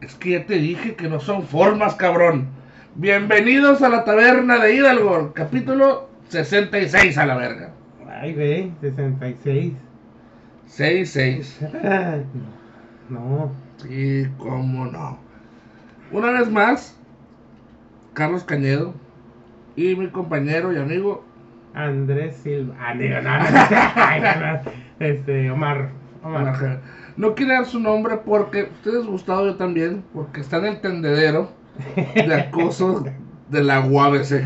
Es que ya te dije que no son formas, cabrón. Bienvenidos a la taberna de Hidalgo, capítulo 66 a la verga. Ay, güey, 66. 66. no. Sí, cómo no. Una vez más, Carlos Cañedo y mi compañero y amigo Andrés Silva. Ah, digo, no, no, no. Este, Omar. No quiere dar su nombre porque ustedes gustado yo también, porque está en el tendedero de acoso de la UABC.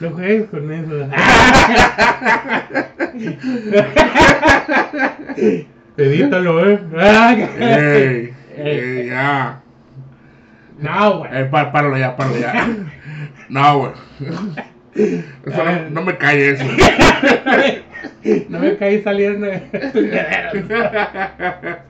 No juegues con eso. Edítalo, eh. Ey, ey, ya. No, güey. Eh, pá- páralo ya, páralo ya. No, güey. Eso no, no me cae eso. No me caí saliendo de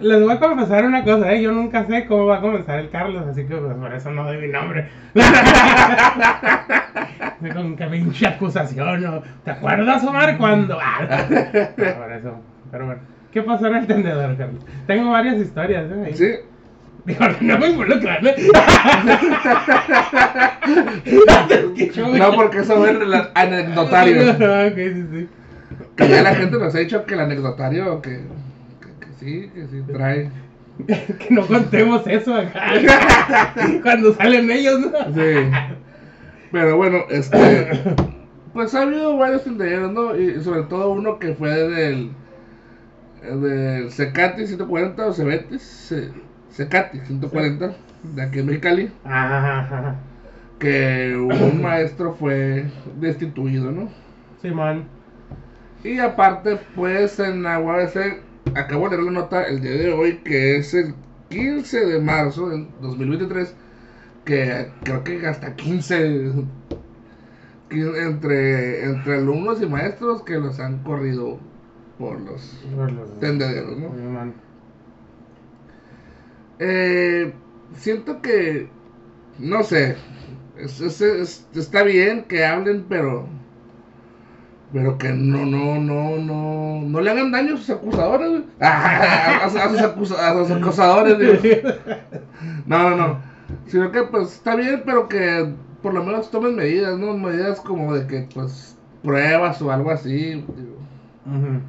Les voy a confesar una cosa, ¿eh? Yo nunca sé cómo va a comenzar el Carlos, así que pues, por eso no doy mi nombre. Con qué pinche acusación, ¿no? ¿Te acuerdas, Omar, cuando...? Ah, por eso, pero bueno. ¿Qué pasó en el tendedor, Carlos? Tengo varias historias, ¿eh? Sí. Digo, no me involucran, ¿eh? No, porque eso es el anecdotario. Sí, sí. Que ya la gente nos ha dicho que el anecdotario, que, que, que sí, que sí trae. Que no contemos eso acá. Cuando salen ellos, ¿no? Sí. Pero bueno, este. Pues ha habido varios tenderos, ¿no? Y sobre todo uno que fue del. Del Secati 140 o Cebetis. Se- Secati 140, de aquí en Mexicali. Ajá. Que un maestro fue destituido, ¿no? Simón. Y aparte, pues en la UABC, acabo de leer la nota el día de hoy, que es el 15 de marzo del 2023, que creo que hasta 15 quin- entre, entre alumnos y maestros que los han corrido por los tendederos, ¿no? Eh, siento que, no sé, es- es- es- está bien que hablen, pero, pero que no, no, no, no, no le hagan daño a sus acusadores, güey. a, sus acusa- a sus acosadores, digo. No, no, no, sino que pues está bien, pero que por lo menos tomen medidas, ¿no? Medidas como de que pues pruebas o algo así, digo. Ujú.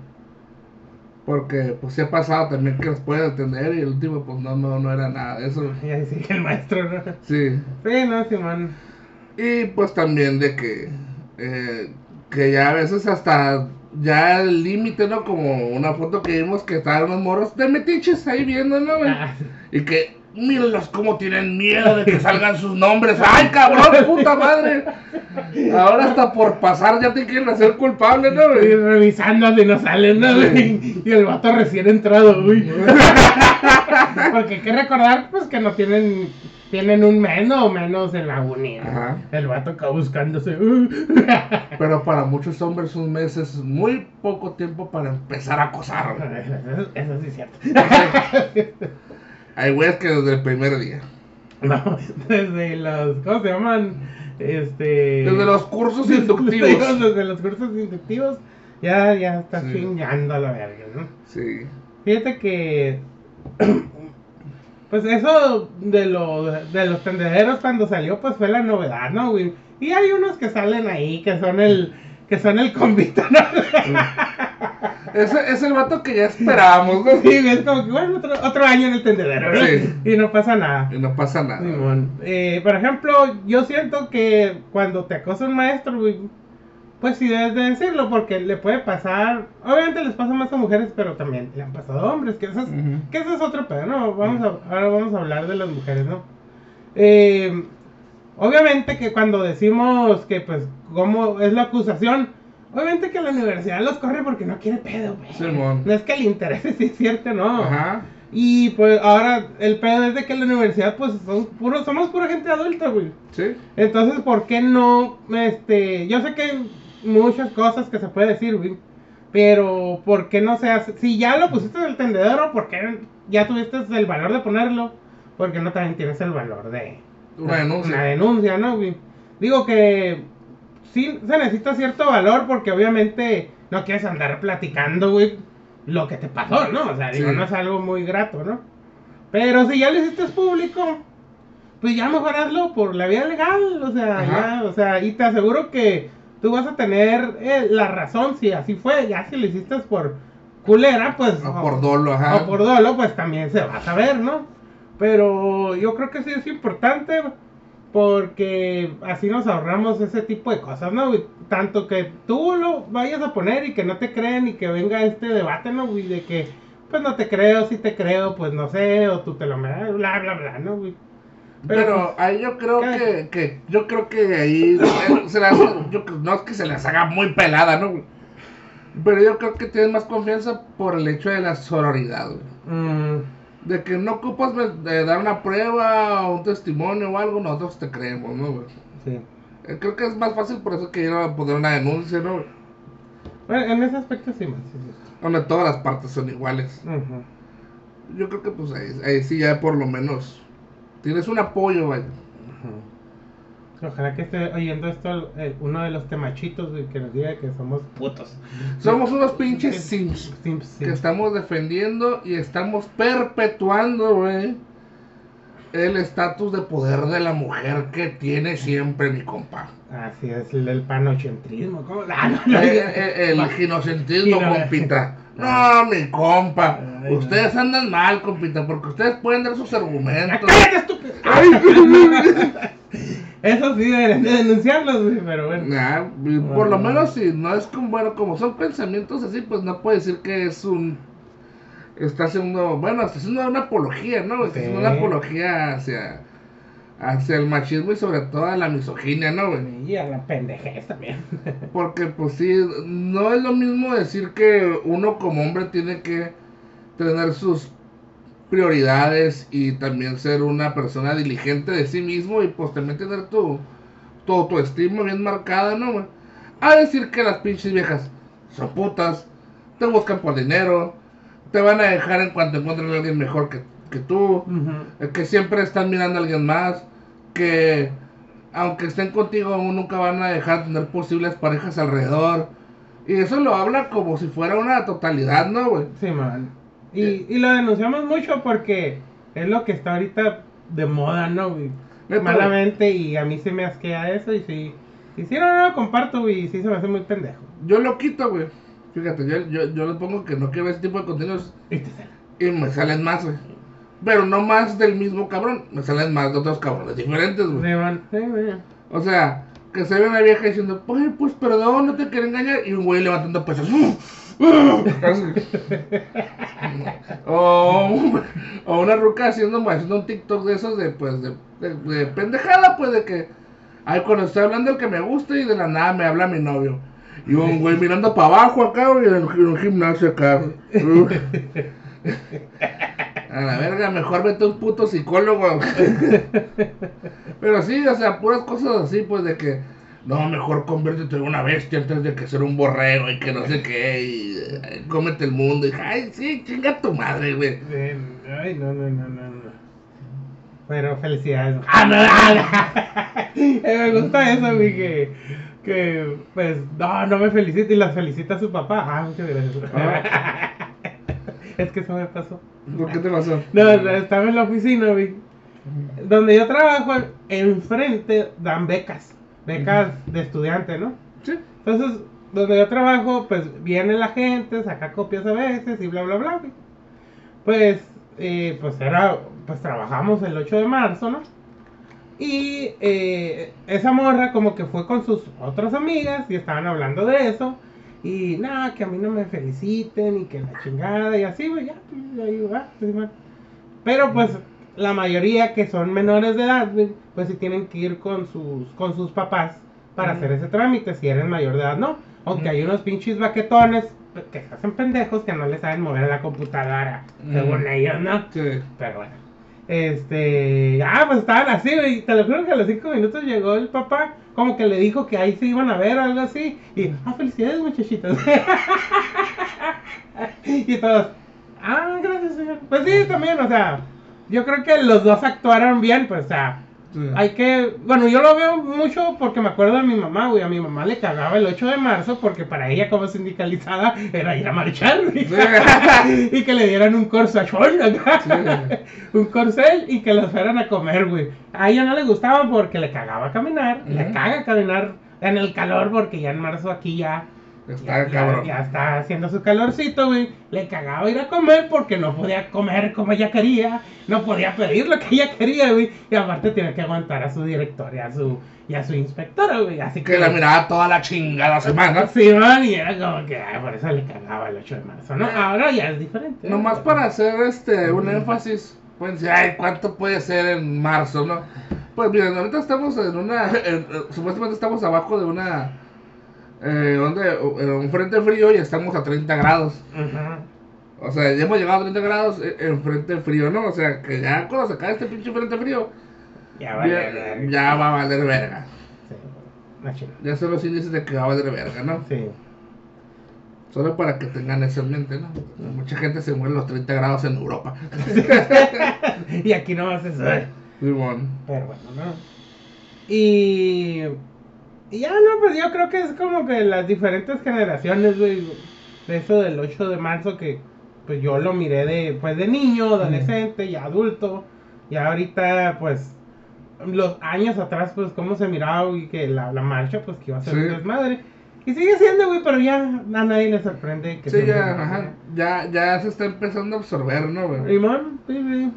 Porque pues sí ha pasado también que los pueden atender y el último pues no, no, no era nada de eso. Y ahí sigue el maestro, ¿no? Sí. Sí, no, Simón. Y pues también de que, eh, que ya a veces hasta ya el límite, ¿no? Como una foto que vimos que estaban unos moros de metiches ahí viendo, ¿no? Ah, Y que, mírenlos cómo tienen miedo de que salgan sus nombres. ¡Ay, cabrón, puta madre! Ahora hasta por pasar ya te quieren hacer culpable, ¿no? güey? revisando si no salen, ¿no? Sí. Y el vato recién entrado, uy. Porque hay que recordar, pues, que no tienen... Tienen un menos o menos en la uni. ¿no? Ajá. El vato acá buscándose. Pero para muchos hombres un mes es muy poco tiempo para empezar a acosar. Eso, eso sí es cierto. Hay güeyes que desde el primer día. No, desde los, ¿cómo se llaman? Este... Desde los cursos inductivos. Desde los cursos inductivos ya, ya está Sí. chingando a la verga, ¿no? Sí. Fíjate que... Pues eso de, lo, de los tendederos cuando salió, pues fue la novedad, ¿no, güey? Y hay unos que salen ahí, que son el... Que son el convito, ¿no? Ese es el vato que ya esperábamos, ¿no? Sí, es como que, bueno, otro, otro año en el tendedero, ¿no? Sí. Y no pasa nada. Y no pasa nada. Eh, por ejemplo, yo siento que cuando te acosa un maestro, pues sí debes de decirlo, porque le puede pasar, obviamente les pasa más a mujeres, pero también le han pasado a hombres, que eso es, que eso es otro pedo, ¿no? Vamos a, ahora vamos a hablar de las mujeres, ¿no? Eh, obviamente que cuando decimos que, pues, cómo es la acusación, obviamente que la universidad los corre porque no quiere pedo, güey. No es que le interese si es cierto no. Ajá. Y pues ahora el pedo es de que la universidad pues son puro, somos pura gente adulta, güey. Sí. Entonces, ¿por qué no? Este, yo sé que hay muchas cosas que se puede decir, güey. Pero, ¿por qué no se hace? Si ya lo pusiste en el tendedero, ¿por qué ya tuviste el valor de ponerlo? Porque no también tienes el valor de Una denuncia. una denuncia, ¿no? Digo que sí se necesita cierto valor porque obviamente no quieres andar platicando, güey, lo que te pasó, ¿no? O sea, digo, Sí. no es algo muy grato, ¿no? Pero si ya lo hiciste público, pues ya mejor hazlo por la vía legal, o sea, ya, o sea, y te aseguro que tú vas a tener eh, la razón si así fue, ya si lo hiciste por culera, pues... O por dolo, ajá. O por dolo, pues también se va a saber, ¿no? Pero yo creo que sí es importante porque así nos ahorramos ese tipo de cosas, ¿no? Tanto que tú lo vayas a poner y que no te crean y que venga este debate, ¿no? güey? De que, pues no te creo, si te creo, pues no sé, o tú te lo me das, bla, bla, bla, ¿no? güey? Pero ahí yo creo que, que yo creo que ahí se las, yo, no es que se las haga muy pelada, ¿no? Pero yo creo que tienes más confianza por el hecho de la sororidad, güey. Mm, De que no ocupas de, dar una prueba o un testimonio o algo, nosotros te creemos, ¿no, güey? sí. Eh, Creo que es más fácil por eso que ir a poner una denuncia, ¿no? Bueno, en ese aspecto sí, más. Sí, sí. Donde todas las partes son iguales. Ujú. Yo creo que pues ahí, ahí sí ya por lo menos tienes un apoyo, vaya. Ojalá que esté oyendo esto eh, uno de los temachitos güey, que nos diga que somos putos. Somos unos pinches sims. Que estamos defendiendo y estamos perpetuando, güey, el estatus de poder de la mujer que tiene siempre mi compa. Así es, el del panocentrismo. ¿Cómo? Ah, no, no, El, el- el ginocentrismo, Gino- compita. No, mi compa. Ay, no. Ustedes andan mal, compita, porque ustedes pueden dar sus ¡Ah, argumentos. ¡Cállate, estúpido! Eso sí deberían de denunciarlos, güey, pero bueno. Nah, por lo menos si no es como, bueno, como son pensamientos así, pues no puede decir que es un... Está haciendo, bueno, está haciendo una apología, ¿no? Está haciendo una apología hacia, hacia el machismo y sobre todo a la misoginia, ¿no, güey? Y a la pendejez también. Porque pues sí, no es lo mismo decir que uno como hombre tiene que tener sus prioridades y también ser una persona diligente de sí mismo y pues también tener tu, tu autoestima bien marcada, ¿no? güey? A decir que las pinches viejas son putas, te buscan por dinero, te van a dejar en cuanto encuentren a alguien mejor que, que tú, que siempre están mirando a alguien más, que aunque estén contigo aún nunca van a dejar de tener posibles parejas alrededor. Y eso lo habla como si fuera una totalidad, ¿no, güey? Sí, man. Y, y lo denunciamos mucho porque es lo que está ahorita de moda, ¿no, güey? Neta, Malamente, y a mí se me asquea eso, y sí. Y sí, no, no, comparto, güey, y sí se me hace muy pendejo. Yo lo quito, güey. Fíjate, yo, yo, yo le pongo que no quiero ese tipo de contenidos Y te sale. y me salen más, güey. Pero no más del mismo cabrón, me salen más de otros cabrones diferentes, güey. Sí, man. Sí, güey. O sea, que se ve una vieja diciendo, pues, pues perdón, no te quiero engañar. Y un güey levantando pesos. Así. O, un- o una ruca haciendo, haciendo un TikTok de esos de, pues, de, de- de pendejada, pues, de que, ay, cuando estoy hablando del que me gusta y de la nada me habla mi novio. Y un güey mirando para abajo acá, güey, en el, en el gimnasio acá. A la verga, mejor vete a un puto psicólogo. Pero sí, o sea, puras cosas así, pues de que, no, mejor conviértete en una bestia antes de que ser un borrego y que no sé qué, y eh, cómete el mundo. Y ay, sí, chinga tu madre, güey. Ay, no, no, no, no, no. Pero felicidades. ¡Ah, no! ah, no! Eh, me gusta eso, güey, que, que, pues, no, no me felicita y las felicita a su papá. Ah, muchas gracias. es que eso me pasó. ¿Por qué te pasó? No, estaba en la oficina, güey. Donde yo trabajo, enfrente dan becas. Becas de estudiante, ¿no? Sí. Entonces, donde yo trabajo, pues viene la gente, saca copias a veces y bla, bla, bla. güey. Pues, eh, pues era, pues trabajamos el 8 de marzo, ¿no? Y eh, esa morra como que fue con sus otras amigas y estaban hablando de eso. Y nada, que a mí no me feliciten y que la chingada y así, güey, ya, pues, ahí pues, va. Pero pues la mayoría que son menores de edad, pues sí tienen que ir con sus, con sus papás para hacer ese trámite, si eres mayor de edad, no. Aunque hay unos pinches baquetones que se hacen pendejos que no le saben mover a la computadora, según ellos, ¿no? Sí. Pero bueno. Este. Ah, pues estaban así, güey. Te lo juro que a los cinco minutos llegó el papá. Como que le dijo que ahí se iban a ver, algo así. Y, ah, felicidades, muchachitos. y todos, ah, gracias, señor. Pues sí, también, o sea. Yo creo que los dos actuaron bien, pues, o sea. Hay que, bueno, yo lo veo mucho porque me acuerdo de mi mamá, güey. A mi mamá le cagaba el 8 de marzo porque para ella como sindicalizada era ir a marchar, güey. Y que le dieran un corsachón acá. Un corcel y que los fueran a comer, güey. A ella no le gustaba porque le cagaba caminar. Le caga caminar en el calor porque ya en marzo aquí ya... Está ya, cabrón. ya está haciendo su calorcito, güey. Le cagaba ir a comer porque no podía comer como ella quería. No podía pedir lo que ella quería, güey. Y aparte tenía que aguantar a su directora y a su, y a su inspectora, güey. Así que... Que la miraba toda la chingada semana. Sí, man, y era como que ay, por eso le cagaba el 8 de marzo, ¿no? Ahora ya es diferente. ¿no? Nomás para hacer este un énfasis, pueden decir, ay, ¿cuánto puede ser en marzo, no? Pues miren, ahorita estamos en una, en- eh, supuestamente estamos abajo de una, eh, donde, un frente frío y estamos a 30 grados. O sea, ya hemos llegado a 30 grados eh, en frente frío, ¿no? O sea, que ya cuando se cae este pinche frente frío, Ya vale, ya, verga. ya va a valer verga. Sí. Ya son los índices de que va a valer verga, ¿no? Sí. Solo para que tengan eso en mente, ¿no? Mucha gente se muere a los 30 grados en Europa. y aquí no vas a saber. Pero bueno, ¿no? Y. Y ya no, pues yo creo que es como que las diferentes generaciones, güey. De eso del 8 de marzo que pues yo lo miré de pues de niño, adolescente y adulto. Y ahorita pues los años atrás pues cómo se miraba y que la, la marcha pues que iba a ser Sí. un desmadre. Y sigue siendo, güey, pero ya a nadie le sorprende que Sí, ya, ajá, ya, ya se está empezando a absorber, ¿no, güey? Simón, sí, sí.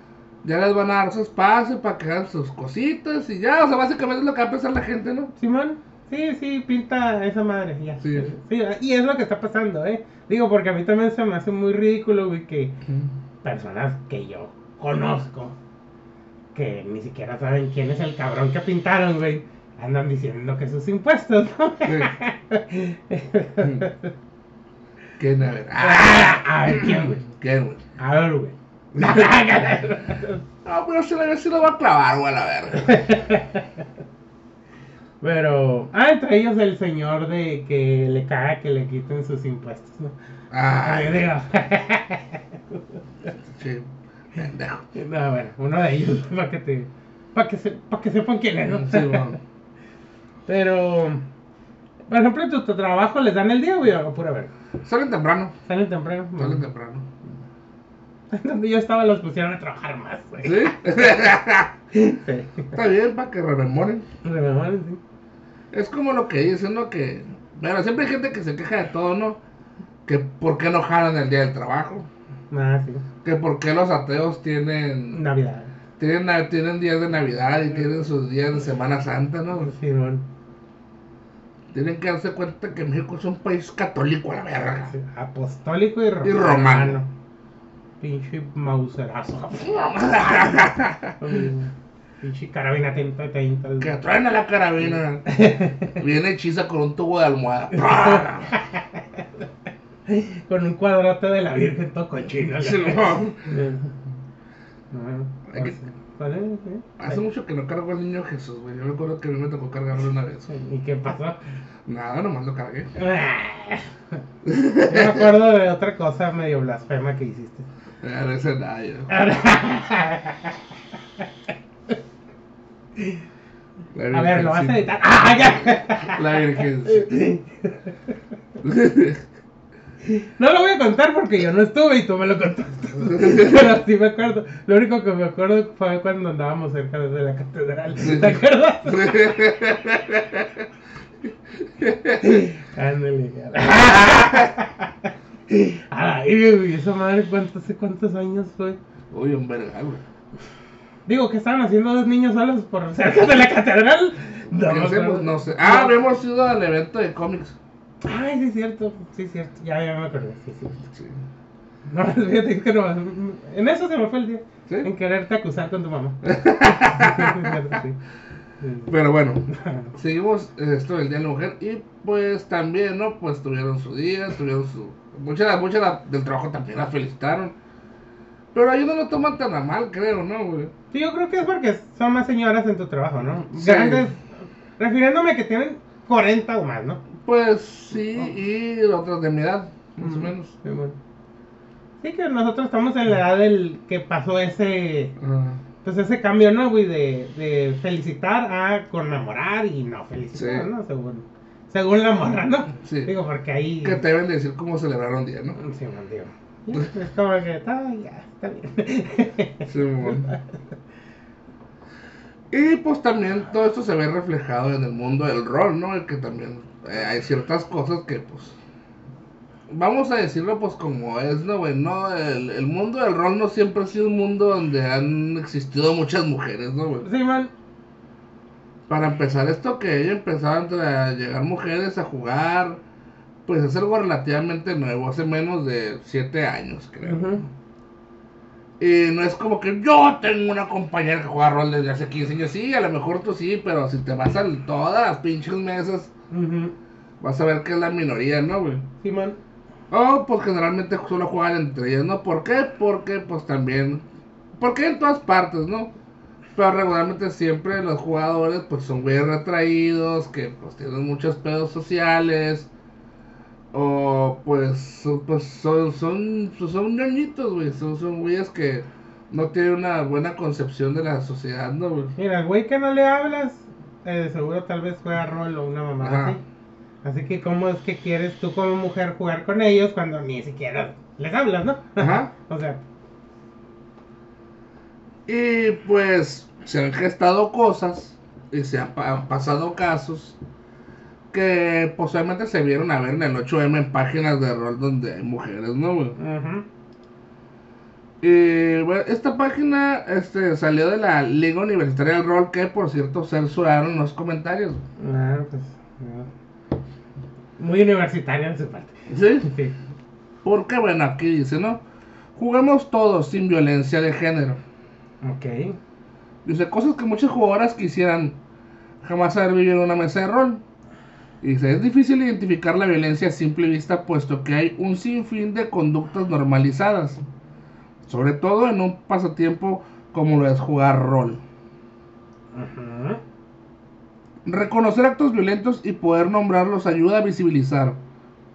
Ya les van a dar su espacio para que hagan sus cositas y ya, o sea, básicamente es lo que va a pensar la gente, ¿no? Simón, sí, sí, pinta esa madre, ya. Sí. Sí, y es lo que está pasando, ¿eh? Digo, porque a mí también se me hace muy ridículo, güey, que personas que yo conozco, que ni siquiera saben quién es el cabrón que pintaron, güey, andan diciendo que sus impuestos, ¿no? Sí. ¿Quién? A ver. ¡Ah! A ver, ¿quién, güey? ¿Quién, güey? A ver, güey. No, pero si la si lo va a clavar, güey, a la verga. Pero, ah, entre ellos el señor de que le caga que le quiten sus impuestos, ¿no? Ay, Ay, digo. sí. No, bueno, uno de ellos, para que te. Para que, se, pa' que sepan quién es, ¿no? Sí, bueno. Pero. Por ejemplo, tu, tu trabajo les dan el día, güey, o pura ver. Salen temprano, Salen temprano. salen temprano. Donde yo estaba, los pusieron a trabajar más, güey. ¿Sí? Sí. Está bien, para que rememoren. Rememoren, sí. Es como lo que dicen, ¿no? Que, bueno, siempre hay gente que se queja de todo, ¿no? Que por qué no jalan el día del trabajo. Ah, sí. Que por qué los ateos tienen, Navidad. tienen, tienen días de Navidad y tienen sus días de Semana Santa, ¿no? Sí, bueno. Tienen que darse cuenta que México es un país católico a la verga. Sí, Apostólico y romano. Y romano. Pinche mauserazo. Pinche carabina tenta, tenta. Que traen a la carabina. Viene hechiza con un tubo de almohada. Con un cuadrote de la Virgen todo cochino. Sí, no. No. Sí. Hace mucho que no cargo al niño Jesús, güey. Yo me acuerdo que a mí me tocó cargarlo una vez. ¿Y qué pasó? Nada, nomás lo cargué. Yo me acuerdo de otra cosa medio blasfema que hiciste. Ya no hice nada yo. La A ver, lo vas a editar. ¡Ah, ya! La Virgencita. No lo voy a contar porque yo no estuve y tú me lo contaste. Pero sí me acuerdo. Lo único que me acuerdo fue cuando andábamos cerca de la catedral. ¿Te acuerdas? Ándale. Ay, güey, esa madre, ¿cuántos, cuántos años fue? Uy, un verga, güey. Digo, que estaban haciendo dos niños solos por cerca de la catedral? No, ¿Qué hacemos? acuerdo. No sé. Ah, habíamos ido al evento de cómics. Ay, sí es cierto, sí es cierto. Ya, ya me acordé, sí es cierto. Sí. No, fíjate que no. En eso se me fue el día. ¿Sí? En quererte acusar con tu mamá. Sí. Pero bueno, seguimos esto del Día de la Mujer y pues también, ¿no? Pues tuvieron su día, tuvieron su... Muchas mucha la- del trabajo también la felicitaron. Pero ahí no lo toman tan a mal, creo, ¿no, güey? Sí, yo creo que es porque son más señoras en tu trabajo, ¿no? Sí. Grandes. Refiriéndome a que tienen 40 o más, ¿no? Pues sí, y otros de mi edad, más o menos. Sí, bueno. Sí, que nosotros estamos en la edad del que pasó ese. Pues ese cambio, ¿no, güey? De, de felicitar a conmemorar y no felicitar, Sí. ¿no? Según, según la morra, ¿no? Sí. Digo, porque ahí... Que te deben decir cómo celebraron día, ¿no? Sí, man, digo. Es como que, está, ya, está bien. Sí. Y pues también todo esto se ve reflejado en el mundo del rol, ¿no? El que también eh, hay ciertas cosas que pues... Vamos a decirlo pues como es, ¿no, güey? No, el, el mundo del rol no siempre ha sido un mundo donde han existido muchas mujeres, ¿no, güey? Sí, man. Para empezar, esto que ella empezaron a llegar mujeres a jugar, pues es algo relativamente nuevo, hace menos de 7 años, creo. Ujú. Y no es como que yo tengo una compañera que juega rol desde hace 15 años. Sí, a lo mejor tú sí, pero si te vas a todas las pinches mesas, vas a ver que es la minoría, ¿no, güey? Sí, man. O pues generalmente solo juegan entre ellas, ¿no? ¿Por qué? Porque pues también... Porque en todas partes, ¿no? Pero regularmente siempre los jugadores pues son güeyes retraídos, que pues tienen muchos pedos sociales. O pues, son- pues son, son, pues, son ñoñitos, güey. Son, son güeyes que no tienen una buena concepción de la sociedad, ¿no, güey? Mira, el güey que no le hablas, eh, seguro tal vez juega rol o una mamá Ajá. así. Así que, ¿cómo es que quieres tú como mujer jugar con ellos cuando ni siquiera les hablas, no? Ajá. O sea, Y pues se han gestado cosas y se han pa- pasado casos que posiblemente se vieron a ver en el 8M en páginas de rol donde hay mujeres, ¿no? güey? ujú. Y bueno, esta página este, salió de la Liga Universitaria del Rol que por cierto censuraron los comentarios. Ah, pues, no. Muy universitario en su parte. ¿Sí? Sí. Porque bueno, aquí dice, ¿no? Juguemos todos sin violencia de género. Ok. Dice, cosas que muchas jugadoras quisieran jamás haber vivido en una mesa de rol. Y dice, es difícil identificar la violencia a simple vista puesto que hay un sinfín de conductas normalizadas. Sobre todo en un pasatiempo como lo es jugar rol. Reconocer actos violentos y poder nombrarlos ayuda a visibilizar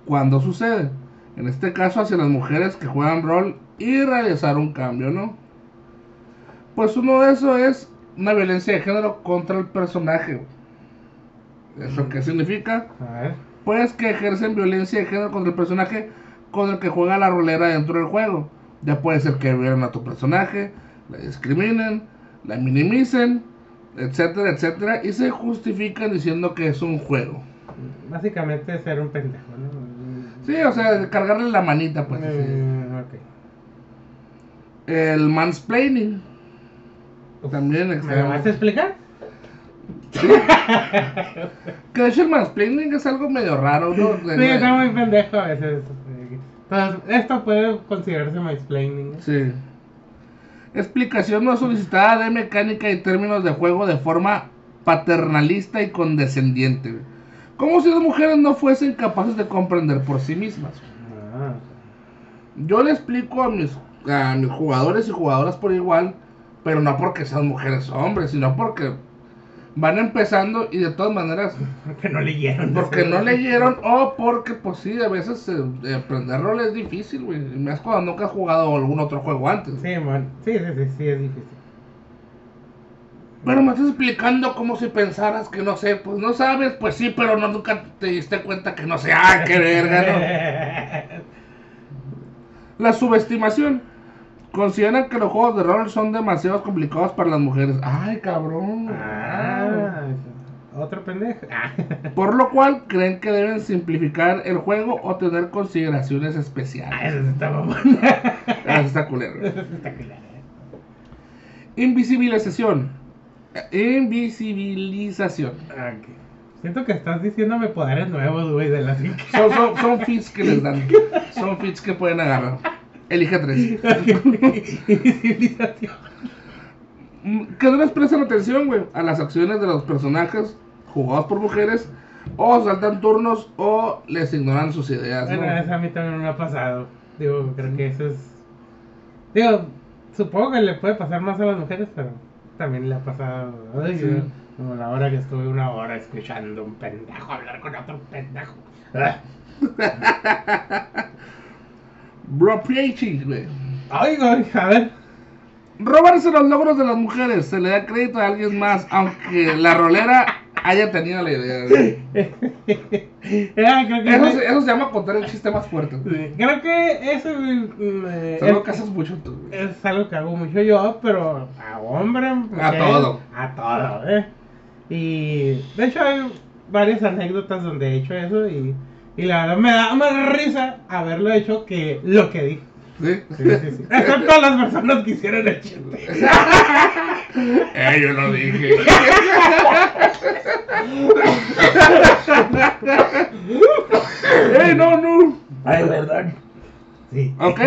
cuando sucede. En este caso hacia las mujeres que juegan rol y realizar un cambio, ¿no? Pues uno de eso es una violencia de género contra el personaje. ¿Eso qué significa? A ver. Pues que ejercen violencia de género contra el personaje con el que juega la rolera dentro del juego. Ya puede ser que violen a tu personaje, la discriminen, la minimicen, etcétera, etcétera, y se justifican diciendo que es un juego. Básicamente ser un pendejo, ¿no? Sí, o sea, cargarle la manita, pues. Mm, ok. El mansplaining. También ¿Me lo vas a explicar? Que de hecho el mansplaining es algo medio raro, ¿no? Sí, está muy pendejo a veces. Entonces, esto puede considerarse mansplaining. ¿no? Sí. Explicación no solicitada de mecánica y términos de juego de forma paternalista y condescendiente. Como si las mujeres no fuesen capaces de comprender por sí mismas. Ah, Yo le explico a mis, a mis jugadores y jugadoras por igual, pero no porque sean mujeres o hombres, sino porque van empezando y de todas maneras, porque no leyeron. porque no leyeron o porque pues sí, a veces eh, aprender rol es difícil, güey. Más cuando nunca has jugado algún otro juego antes. Sí, man. Sí, sí, sí, sí, es difícil. Pero me estás explicando como si pensaras que no sé, pues no sabes, pues sí, pero no nunca te diste cuenta que no sé, ah, qué verga, ¿no? La subestimación. Consideran que los juegos de rol son demasiado complicados para las mujeres. Ay, cabrón. ah, otro pendejo. Ah. Por lo cual creen que deben simplificar el juego o tener consideraciones Ah, especiales. eso está mamón. Ah, está culero. Eso está culero. Invisibilización. Eh, Invisibilización. Ok. Siento que estás diciéndome poderes nuevos, güey, de la. Son, son, son feats que les dan. Son feats que pueden agarrar. Elige tres. Invisibilización. Que no les prestan atención, güey, a las acciones de los personajes jugados por mujeres. O saltan turnos o les ignoran sus ideas, ¿no? Bueno, eso a mí también me ha pasado. Digo, creo que eso es. Digo, supongo que le puede pasar más a las mujeres, pero también le ha pasado. Ay, Sí. yo- Como la hora que estuve una hora escuchando un pendejo hablar con otro pendejo. Ah. Bropriating, güey. Ay, güey, a ver. Robarse los logros de las mujeres, se le da crédito a alguien más, aunque la rolera haya tenido la idea. Ah, creo que Eso, se- eso se llama contar el chiste más fuerte. sí, Creo que eso mm, eh, Es algo es- que haces mucho tú. es algo que hago mucho yo, pero a hombre, A todo. a todo, ¿eh? Y de hecho hay varias anécdotas donde he hecho eso y, y la verdad me da más risa haberlo hecho que lo que dije. ¿Sí? Sí, sí. Excepto las personas que hicieron el chiste. Eh, yo lo dije. ¡Ey, no, no! Ay, verdad. Sí. Ok.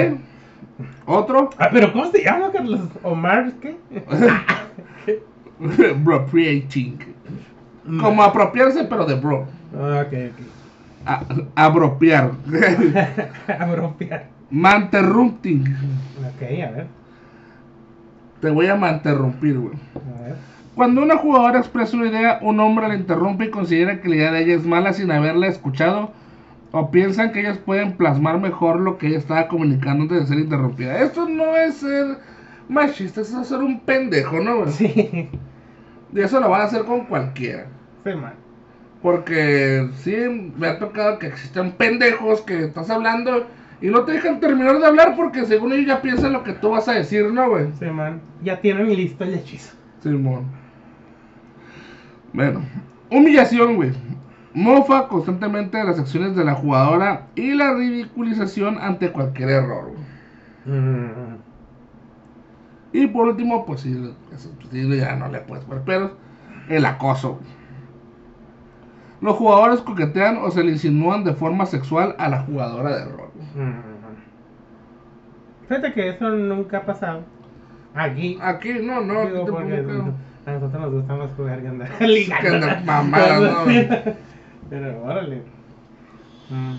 Otro. Ah, pero ¿cómo se llama, Carlos? ¿Omar qué? Appropriating. Como apropiarse, pero de bro. Ah, Ok, ok. A- apropiar. Apropiar. Manterrupting. Ok, a ver. Te voy a manterrumpir, güey. A ver. Cuando una jugadora expresa una idea, un hombre la interrumpe y considera que la idea de ella es mala sin haberla escuchado, o piensan que ellas pueden plasmar mejor lo que ella estaba comunicando antes de ser interrumpida. Esto no es ser machista, eso es ser un pendejo, ¿no? güey? Sí. Y eso lo van a hacer con cualquiera. Sí, man. Porque sí, me ha tocado que existan pendejos que estás hablando y no te dejan terminar de hablar porque según ellos ya piensan lo que tú vas a decir, ¿no, güey? Sí, man. Ya tienen listo el hechizo. Simón. Bueno, humillación, güey. Mofa constantemente de las acciones de la jugadora y la ridiculización ante cualquier error, güey. Mm. Y por último, pues sí, pues, sí, ya no le puedes poner peros. El acoso. güey. Los jugadores coquetean o se le insinúan de forma sexual a la jugadora de rol. Mm. Fíjate que eso nunca ha pasado. Aquí. Aquí no, no, aquí Digo, te porque pongo a nosotros nos gusta más jugar que andar que ligando. andar mamadas, ¿no? Pero órale. Mm.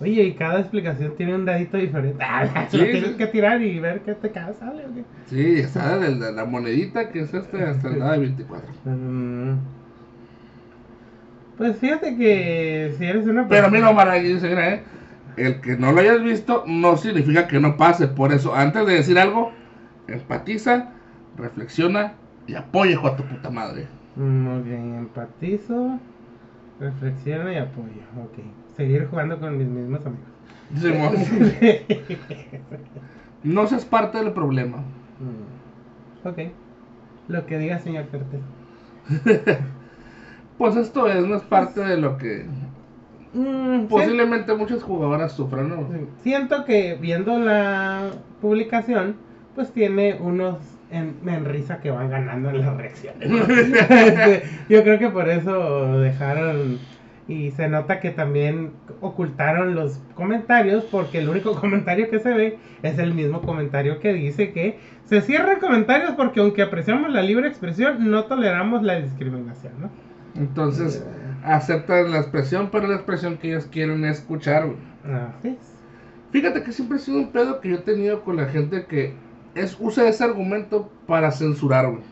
Oye, y cada explicación tiene un dadito diferente. Ah, Sí, lo tienes sí. que tirar y ver qué te cae, sale o qué. Sí, está de la, la monedita que es este hasta el de 24. Mm. Pues fíjate que si eres una Pero mira, persona- Omar, aquí dice, mira, eh, el que no lo hayas visto no significa que no pase. Por eso, antes de decir algo, empatiza, reflexiona y apoya, a tu puta madre. Mm, ok, empatizo, reflexiono y apoyo. Ok, seguir jugando con mis mismos amigos. Simón, no seas parte del problema. Mm, ok, lo que diga señor Cortés. Pues esto es, no es parte de lo que Mm, posiblemente muchas jugadoras sufran, ¿no? sí, siento que viendo la publicación, pues tiene unos en, en risa que van ganando en las reacciones. ¿no? Este, Yo creo que por eso dejaron y se nota que también ocultaron los comentarios porque el único comentario que se ve es el mismo comentario que dice que se cierran comentarios porque aunque apreciamos la libre expresión no toleramos la discriminación, ¿no? Entonces, aceptan la expresión, pero la expresión que ellos quieren escuchar, güey. Así es. Fíjate que siempre ha sido un pedo que yo he tenido con la gente que es, usa ese argumento para censurar, güey.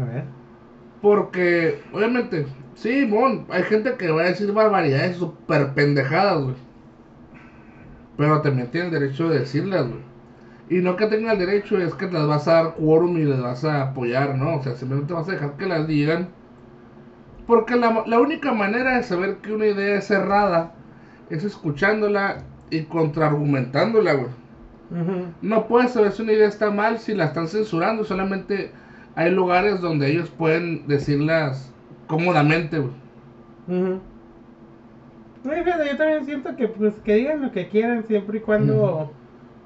A ver. Porque, obviamente, sí, bon, hay gente que va a decir barbaridades súper pendejadas, güey. Pero también tiene el derecho de decirlas, güey. Y no que tenga el derecho, es que las vas a dar quórum y les vas a apoyar, ¿no? O sea, simplemente vas a dejar que las digan. Porque la, la única manera de saber que una idea es cerrada es escuchándola y contraargumentándola, güey. Ujú. No puedes saber si una idea está mal si la están censurando. Solamente hay lugares donde ellos pueden decirlas cómodamente, güey. Fíjate, yo también siento que pues que digan lo que quieran siempre y cuando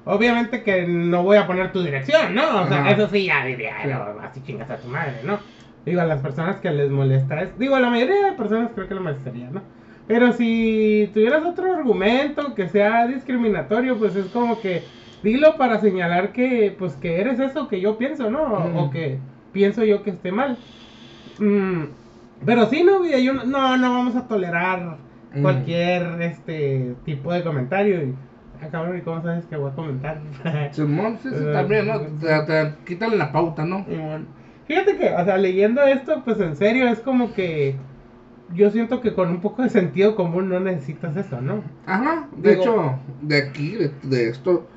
obviamente que no voy a poner tu dirección, ¿no? O sea, eso sí ya diría, Sí. no, así chingas a tu madre, ¿no? Digo, a las personas que les molesta, es, digo, a la mayoría de personas creo que le molestaría, ¿no? Pero si tuvieras otro argumento que sea discriminatorio, pues es como que dilo para señalar que pues que eres eso que yo pienso, ¿no? O- que pienso yo que esté mal. Mm, pero sí, no, yo no, no, no vamos a tolerar Mm. cualquier este tipo de comentario. Y, ah, cabrón, ¿y cómo sabes que voy a comentar? Simón, sí, sí, Eh, también, ¿no? Te, te quitan la pauta, ¿no? Simón. Fíjate que, o sea, leyendo esto, pues en serio, es como que yo siento que con un poco de sentido común no necesitas eso, ¿no? Ajá, de Digo- hecho, de aquí, de, de esto,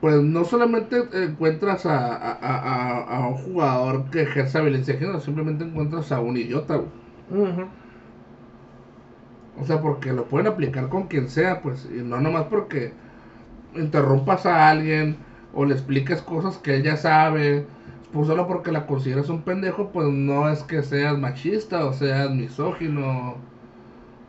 pues no solamente encuentras a, a, a, a un jugador que ejerza violencia de género, simplemente encuentras a un idiota, güey. Ujú. O sea, porque lo pueden aplicar con quien sea, pues, y no nomás porque interrumpas a alguien o le expliques cosas que ella sabe, pues solo porque la consideras un pendejo, pues no es que seas machista o seas misógino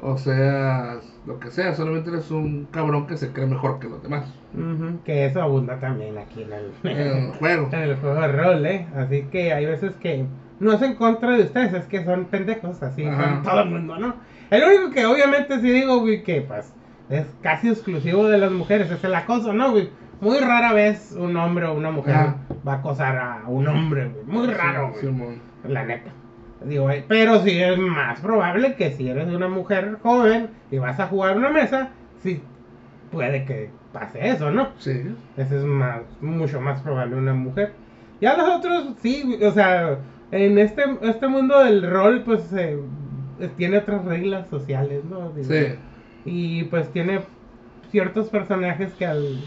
o seas lo que sea, solamente eres un cabrón que se cree mejor que los demás Ujú, Que eso abunda también aquí en el, juego. en el juego de rol, ¿eh? Así que hay veces que no es en contra de ustedes, es que son pendejos, así con todo el mundo, ¿no? El único que obviamente sí digo, güey, que pues es casi exclusivo de las mujeres, es el acoso, ¿no, güey? Muy rara vez un hombre o una mujer Ajá. va a acosar a un hombre, güey. Muy raro, güey. La neta. Digo, eh, pero sí es más probable que si eres una mujer joven y vas a jugar una mesa, sí puede que pase eso, ¿no? Sí. Ese es más, mucho más probable una mujer. Ya los otros, sí, o sea, en este, este mundo del rol, pues eh, tiene otras reglas sociales, ¿no? Digo, Sí. Y pues tiene ciertos personajes que al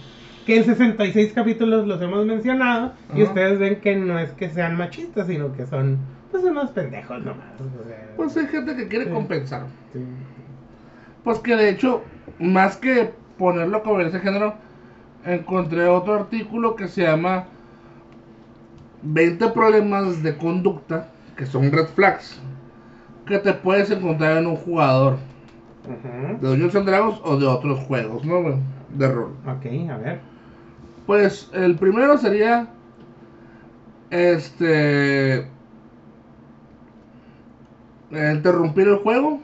que en 66 capítulos los hemos mencionado y ustedes ven que no es que sean machistas, sino que son pues unos pendejos nomás. o sea, Pues hay gente que quiere Sí. compensar. sí. Pues que de hecho, más que ponerlo como ese género, encontré otro artículo que se llama 20 problemas de conducta que son red flags que te puedes encontrar en un jugador de Dungeons and Dragons o de otros juegos, ¿no? De rol. Ok, a ver. Pues el primero sería este interrumpir el juego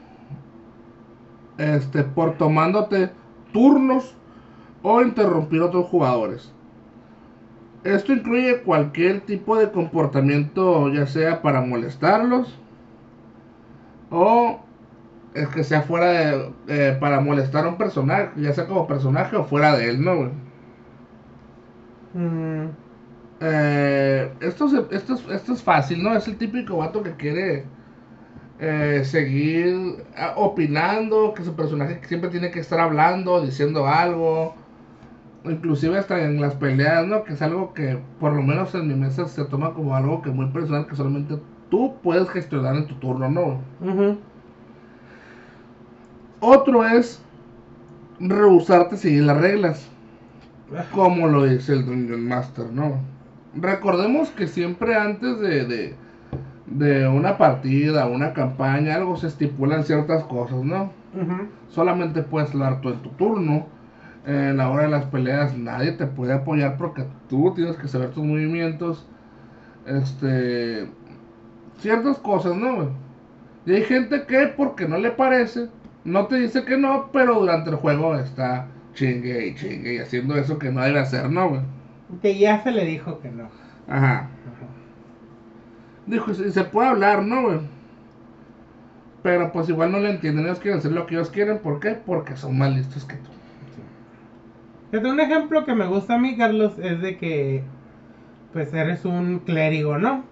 este por tomándote turnos o interrumpir otros jugadores. Esto incluye cualquier tipo de comportamiento, ya sea para molestarlos o es que sea fuera de eh, para molestar a un personaje, ya sea como personaje o fuera de él, ¿no? Mm, Eh, esto, se- esto, es, esto es fácil, ¿no? Es el típico vato que quiere eh, seguir ah, opinando, que su personaje siempre tiene que estar hablando, diciendo algo, inclusive hasta en las peleas, ¿no? Que es algo que por lo menos en mi mesa se toma como algo que muy personal, que solamente tú puedes gestionar en tu turno, ¿no? Otro es rehusarte a seguir las reglas. Como lo dice el Dungeon Master, ¿no? Recordemos que siempre antes de, de, de una partida, una campaña, algo se estipulan ciertas cosas, ¿no? Solamente puedes hablar tú en tu turno. En la hora de las peleas nadie te puede apoyar porque tú tienes que saber tus movimientos. Este. Ciertas cosas, ¿no? Y hay gente que porque no le parece, no te dice que no, pero durante el juego está chingue y chingue y haciendo eso que no debe hacer, ¿no, güey? Que ya se le dijo que no. Ajá. Ajá. Dijo, sí, se puede hablar, ¿no, güey? Pero pues igual no le entienden, ellos quieren hacer lo que ellos quieren, ¿por qué? Porque son más listos que tú. Fíjate, Un ejemplo que me gusta a mí, Carlos, es de que pues eres un clérigo, ¿no?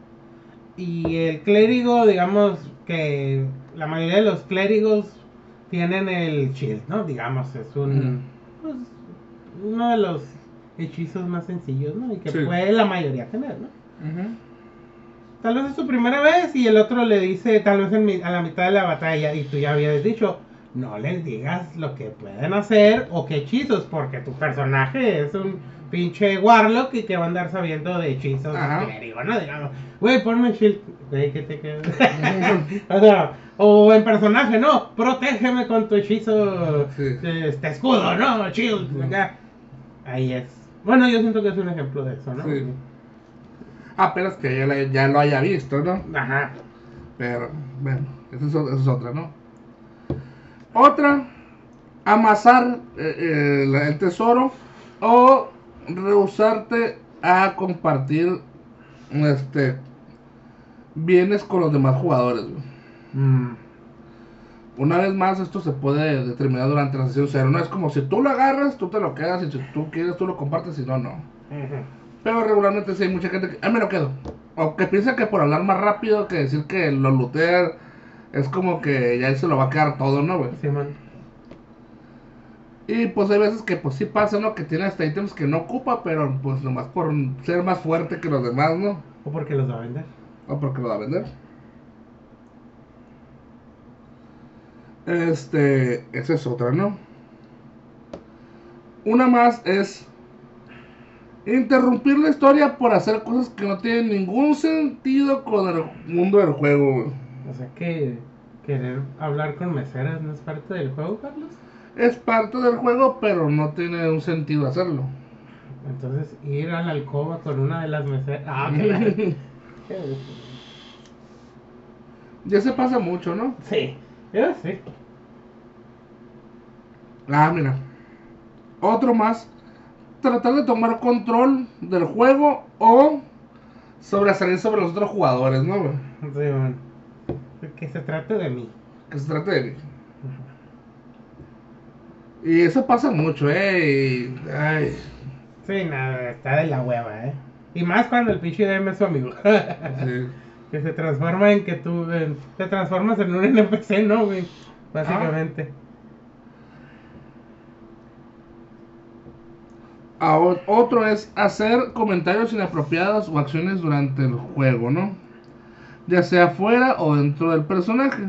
Y el clérigo, digamos que la mayoría de los clérigos tienen el shield, ¿no? Digamos, es un pues, uno de los hechizos más sencillos, ¿no? Y que Sí. puede la mayoría tener, ¿no? Tal vez es su primera vez y el otro le dice, tal vez en mi- a la mitad de la batalla, y tú ya habías dicho, no les digas lo que pueden hacer o qué hechizos, porque tu personaje es un pinche warlock y que va a andar sabiendo de hechizos Ajá. clérigo, ¿no? Digamos, güey, ponme shield, güey, que te queda. o sea, o en personaje, no, protégeme con tu hechizo, Sí. este escudo, no, shield, acá. Ahí es. Bueno, yo siento que es un ejemplo de eso, ¿no? Sí. Apenas que ya, la- ya lo haya visto, ¿no? Ajá. Pero, bueno, esa es, es otra, ¿no? Otra, amasar eh, eh, el tesoro o rehusarte a compartir este bienes con los demás jugadores. Mm. Una vez más, esto se puede determinar durante la sesión cero. No es como si tú lo agarras, tú te lo quedas y si tú quieres, tú lo compartes, si no, no. Pero regularmente sí hay mucha gente que, ah, me lo quedo. O que piensa que por hablar más rápido que decir que lo lootea es como que ya él se lo va a quedar todo, ¿no, güey? Simón. Y pues hay veces que pues sí pasa, ¿no? Que tiene hasta ítems que no ocupa, pero pues nomás por ser más fuerte que los demás, ¿no? O porque los va a vender. O porque lo va a vender. Este, esa es otra, ¿no? Una más es interrumpir la historia por hacer cosas que no tienen ningún sentido con el mundo del juego. O sea que querer hablar con meseras no es parte del juego, Carlos. Es parte del juego, pero no tiene un sentido hacerlo. Entonces ir a la alcoba con una de las meseras. Ah, que la... Ya se pasa mucho, ¿no? Sí, yo sí. Ah, mira. Otro más. Tratar de tomar control del juego o sobresalir sobre los otros jugadores, ¿no? Sí, bueno. Que se trate de mí. Que se trate de mí. Y eso pasa mucho, ¿eh? Y- ay, Sí, nada, está de la hueva, ¿eh? Y más cuando el pinche DM es su amigo. sí. que se transforma en que tú te transformas en un NPC, ¿no, güey? Básicamente. Ah, otro es hacer comentarios inapropiados o acciones durante el juego, ¿no? Ya sea fuera o dentro del personaje.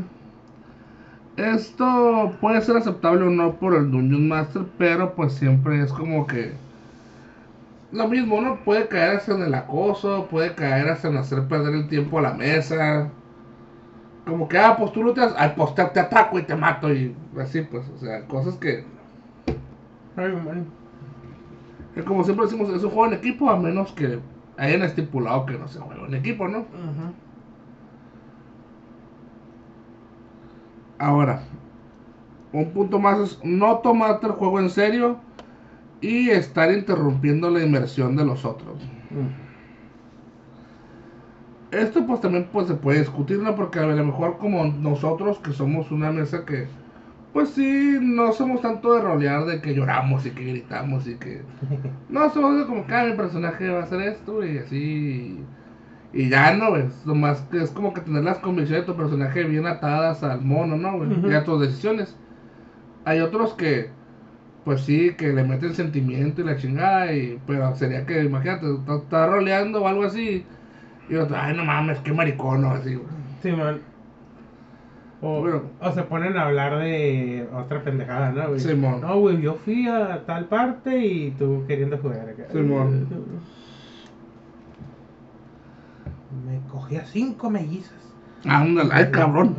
Esto puede ser aceptable o no por el Dungeon Master, pero pues siempre es como que lo mismo, ¿no? Puede caer hasta en el acoso, puede caer hasta en hacer perder el tiempo a la mesa. Como que, ah, pues tú no te has... Ay, pues te, te ataco y te mato y así, pues, o sea, cosas que... Ay, man. Que como siempre decimos, es un juego en equipo, a menos que hayan estipulado que no se juega en equipo, ¿no? Ujú. Ahora, un punto más es no tomarte el juego en serio y estar interrumpiendo la inmersión de los otros. Mm. Esto pues también pues se puede discutir, ¿no? Porque a lo mejor como nosotros que somos una mesa que pues sí, no somos tanto de rolear de que lloramos y que gritamos y que... No, somos de como que ah, mi personaje va a hacer esto y así... Y ya no, nomás que es como que tener las convicciones de tu personaje bien atadas al mono, ¿no? güey? Ujú. Y a tus decisiones. Hay otros que, pues sí, que le meten sentimiento y la chingada, y, pero sería que, imagínate, estás estás roleando o algo así, y otro, ay, no mames, qué maricón, o así, güey. Sí, man. O, Bueno. o se ponen a hablar de otra pendejada, ¿no, güey? Simón. No, güey, yo fui a tal parte y tú queriendo jugar acá. Simón. Me cogí a cinco mellizas. Ándale, ay, cabrón.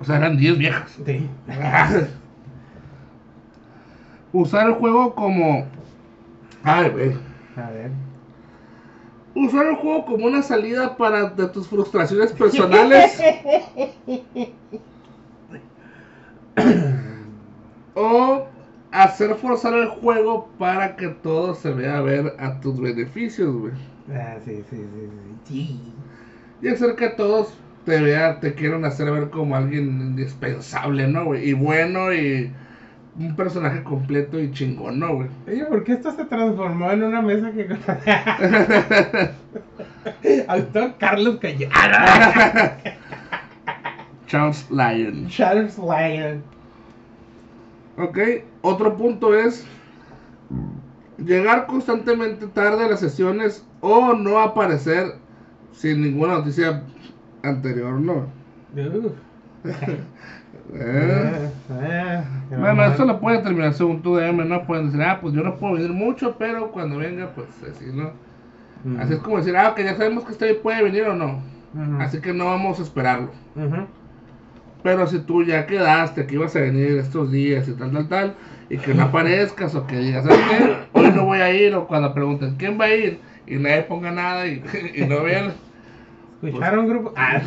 O sea, eran 10 viejas. Sí. Usar el juego como. Ay, güey. A ver. Usar el juego como una salida para de tus frustraciones personales. o hacer forzar el juego para que todo se vea ver a tus beneficios, güey. Ah, sí, sí, sí, sí. Sí. Y hacer que todos te vean, te quieran hacer ver como alguien indispensable, ¿no, güey? Y bueno y un personaje completo y chingón, ¿no, güey? Oye, ¿por qué esto se transformó en una mesa que... Autor Carlos Callada. Charles Lyon. Charles Lyon. Ok, otro punto es llegar constantemente tarde a las sesiones o no aparecer sin ninguna noticia anterior, ¿no? Eh, Eh, eh, Bueno, mamón. esto lo puede terminar según tu DM, ¿no? Pueden decir, ah, pues yo no puedo venir mucho, pero cuando venga, pues así, ¿no? Así es como decir, ah, que ya sabemos que este puede venir o no. Así que no vamos a esperarlo. Pero si tú ya quedaste que ibas a venir estos días y tal, tal, tal, y que no aparezcas o que digas, ¿sabes qué? Hoy no voy a ir, o cuando pregunten, ¿quién va a ir? Y nadie ponga nada y, y no vean, ¿Escucharon, grupo? Ah.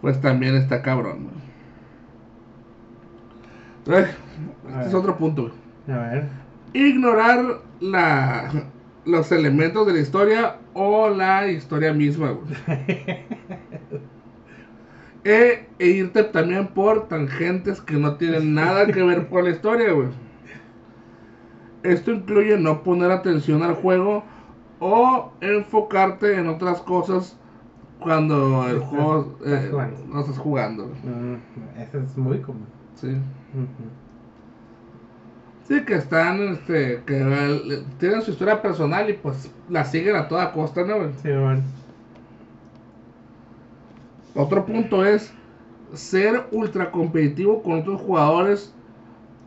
pues también está cabrón, güey. Este es otro punto, güey. A ver. Ignorar la, los elementos de la historia o la historia misma, güey. E, e irte también por tangentes que no tienen nada que ver con la historia, güey. Esto incluye no poner atención al juego o enfocarte en otras cosas cuando el Estás- juego eh, no estás jugando. Mm, Eso es muy común. Sí. Sí, que están, este, que tienen su historia personal y pues la siguen a toda costa, ¿no? Sí, bueno. Otro punto es ser ultra competitivo con otros jugadores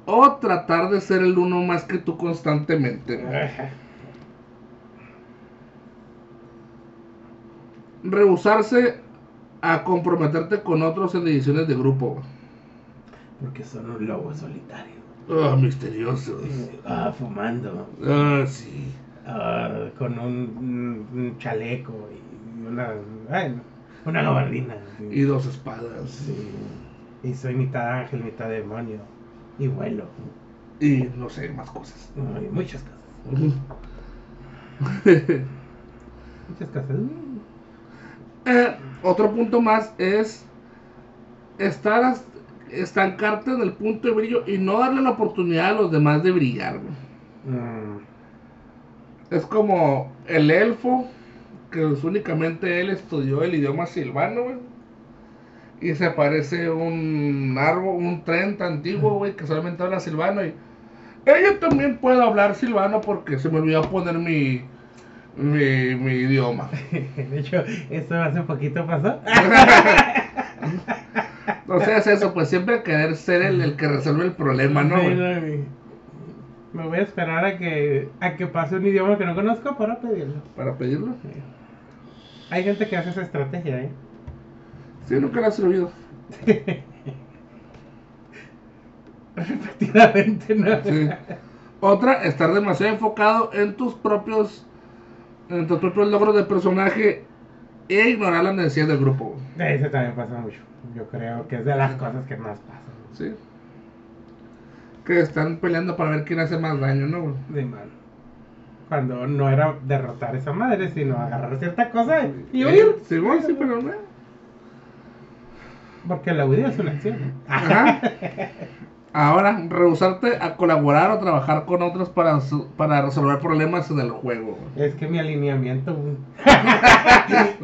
o tratar de ser el uno más que tú constantemente. güey. Rehusarse a comprometerte con otros en ediciones de grupo. Porque son un lobo solitario. Ah, misteriosos. Ah, fumando. Ah, sí. Ah, con un, un chaleco y una. Ay, una gabardina. sí. Y dos espadas. Sí. Y soy mitad ángel, mitad demonio. Y vuelo. Y no sé, más cosas. Ay, muchas cosas. Muchas cosas. Eh, otro punto más es estar as- estancarte en el punto de brillo y no darle la oportunidad a los demás de brillar. Mm, Es como el elfo, que únicamente él estudió el idioma silvano, güey. Y se parece un árbol, un tren tan antiguo, güey, que solamente habla silvano. Y "Eh, yo también puedo hablar silvano porque se me olvidó poner mi, mi, mi idioma. De hecho, esto hace poquito pasó. No sé, es eso, pues siempre querer ser el, el que resuelve el problema, ¿no? Sí, Me voy a esperar a que, a que pase un idioma que no conozco para pedirlo. Para pedirlo. Hay gente que hace esa estrategia, ¿eh? Sí, nunca lo ha servido. Efectivamente, ¿no? Sí. Otra, estar demasiado enfocado en tus propios en tus propios logros de personaje e ignorar las necesidades del grupo. Eso también pasa mucho. Yo creo que es de las cosas que más pasan. ¿Sí? Que están peleando para ver quién hace más daño, ¿no? De mal. Cuando no era derrotar a esa madre, sino agarrar cierta cosa y huir. Eh, Sí, güey, sí, pero no. Porque la huida es una acción. Ajá. Ahora, rehusarte a colaborar o trabajar con otros para, para resolver problemas en el juego. Es que mi alineamiento,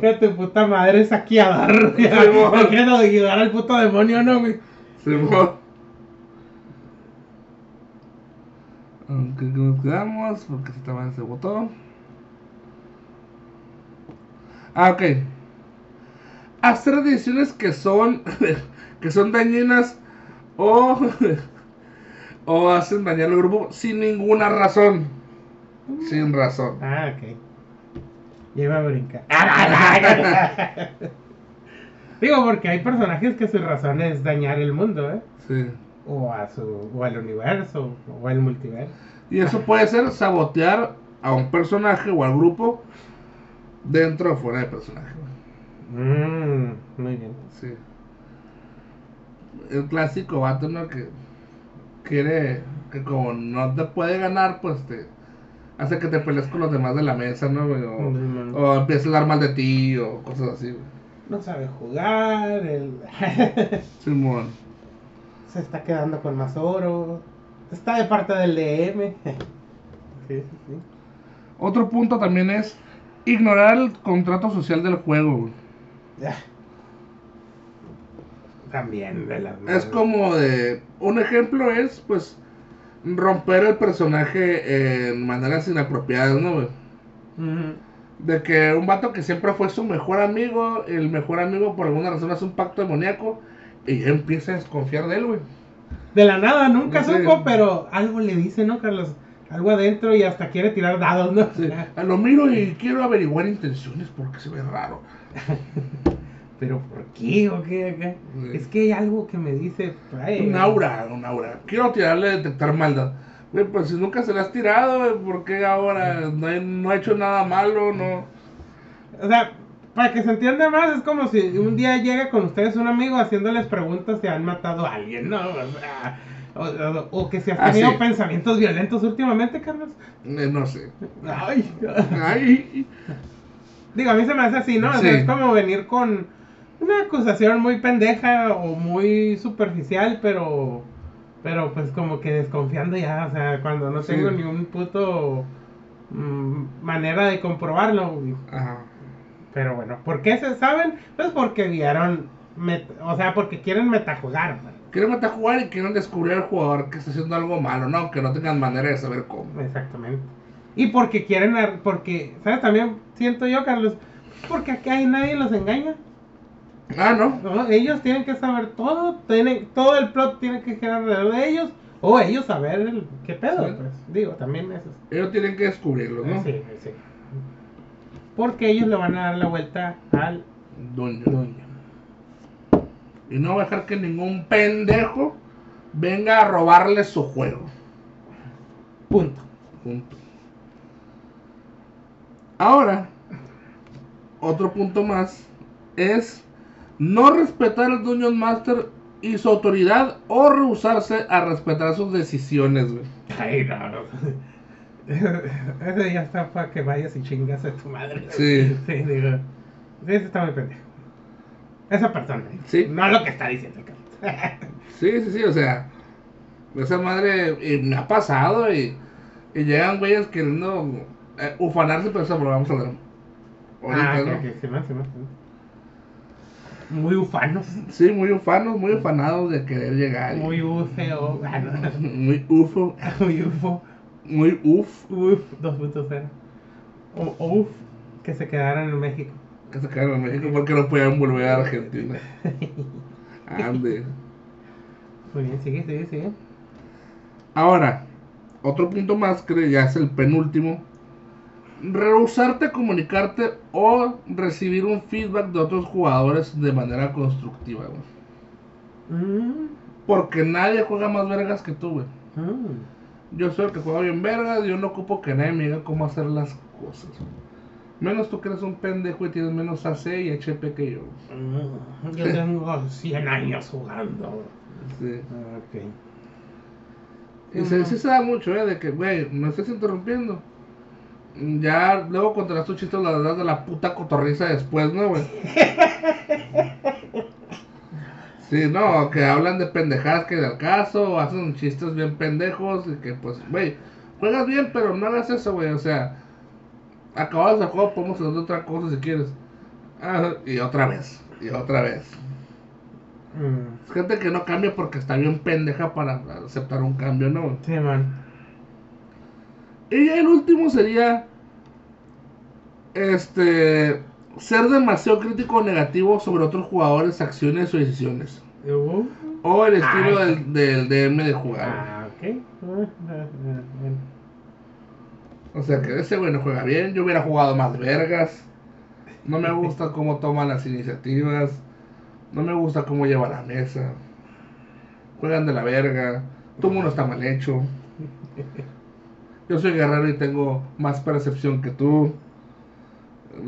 que tu puta madre es saqueador. güey. mo. No quiero ayudar al puto demonio, no, güey. Güey. Aunque nos quedamos, porque se también se votó. Ah, ok. Hacer decisiones que son que son dañinas o o hacen dañar al grupo sin ninguna razón. Sin razón. Ah, ok. Lleva a brincar. Digo, porque hay personajes que su razón es dañar el mundo, ¿eh? Sí. O a su, o al universo, o al multiverso. Y eso puede ser sabotear a un personaje o al grupo dentro o fuera del personaje. Mmm, muy bien. Sí. El clásico vato, ¿no? Que quiere, que como no te puede ganar, pues te hace que te pelees con los demás de la mesa, ¿no? güey? O, Mm. o empieza a hablar mal de ti o cosas así. güey. No sabe jugar, el... Simón. se está quedando con más oro, está de parte del DM. sí, sí, sí. Otro punto también es ignorar el contrato social del juego. güey. También de las Es como de. Un ejemplo es, pues, romper el personaje en maneras inapropiadas, ¿no, güey? De que un vato que siempre fue su mejor amigo, el mejor amigo por alguna razón hace un pacto demoníaco y ya empieza a desconfiar de él, güey. De la nada, nunca supo, pero algo le dice, ¿no, Carlos? Algo adentro y hasta quiere tirar dados, ¿no? Sí, lo miro y quiero averiguar intenciones porque se ve raro. ¿Pero por qué o qué? o qué? Sí. Es que hay algo que me dice. Un aura, un aura. Quiero tirarle a detectar maldad. Güey, pues si nunca se le has tirado, ¿por qué ahora no, he- no ha hecho nada malo? No. O sea, para que se entienda más, es como si un día llega con ustedes un amigo haciéndoles preguntas si han matado a alguien, ¿no? O sea, o, o- o que si has Ah, tenido sí. pensamientos violentos últimamente, Carlos. Eh, no sé. Ay. Ay, Digo, a mí se me hace así, ¿no? O sea, es como venir con una acusación muy pendeja o muy superficial, pero pero pues como que desconfiando ya, o sea, cuando no Sí. tengo ni un puto mm, manera de comprobarlo. Ajá. Pero bueno, ¿por qué se saben? Pues porque vieron o sea, porque quieren metajugar. Quieren metajugar y quieren descubrir al jugador que está haciendo algo malo, ¿no? Que no tengan manera de saber cómo. Exactamente. Y porque quieren, porque, ¿sabes? También siento yo, Carlos, porque aquí hay nadie los engaña. Ah, ¿no? ¿no? Ellos tienen que saber todo, tienen, todo el plot tiene que girar alrededor de ellos, o ellos saber el, qué pedo, Sí. pues. Digo, también eso. Ellos tienen que descubrirlo, ¿no? Sí, sí. Porque ellos le van a dar la vuelta al Dueño. dueño. Y no va a dejar que ningún pendejo venga a robarle su juego. Punto. Punto. Ahora, otro punto más es no respetar al Dungeon Master y su autoridad o rehusarse a respetar sus decisiones, güey. Ay, no, no. Ese ya está para que vayas y chingas a tu madre. Sí. Sí, digo. Ese está muy pendejo. Esa persona. Sí. No lo que está diciendo, Carlos. Sí, sí, sí, o sea, esa madre y me ha pasado y, y llegan güeyes queriendo eh, ufanarse, pero eso lo vamos a ver. Ahorita, Ah, ¿no? ok, ok, sí, más, sí, más, sí. Muy ufanos. Sí, muy ufanos, muy ufanados de querer llegar. Muy ufeo. Muy ufo, Muy ufo. muy uf, Uf 2.0. O uf, que se quedaran en México. que se quedaron en México porque no podían volver a Argentina. Ande. Muy bien, sigue, sigue, sigue. Ahora, otro punto más que ya es el penúltimo. Rehusarte a comunicarte o recibir un feedback de otros jugadores de manera constructiva, güey. Mm, Porque nadie juega más vergas que tú, güey. mm. Yo soy el que juega bien vergas, yo no ocupo que nadie me diga cómo hacer las cosas. Menos tú que eres un pendejo y tienes menos AC y HP que yo. Mm, Yo tengo 100 años jugando. Sí. Ok. Y se, sí se da mucho, ¿eh? De que, güey, me estás interrumpiendo. Ya luego contarás tu chiste la verdad de la puta cotorriza después, ¿no, güey? Sí, no, que hablan de pendejadas que del caso, hacen chistes bien pendejos, y que pues, güey, juegas bien, pero no hagas eso, güey, o sea, acabamos el juego, podemos hacer otra cosa si quieres. Ah, y otra vez, y otra vez. Mm, Es gente que no cambia porque está bien pendeja para aceptar un cambio, ¿no? Sí, man. Y ya el último sería. Este. Ser demasiado crítico o negativo sobre otros jugadores, acciones o decisiones. Uh, O el estilo Ah, del, del DM de jugar. Ah, ok. O sea que ese güey no juega bien. Yo hubiera jugado más vergas. No me gusta cómo toma las iniciativas. No me gusta cómo lleva la mesa. Juegan de la verga. Tu mundo está mal hecho. Yo soy guerrero y tengo más percepción que tú.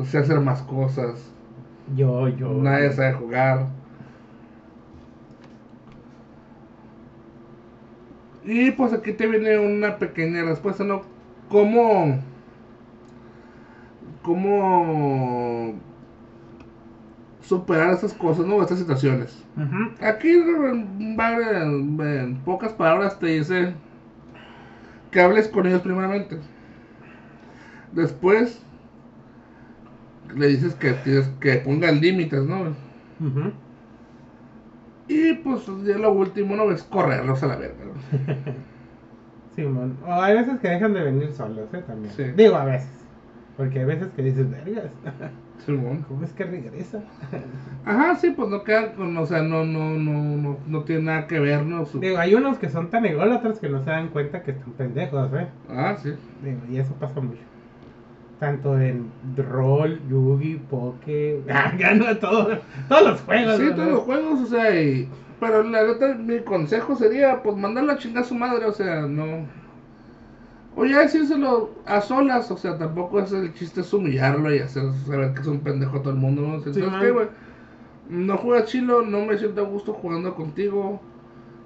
Sé hacer más cosas. Yo, yo. Nadie sabe jugar. Y pues aquí te viene una pequeña respuesta, ¿no? ¿Cómo... ¿Cómo... Superar esas cosas, ¿no? Estas situaciones. Aquí en, en- en pocas palabras te dice que hables con ellos primeramente. Después le dices que tienes que pongan límites, ¿no? Y pues ya lo último, ¿no? Es correrlos a la verga, ¿no? Simón. O hay veces que dejan de venir solos, ¿eh? También. Sí. Digo, a veces. Porque hay veces que dices, vergas. ¿cómo es que regresa? Ajá, sí, pues no queda con, o sea, no, no, no, no, no tiene nada que ver, ¿no? Su- Digo, hay unos que son tan ególatras que no se dan cuenta que están pendejos, ¿eh? Ah, sí. Digo, y eso pasa mucho. Tanto en rol, Yugi, Poke, gano todo, todos los juegos. Sí, todos los juegos, o sea, y... Pero la neta, mi consejo sería, pues, mandarla a chingar a su madre, o sea, no... O ya decírselo a solas, o sea, tampoco es el chiste es humillarlo y hacer saber que es un pendejo a todo el mundo, ¿no? O sea, Sí, ¿sabes man. qué, güey? No juegas chilo, no me siento a gusto jugando contigo.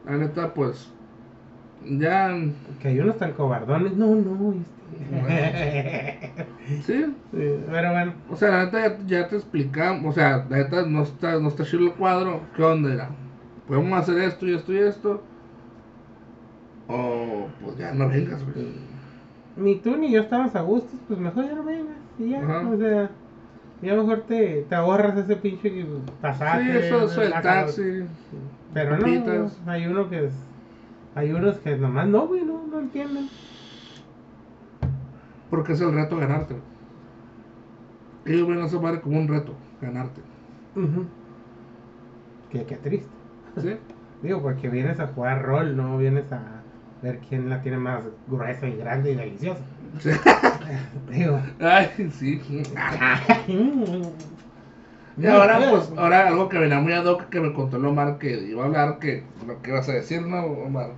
La neta, pues... Ya... Que hay unos tan cobardones. No, no, este. Sí, Sí, pero bueno. O sea, la neta ya, ya te explicamos, o sea, la neta no está, no está chido el cuadro, ¿qué onda? Era? Podemos hacer esto y esto y esto. O pues ya no vengas, güey. Ni tú ni yo estábamos a gusto, pues mejor ya no vengas. Y ya, Ajá. o sea. Y a lo mejor te, te ahorras ese pinche pasaje. Sí, eso, eso el la- taxi. Pero no, hay uno que es. Hay unos que nomás no, güey, no, no entienden. Porque es el reto ganarte. Ellos ven a esa madre como un reto, ganarte. Ujú. Que qué triste. ¿Sí? Digo, porque vienes a jugar rol, no vienes a ver quién la tiene más gruesa y grande y deliciosa. Sí. Digo. Ay, sí. Y ahora, pues, ahora algo que venía muy ad hoc que me contó el Omar que iba a hablar, que lo que ibas a decir, ¿no, Omar?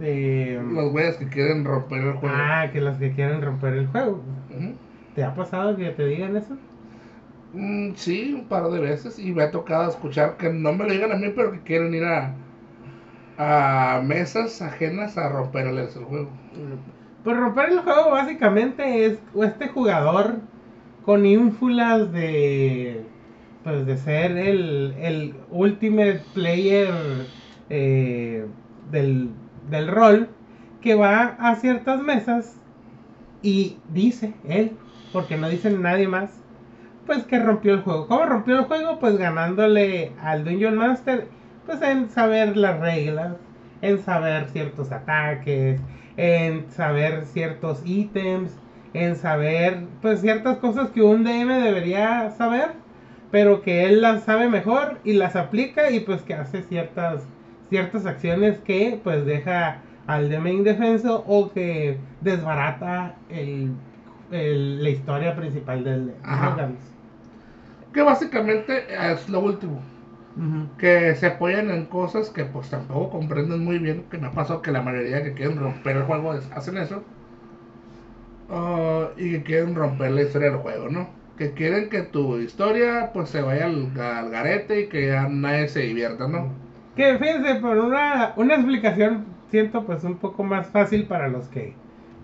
Eh, Los güeyes que quieren romper el juego. ah, que los que quieren romper el juego. ¿Te ha pasado que te digan eso? Mm, sí, un par de veces. Y me ha tocado escuchar que no me lo digan a mí, pero que quieren ir a, a mesas ajenas a romperles el juego. Pues romper el juego básicamente es este jugador con ínfulas de pues de ser el, el ultimate player eh, del, del rol que va a ciertas mesas y dice él, porque no dice nadie más, pues que rompió el juego. ¿Cómo rompió el juego? Pues ganándole al Dungeon Master, pues en saber las reglas, en saber ciertos ataques, en saber ciertos ítems, en saber pues ciertas cosas que un DM debería saber, pero que él las sabe mejor y las aplica y pues que hace ciertas ciertas acciones que pues deja al DM indefenso o que desbarata el, el- la historia principal del de Ajá. Dragons. Que básicamente es lo último. Que se apoyan en cosas que pues tampoco comprenden muy bien. Que me ha pasado que la mayoría que quieren romper el juego hacen eso. Ah, y que quieren romper la historia del juego, ¿no? Que quieren que tu historia pues se vaya al, al garete y que ya nadie se divierta, ¿no? Que fíjense, por una, una explicación, siento pues un poco más fácil para los que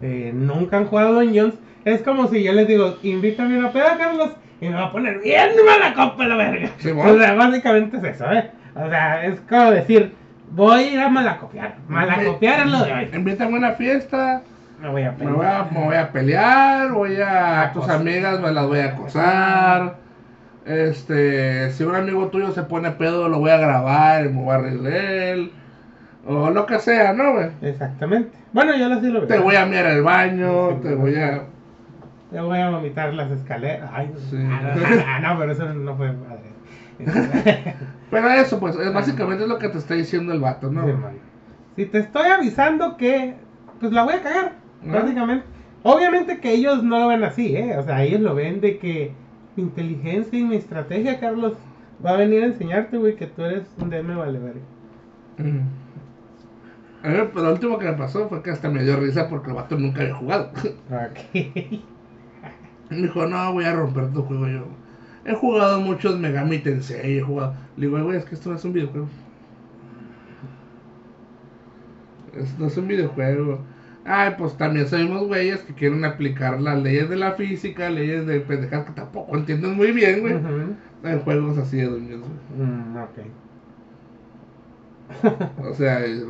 eh, nunca han jugado Dungeons. Es como si yo les digo, invítame a una peda, Carlos, y me va a poner bien mala copa la verga. Sí, o sea, básicamente es eso, ¿eh? O sea, es como decir, voy a ir a malacopiar. Malacopiar es lo de hoy. Invítame a una fiesta, Me voy a me voy a, me voy a pelear, voy a, a tus amigas me las voy a acosar. Este, si un amigo tuyo se pone pedo, lo voy a grabar y me voy a reír de él. O lo que sea, ¿no, güey? Exactamente. Bueno, yo así lo veo. Te voy a mirar el baño, Sí, te sí. voy a... Te voy a vomitar las escaleras. Ay, Sí. no, no, pero eso no fue padre. Pero eso, pues, es básicamente es lo que te está diciendo el vato, ¿no? Sí. Si te estoy avisando que, pues la voy a cagar, básicamente. Obviamente que ellos no lo ven así, ¿eh? O sea, ellos lo ven de que mi inteligencia y mi estrategia, Carlos, va a venir a enseñarte, güey, que tú eres un DM vale verga. Ujú. A ver, pues, lo último que me pasó fue que hasta me dio risa porque el vato nunca había jugado. Ok. Me dijo, no, voy a romper tu juego yo. He jugado muchos Megami Tensei, he jugado... Le digo, güey, es que esto no es un videojuego. Es- no es un videojuego. Ay, pues también sabemos güeyes que quieren aplicar las leyes de la física, leyes de pendejadas que tampoco entienden muy bien, güey. En juegos así de Dungeons, güey. Mm, ok. O sea, es-.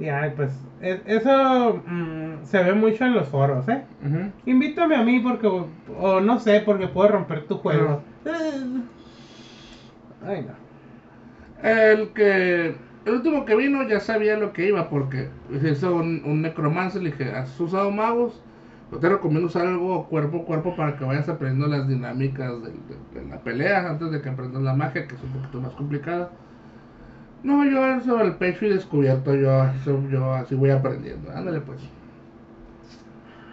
Y ay, pues, e- eso mm, se ve mucho en los foros, ¿eh? Invítame a mí porque, o no sé, porque puedo romper tu juego. Eh. Ay, no. El que. El último que vino ya sabía lo que iba porque hizo un, un necromancer. Le dije, ¿has usado magos? Te recomiendo usar algo cuerpo a cuerpo para que vayas aprendiendo las dinámicas de, de- de la pelea antes de que aprendas la magia, que es un poquito más complicada. No, yo sobre el pecho y descubierto, yo, yo así voy aprendiendo. Ándale pues.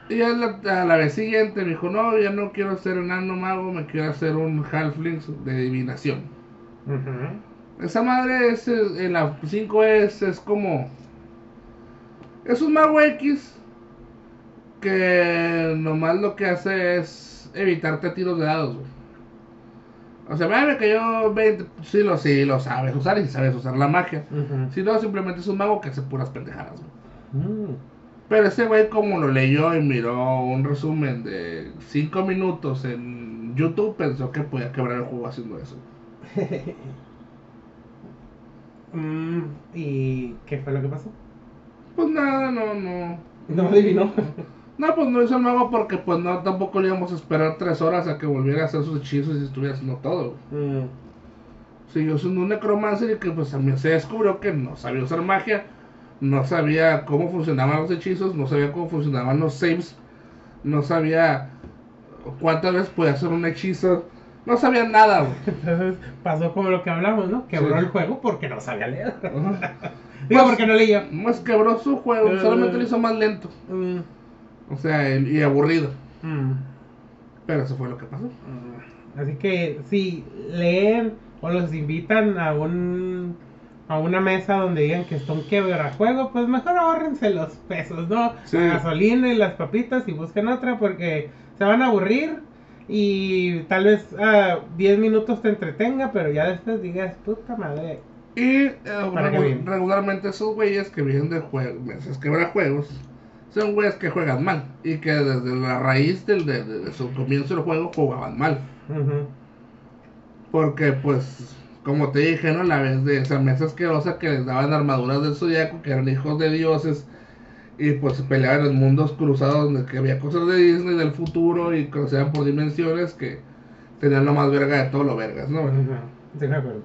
Y a la, a la vez siguiente me dijo, no, ya no quiero ser enano mago, me quiero hacer un halfling de adivinación. Ujú. Esa madre es en la 5 es, es como. Es un mago X que nomás lo que hace es evitarte tiros de dados, güey. O sea, me que yo 20, sí lo, sí lo sabes usar y sabes usar la magia. Si no, simplemente es un mago que hace puras pendejadas, güey. Mm. Pero ese güey como lo leyó y miró un resumen de 5 minutos en YouTube, pensó que podía quebrar el juego haciendo eso. Mm, ¿Y qué fue lo que pasó? Pues nada, no, no. No adivinó. No, pues no hizo el mago porque pues no, tampoco le íbamos a esperar tres horas a que volviera a hacer sus hechizos y estuviera haciendo todo. Mm. Siguió siendo un necromancer y que pues también se descubrió que no sabía usar magia, no sabía cómo funcionaban los hechizos, no sabía cómo funcionaban los saves, no sabía cuántas veces podía hacer un hechizo, no sabía nada. güey. Entonces pasó como lo que hablamos, ¿no? Quebró Sí. el juego porque no sabía leer. Ajá. Digo, Pues- porque no leía. Pues quebró su juego, Eh. solamente lo hizo más lento, Mm. O sea, y aburrido. Mm. Pero eso fue lo que pasó. Mm. Así que si leen o los invitan a un a una mesa donde digan que un quebrajuego, pues mejor ahórrense los pesos, ¿no? Sí. La gasolina y las papitas y busquen otra porque se van a aburrir y tal vez ah, 10 minutos te entretenga, pero ya después digas, puta madre. Y eh, regularmente esos güeyes que vienen de juegos, mesas quebrajuegos, son güeyes que juegan mal. Y que desde la raíz del, de, de- de su comienzo del juego jugaban mal. Porque, pues, como te dije, ¿no? La vez de esa mesa asquerosa que les daban armaduras del zodiaco, que eran hijos de dioses. Y pues se peleaban en mundos cruzados donde que había cosas de Disney, del futuro, y cruzaban por dimensiones que tenían lo más verga de todo lo vergas, ¿no? Ujú. Sí, me acuerdo.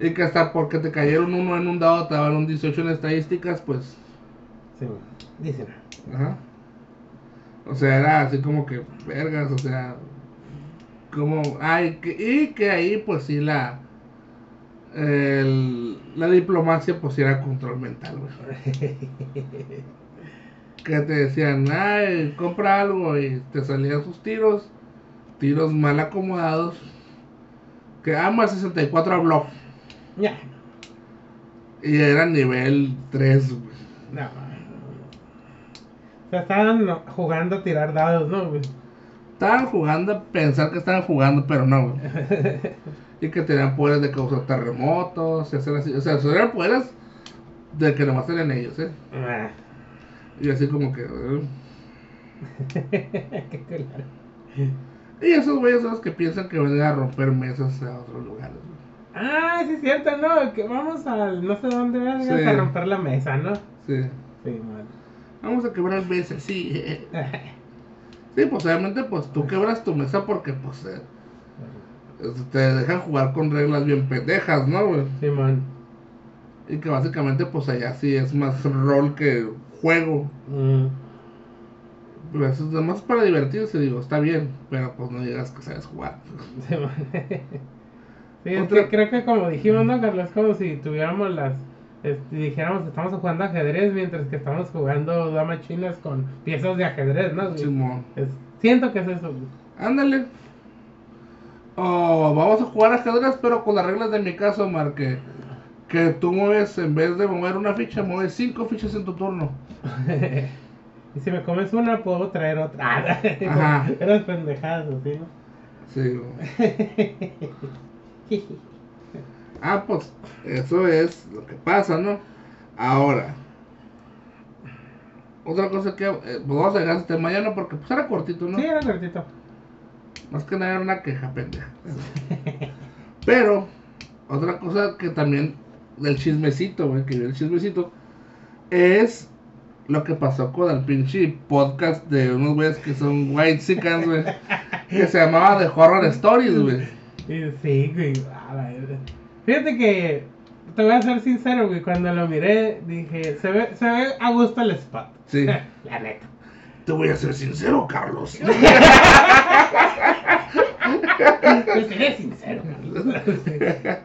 Y que hasta porque te cayeron uno en un dado, te daban un 18 en estadísticas, pues. Sí, dicen. Ajá. O sea, era así como que, vergas, o sea. Como, ay, que, y que ahí, pues sí, la. el- la diplomacia, pues era control mental, güey. Que te decían, ay, compra algo y te salían sus tiros, tiros mal acomodados. Que ama 64 a block. Ya. Y era nivel 3, güey. No. Sea, estaban jugando a tirar dados, ¿no? güey? Estaban jugando a pensar que estaban jugando, pero no, güey. Y que tenían poderes de causar terremotos y hacer así. O sea, eran poderes de que nomás tenían ellos, ¿eh? Ah. Y así como que. Qué culero. Y esos güeyes son los que piensan que van a romper mesas a otros lugares. Ah, sí es cierto, ¿no? Que vamos al no sé dónde vergas Sí. a romper la mesa, ¿no? Sí. Sí, man. Vamos a quebrar mesas, sí. Sí, pues obviamente, pues tú quebras tu mesa porque, pues, eh, te dejan jugar con reglas bien pendejas, ¿no, güey? Sí, man. Y que básicamente, pues allá sí es más rol que juego. Mm. Pues es más para divertirse, digo, está bien, pero pues no digas que sabes jugar. Sí, man. Sí, es que creo que como dijimos, ¿no, Carlos? Es como si tuviéramos las... este, dijéramos que estamos jugando ajedrez mientras que estamos jugando damas chinas con piezas de ajedrez, ¿no? güey? Simón. Es- siento que es eso. güey. Ándale. O vamos a jugar ajedrez, pero con las reglas de mi caso, Mar, que, tú mueves, en vez de mover una ficha, mueves cinco fichas en tu turno. y si me comes una, puedo traer otra. Ajá. Eras pendejadas. Sí. güey. Ah, pues eso es lo que pasa, ¿no? Ahora. Otra cosa que... eh, pues vamos a dejar este ¿no? Porque pues era cortito, ¿no? Sí, era cortito. Más que nada era una queja pendeja. Pero, otra cosa que también del chismecito, güey, que el chismecito, es lo que pasó con el pinche podcast de unos güeyes que son white chickens, güey, que se llamaba The Horror Stories, güey. Sí, güey. a la verga. Fíjate que te voy a ser sincero, güey. Cuando lo miré, dije, se ve, se ve a gusto el spot. Sí. La neta. Te voy a ser sincero, Carlos. Yo seré sincero, Carlos.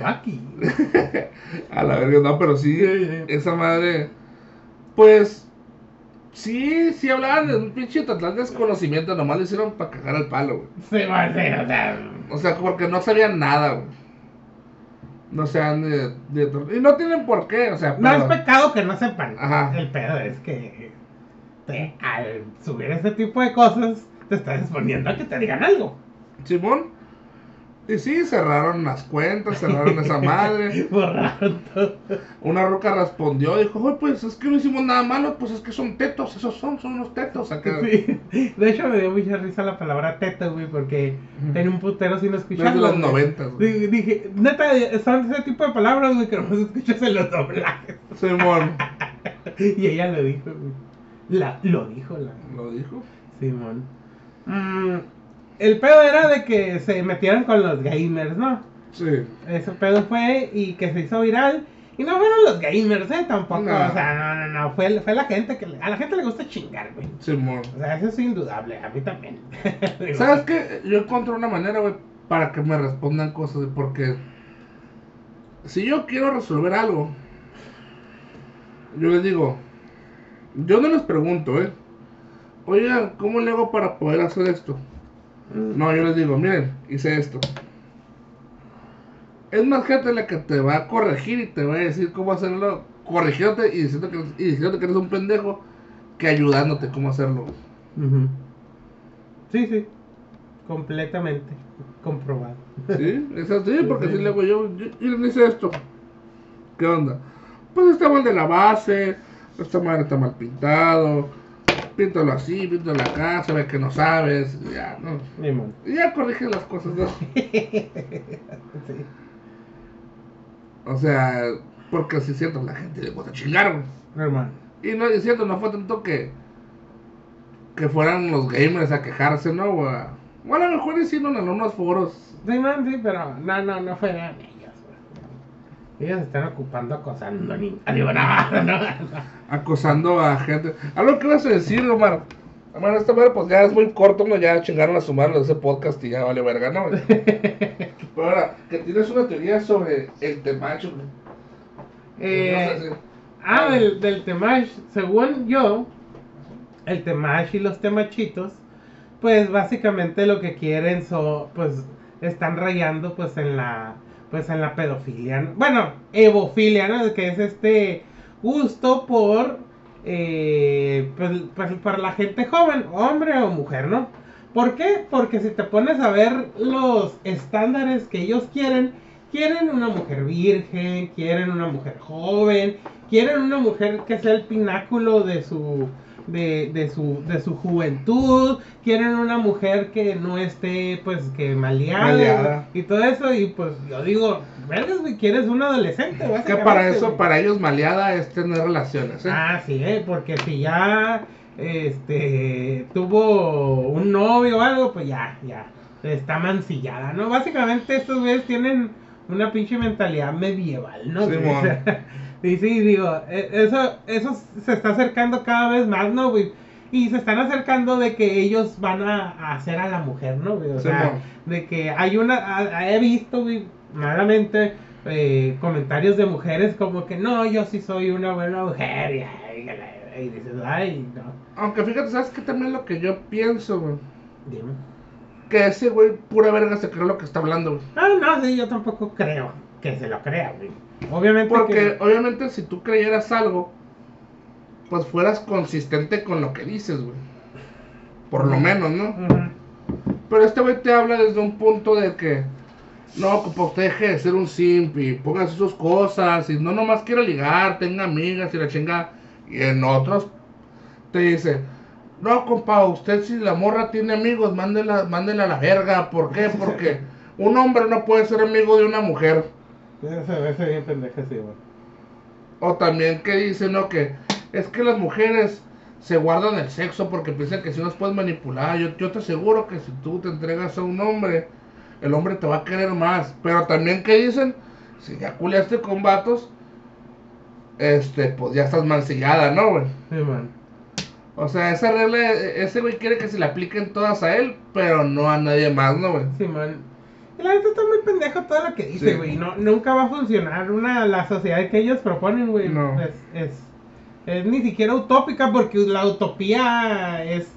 Maki. A la verga, no, pero sí, Sí, sí. esa madre, pues, sí, sí hablaban de un pinche total desconocimiento, nomás lo hicieron para cagar al palo, güey. Se va a hacer, o sea. O sea, porque no sabían nada, güey. No sean de, de- Y no tienen por qué, o sea, No es pecado que no sepan. Ajá. El pedo es que te- al subir ese tipo de cosas, te estás exponiendo a que te digan algo. Simón. Y sí, cerraron las cuentas, cerraron esa madre. Borraron todo. Una roca respondió, dijo, "Oye, pues es que no hicimos nada malo, pues es que son tetos, esos son, son unos tetos acá. Sí. De hecho, me dio mucha risa la palabra teta, güey, porque tenía un putero sin escucharlo. Desde los noventas, güey. Dije, neta, son ese tipo de palabras, güey, que no escuchas en los doblajes. Simón. Y ella lo dijo, güey. La, lo dijo la. Lo dijo. Simón. Mm, el pedo era de que se metieran con los gamers, ¿no? Sí. Ese pedo fue y que se hizo viral. Y no fueron los gamers, ¿eh? Tampoco. No. O sea, no, no, no. Fue, fue la gente que. le- A la gente le gusta chingar, güey. Simón. O sea, eso es indudable. A mí también. ¿Sabes qué? Yo encontré una manera, güey, para que me respondan cosas, porque si yo quiero resolver algo, yo les digo, yo no les pregunto, ¿eh? Oigan, ¿cómo le hago para poder hacer esto? Mm, No, yo les digo, miren, hice esto. Es más gente la que te va a corregir y te va a decir cómo hacerlo, corrigiéndote y diciendo que, y diciéndote que eres un pendejo, que ayudándote cómo hacerlo. Sí, sí. Completamente comprobado. Sí, es así, porque si le hago yo, yo, y le dice esto. ¿Qué onda? Pues está mal de la base, esta madre está mal pintado, píntalo así, píntalo acá, se ve que no sabes, ya, ¿no? Y ya corrigen las cosas, ¿no? Sí. O sea, porque si es cierto, la gente le gusta chingar. Hermano. Y no es cierto, no fue tanto que que fueran los gamers a quejarse, ¿no? O a, lo mejor hicieron en algunos foros. Sí, man, sí, pero no, no, no fueran ellos. Ellos están ocupando acosando niños. Digo, no, no, no. acosando a gente. Algo que vas a decir, Omar. Omar, esta madre pues ya es muy corto, ¿no? Ya chingaron a sumar de ese podcast y ya vale verga, ¿no? Pero ahora, que tienes una teoría sobre el temacho. Eh, ah, del, del según yo, el Temash y los Temachitos, pues básicamente lo que quieren son, pues, están rayando pues en la, pues en la pedofilia, ¿no? bueno, evofilia, ¿no? Que es este gusto por, eh, pues, pues, para la gente joven, hombre o mujer, ¿no? ¿Por qué? Porque si te pones a ver los estándares que ellos quieren, quieren una mujer virgen, quieren una mujer joven, quieren una mujer que sea el pináculo de su de, de su de su juventud, quieren una mujer que no esté pues que maleada, Maleada. y todo eso y pues yo digo, vergas, güey, quieres un adolescente, Que para eso, para ellos maleada es tener relaciones, ¿eh? Ah, sí, ¿eh? porque si ya este tuvo un novio o algo, pues ya, ya, está mancillada, ¿no? Básicamente estos güeyes tienen una pinche mentalidad medieval, ¿no? Sí, y sí, digo, e- eso, eso se está acercando cada vez más, ¿no, güey? Y se están acercando de que ellos van a, a hacer a la mujer, ¿no, güey? O Sí, sea, de que hay una, a- he visto, güey, malamente, eh, comentarios de mujeres como que no, yo sí soy una buena mujer, y, y dices, ay, no, Aunque fíjate, ¿sabes qué? También lo que yo pienso, güey. dime. Que ese güey, pura verga, se cree lo que está hablando, güey. Ah, no, sí, yo tampoco creo que se lo crea, güey. Obviamente Porque que- obviamente si tú creyeras algo, pues fueras consistente con lo que dices, güey. Por lo menos, ¿no? Pero este güey te habla desde un punto de que, no, compa, usted deje de ser un simp y póngase sus cosas y no nomás quiera ligar, tenga amigas y la chingada. Y en otros te dice, no, compa, usted si la morra tiene amigos, mándela, mándela a la verga. ¿Por qué? Porque un hombre no puede ser amigo de una mujer. Ese bien pendeja, sí, güey. O también que dice, ¿no? Que es que las mujeres se guardan el sexo porque piensan que si nos puedes manipular. Yo, yo te aseguro que si tú te entregas a un hombre, el hombre te va a querer más. Pero también que dicen, si ya culiaste con vatos, este, pues ya estás mancillada, ¿no, güey? Sí, man. O sea, esa regla, ese güey quiere que se le apliquen todas a él, pero no a nadie más, ¿no, güey? Sí, man. Y la neta está muy pendejo todo lo que dice, Sí. güey. No, nunca va a funcionar una, la sociedad que ellos proponen, güey. No. Es, es, es ni siquiera utópica porque la utopía es,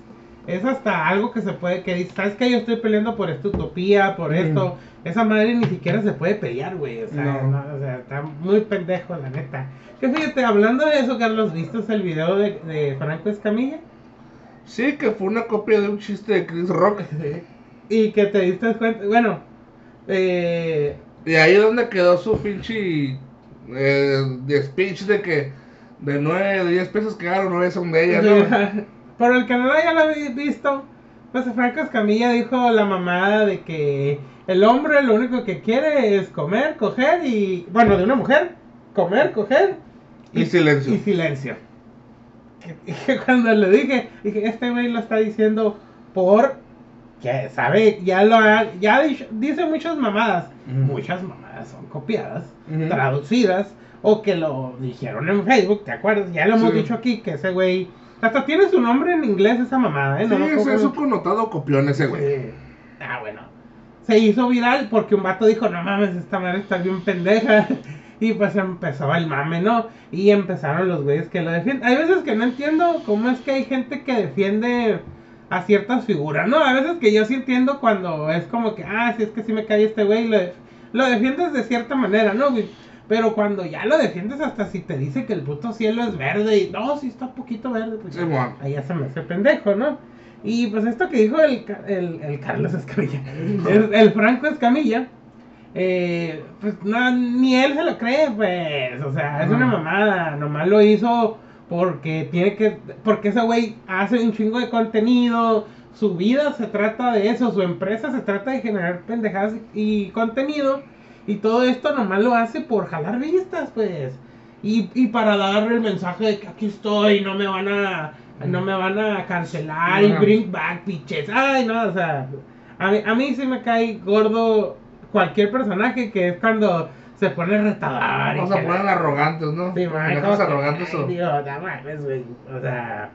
es hasta algo que se puede, que dice, ¿sabes qué? Yo estoy peleando por esta utopía, por Mm. esto. Esa madre ni siquiera se puede pelear, güey. O sea, No. no, o sea, está muy pendejo, la neta. Que fíjate, hablando de eso, Carlos, ¿viste el video de, de Franco Escamilla? Sí, que fue una copia de un chiste de Chris Rock. Y que te diste cuenta, bueno, eh, Y ahí es donde quedó su pinche eh, de speech de que de 9, de 10 pesos que agarro, 9 son de ella, ¿no? Por el que no lo haya visto, pues Franco Escamilla dijo la mamada de que el hombre lo único que quiere es comer, coger y. Bueno, de una mujer, comer, coger Y silencio. Y silencio. que cuando le dije, dije, este güey lo está diciendo por que sabe, ya lo ha, ya dicho- dice muchas mamadas, muchas mamadas son copiadas, traducidas, o que lo dijeron en Facebook, ¿te acuerdas? Ya lo hemos Sí. dicho aquí, que ese güey, hasta tiene su nombre en inglés esa mamada, ¿eh? Sí, No es, es un connotado copión ese güey. Sí. Ah, bueno. Se hizo viral porque un vato dijo, no mames, esta madre está bien pendeja. Y pues empezó el mame, ¿no? Y empezaron los güeyes que lo defienden. Hay veces que no entiendo cómo es que hay gente que defiende a ciertas figuras, ¿no? A veces que yo sí entiendo cuando es como que, ah, si es que sí me cae este güey, lo, lo defiendes de cierta manera, ¿no, güey? Pero cuando ya lo defiendes hasta si te dice que el puto cielo es verde y no, si está un poquito verde, pues Sí, bueno. ahí ya se me hace pendejo, ¿no? Y pues esto que dijo el, el, el Carlos Escamilla, el, el Franco Escamilla, eh, pues no, ni él se lo cree, pues, o sea, es una mamada, nomás lo hizo porque tiene que, porque ese güey hace un chingo de contenido, su vida se trata de eso, su empresa se trata de generar pendejadas y contenido, y todo esto nomás lo hace por jalar vistas, pues. Y, y para dar el mensaje de que aquí estoy, no me van a no me van a cancelar y bring back bitches. Ay, no, o sea, a mí, a mí sí me cae gordo cualquier personaje que es cuando se pone retadar. y Vamos a que- poner arrogantes, ¿no? Sí, man, que, arrogantes ay, o- digo, no mames, güey. O sea,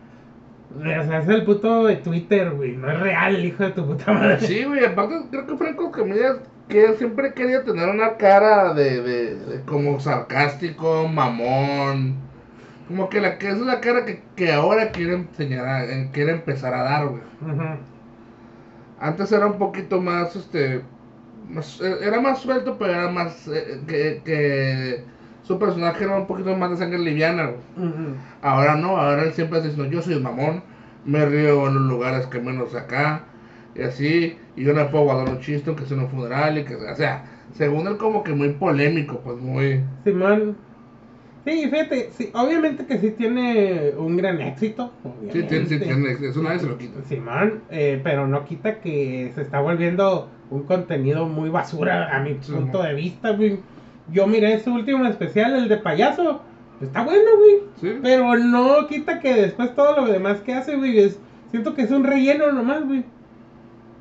o sea, es el puto de Twitter, güey. No es real, hijo de tu puta madre. Sí, güey, aparte creo que Franco Escamilla que siempre quería tener una cara de, de, de como sarcástico, mamón. Como que la que es la cara que, que ahora quiere enseñar, a- eh, quiere empezar a dar, güey. Antes era un poquito más, este, era más suelto, pero era más, eh, que, que su personaje era un poquito más de sangre liviana. Ahora no, ahora él siempre está diciendo, yo soy un mamón, me río en los lugares que menos acá, y así, y yo no puedo guardar un chiste aunque sea un funeral, y que, o sea, según él como que muy polémico, pues muy... Simón. Sí, fíjate, sí, obviamente que sí tiene un gran éxito. Sí, tiene, sí, obviamente. tiene, eso nadie se lo quita. Simón, eh, pero no quita que se está volviendo un contenido muy basura a mi punto de vista, güey. Yo miré su último especial, el de payaso. Está bueno, güey. Sí, Pero no quita que después todo lo demás que hace, güey, es, siento que es un relleno nomás, güey.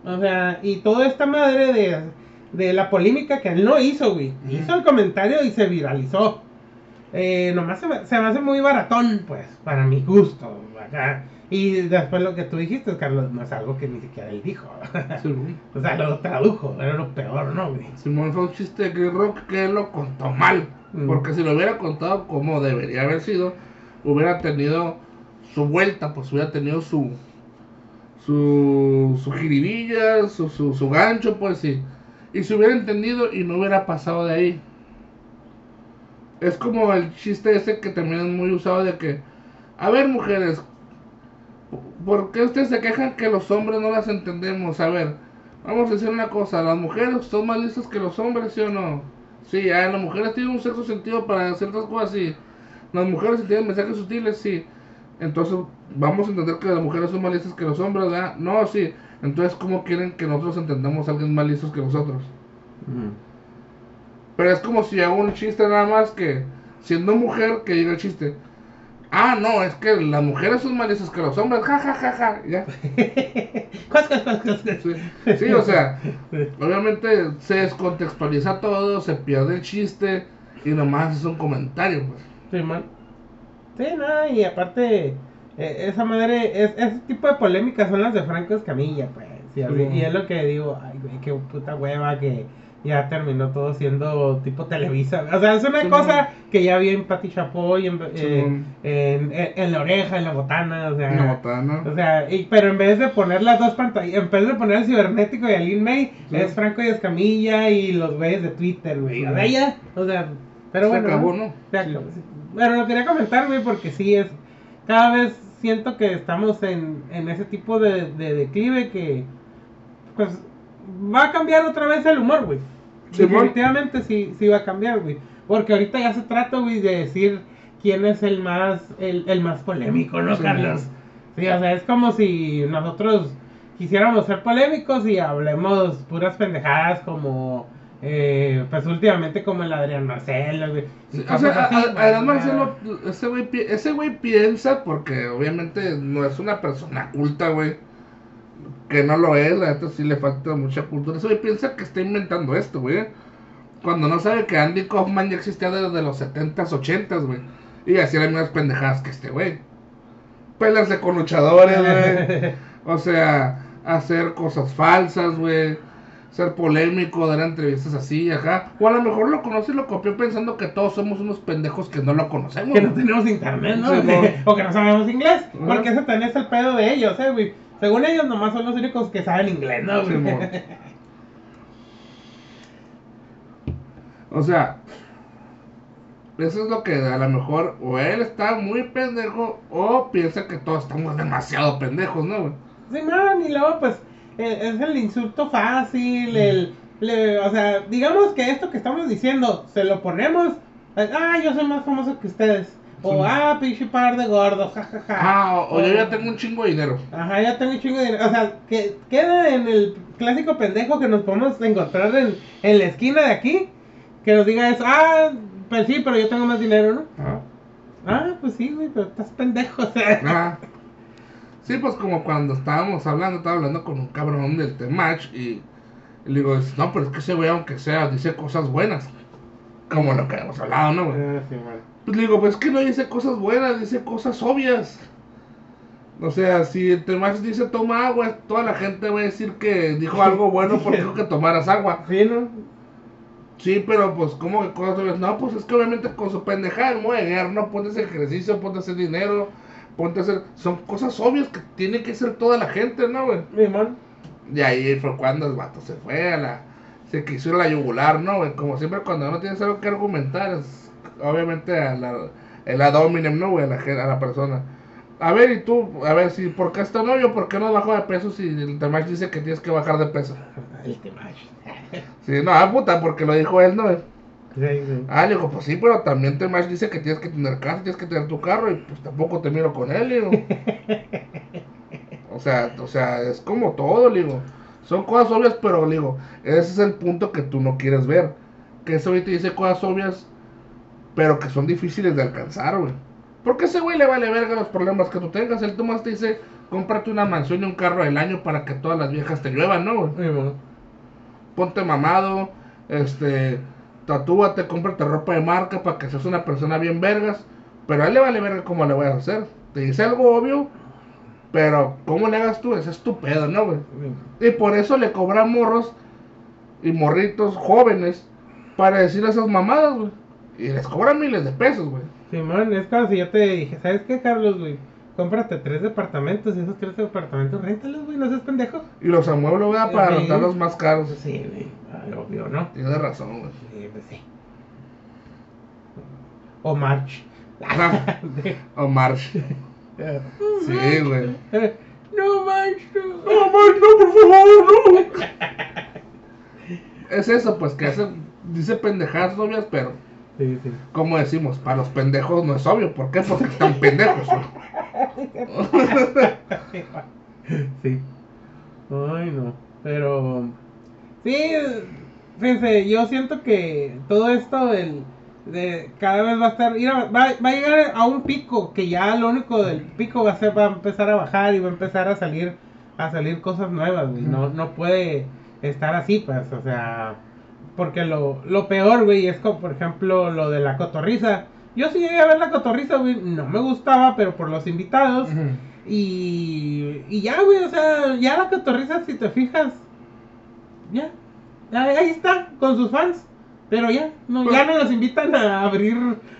O sea, y toda esta madre de, de la polémica que él no hizo, güey. Hizo el comentario y se viralizó. Eh, nomás se me, se me hace muy baratón, pues, para mi gusto. acá. Y después lo que tú dijiste, Carlos, no es algo que ni siquiera él dijo. sí, o sea, lo tradujo, era lo peor, ¿no, güey? Simón fue un chiste de Rock que él lo contó mal. Mm. Porque si lo hubiera contado como debería haber sido, hubiera tenido su vuelta, pues hubiera tenido su su, su jiribilla, su, su, su gancho, pues sí. Y se hubiera entendido y no hubiera pasado de ahí. Es como el chiste ese que también es muy usado de que, a ver mujeres, ¿por qué ustedes se quejan que los hombres no las entendemos? A ver, vamos a decir una cosa, las mujeres son más listas que los hombres, ¿sí o no? Sí, ah, las mujeres tienen un sexto sentido para ciertas cosas, sí. Las mujeres tienen mensajes sutiles, sí. Entonces, vamos a entender que las mujeres son más listas que los hombres, ¿verdad? No, sí. Entonces, ¿cómo quieren que nosotros entendamos a alguien más listos que nosotros? Pero es como si hago un chiste nada más que, siendo mujer, que diga el chiste. Ah, no, es que las mujeres son más listas que los hombres, ja, ja, ja, ja, ya. Sí, o sea, obviamente se descontextualiza todo, se pierde el chiste y nomás es un comentario, pues. Sí, man. Sí, no, y aparte, eh, esa madre, es, ese tipo de polémicas son las de Franco Escamilla, pues. Y, así- y es lo que digo, ay, güey, qué puta hueva que ya terminó todo siendo tipo Televisa. O sea, es una Sí, cosa que ya vi en Pati Chapoy, en, Sí, eh, man. en, en- en la oreja, en la botana, o sea. Una botana. O sea, y- pero en vez de poner las dos pantallas, en vez de poner el cibernético y a Lin May, Sí. es Franco y Escamilla y los güeyes de Twitter, güey. O sea, ya, o sea, pero Se bueno. acabó, ¿no? ¿no? Se acabó, sí. Pero lo quería comentar, güey, porque sí es. Cada vez siento que estamos en, en ese tipo de, de declive que. Pues va a cambiar otra vez el humor, güey. Definitivamente sí, sí va a cambiar, güey. Porque ahorita ya se trata, güey, de decir quién es el más, el, el más polémico, ¿no. Carlos? Sí, o sea, es como si nosotros quisiéramos ser polémicos y hablemos puras pendejadas como Eh, pues últimamente como el Adrián Marcelo, güey. O sea, así, a- güey, además ya. Marcelo, ese güey, ese güey piensa, porque obviamente no es una persona culta, güey. Que no lo es, la neta sí le falta mucha cultura. Ese güey piensa que está inventando esto, güey. Cuando no sabe que Andy Kaufman ya existía desde los 70s, 80s, güey. Y hacía las mismas pendejadas que este güey. Pelarse con luchadores, güey. O sea, hacer cosas falsas, güey. Ser polémico, dar entrevistas así, ajá. O a lo mejor lo conoce y lo copió pensando que todos somos unos pendejos que no lo conocemos. que no tenemos internet, ¿no? Sí, no. o que no sabemos inglés. Porque ese también es el pedo de ellos, eh, güey. Según ellos, nomás son los únicos que saben inglés, ¿no? Simón. O sea, eso es lo que a lo mejor o él está muy pendejo o piensa que todos estamos demasiado pendejos, ¿no? güey? Sí, man, y luego, pues, eh, es el insulto fácil, el... le- o sea, digamos que esto que estamos diciendo, se lo ponemos... Ah, yo soy más famoso que ustedes. O, Sí. ah, pinche par de gordos, jajaja. Ah, o, o yo ya tengo un chingo de dinero. Ajá, ya tengo un chingo de dinero. O sea, que queda en el clásico pendejo que nos podemos encontrar en, en la esquina de aquí. Que nos diga eso, ah, pues sí, pero yo tengo más dinero, ¿no? Ah. Ah, pues sí, güey, pero estás pendejo, o sea. Ah. Sí, pues como cuando estábamos hablando, estaba hablando con un cabrón del T-Match y, y le digo, no, pero es que ese güey, aunque sea, dice cosas buenas. Como lo que hemos hablado, ¿no, güey? Ah, sí, man. Pues le digo, pues es que no dice cosas buenas, dice cosas obvias. O sea, si el T-Match dice toma agua, toda la gente va a decir que dijo algo bueno porque dijo que tomaras agua. Sí, ¿no? Sí, pero pues, ¿cómo que cosas obvias? No, pues es que obviamente con su pendejada a guerra, no ponte hacer ejercicio, ponte hacer dinero, ponte hacer. Son cosas obvias que tiene que hacer toda la gente, ¿no, güey? Mi man. Y ahí fue cuando el vato se fue a la. Se quiso ir a la yugular, ¿no, güey? Como siempre, cuando no tienes algo que argumentar, es obviamente a la. El ad hominem, ¿no, güey? A la, a la persona. A ver, y tú, a ver, si ¿por qué está novio? ¿Por qué no bajo de peso si el Temash dice que tienes que bajar de peso? El Temash. Sí, no, ah, puta, porque lo dijo él, ¿no? Sí, sí. Ah, le digo, pues sí, pero también Temash dice que tienes que tener casa, tienes que tener tu carro, y pues tampoco te miro con él, digo. O sea, o sea, es como todo, le digo. Son cosas obvias, pero le digo, ese es el punto que tú no quieres ver. Que güey te dice cosas obvias, pero que son difíciles de alcanzar, güey. Porque ese güey le vale verga los problemas que tú tengas. Él Tomás te dice, cómprate una mansión y un carro del año para que todas las viejas te lluevan, ¿no, güey? Ponte mamado, este, tatúate, cómprate ropa de marca para que seas una persona bien vergas, pero a él le vale verga cómo le voy a hacer. Te dice algo obvio, pero cómo le hagas tú, ese es tu pedo, ¿no, güey? Y por eso le cobran morros y morritos jóvenes para decir esas mamadas, güey. Y les cobran miles de pesos, güey. Simón, es como si yo te dije, ¿sabes qué, Carlos, güey? Cómprate tres departamentos y esos tres departamentos, réntalos, güey, no seas pendejo. Y los amueblo, güey, para Sí. rentarlos más caros. Sí, güey, ay, obvio, ¿no? Tienes razón, güey. Sí, pues sí. O March. O March. Sí, güey. No, March, no. No, Mike, no, por favor, no. Es eso, pues que hace, dice pendejadas obvias, pero Sí, sí. como decimos, para los pendejos no es obvio. ¿Por qué? Porque están pendejos. ¿no? Sí. Ay, no. Pero. Sí, fíjense, yo siento que todo esto del. De cada vez va a estar. ir a- va, va a llegar a un pico que ya lo único del pico va a ser. Va a empezar a bajar y va a empezar a salir. A salir cosas nuevas, güey. No, no puede estar así, pues, o sea. Porque lo, lo peor, güey, es como, por ejemplo, lo de la cotorriza. Yo sí llegué a ver la cotorriza, güey. No me gustaba, pero por los invitados. Y, y ya, güey, o sea, ya la cotorriza, si te fijas, ya, ahí está, con sus fans. Pero ya, no, ya no los invitan a abrir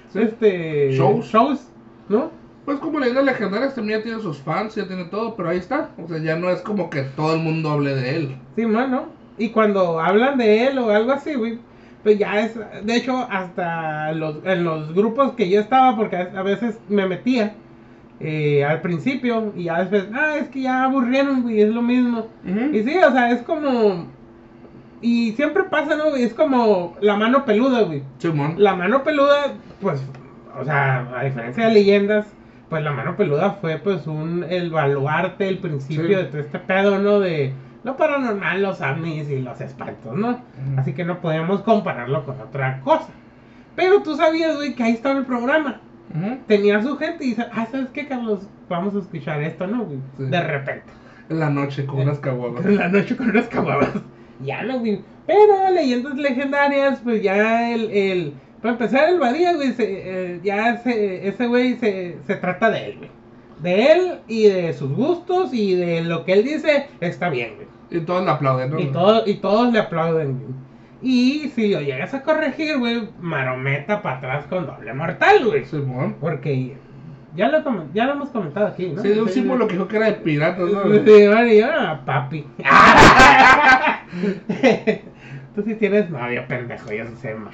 Sí. este Shows. shows, ¿no? Pues como leyendas legendarias también ya tiene sus fans, ya tiene todo, pero ahí está. O sea, ya no es como que todo el mundo hable de él. Sí, mano. Y cuando hablan de él o algo así, güey, pues ya es, de hecho, hasta los, en los grupos que yo estaba, porque a veces me metía eh, al principio y ya después, ah, es que ya aburrieron, güey, es lo mismo. Y sí, o sea, es como. Y siempre pasa, ¿no? Es como la mano peluda, güey. Simón. La mano peluda, pues, o sea, a diferencia de leyendas, pues la mano peluda fue, pues, un. El baluarte, el principio Sí. de todo este pedo, ¿no? De, lo paranormal, los ovnis y los espantos, ¿no? Así que no podíamos compararlo con otra cosa. Pero tú sabías, güey, que ahí estaba el programa. Tenía su gente y dice, ah, ¿sabes qué, Carlos? Vamos a escuchar esto, ¿no, güey? Sí. De repente. En la noche con unas caguamas. En la noche con unas caguamas. Ya no, güey. Pero leyendas legendarias, pues ya el. el para empezar, el Badía, güey, se, eh, ya se, ese güey se, se trata de él, güey. De él y de sus gustos y de lo que él dice, está bien, güey. Y todos le aplauden, ¿no? Y, todo, y todos le aplauden, güey. Y si lo llegas a corregir, güey, marometa para atrás con doble mortal, güey. Simón. Porque ya lo, ya lo hemos comentado aquí, ¿no? Sí, de un símbolo que dijo que era de piratas, ¿no? Sí, bueno, y yo, ah, papi. Tú sí tienes novio, pendejo, yo sí sé más.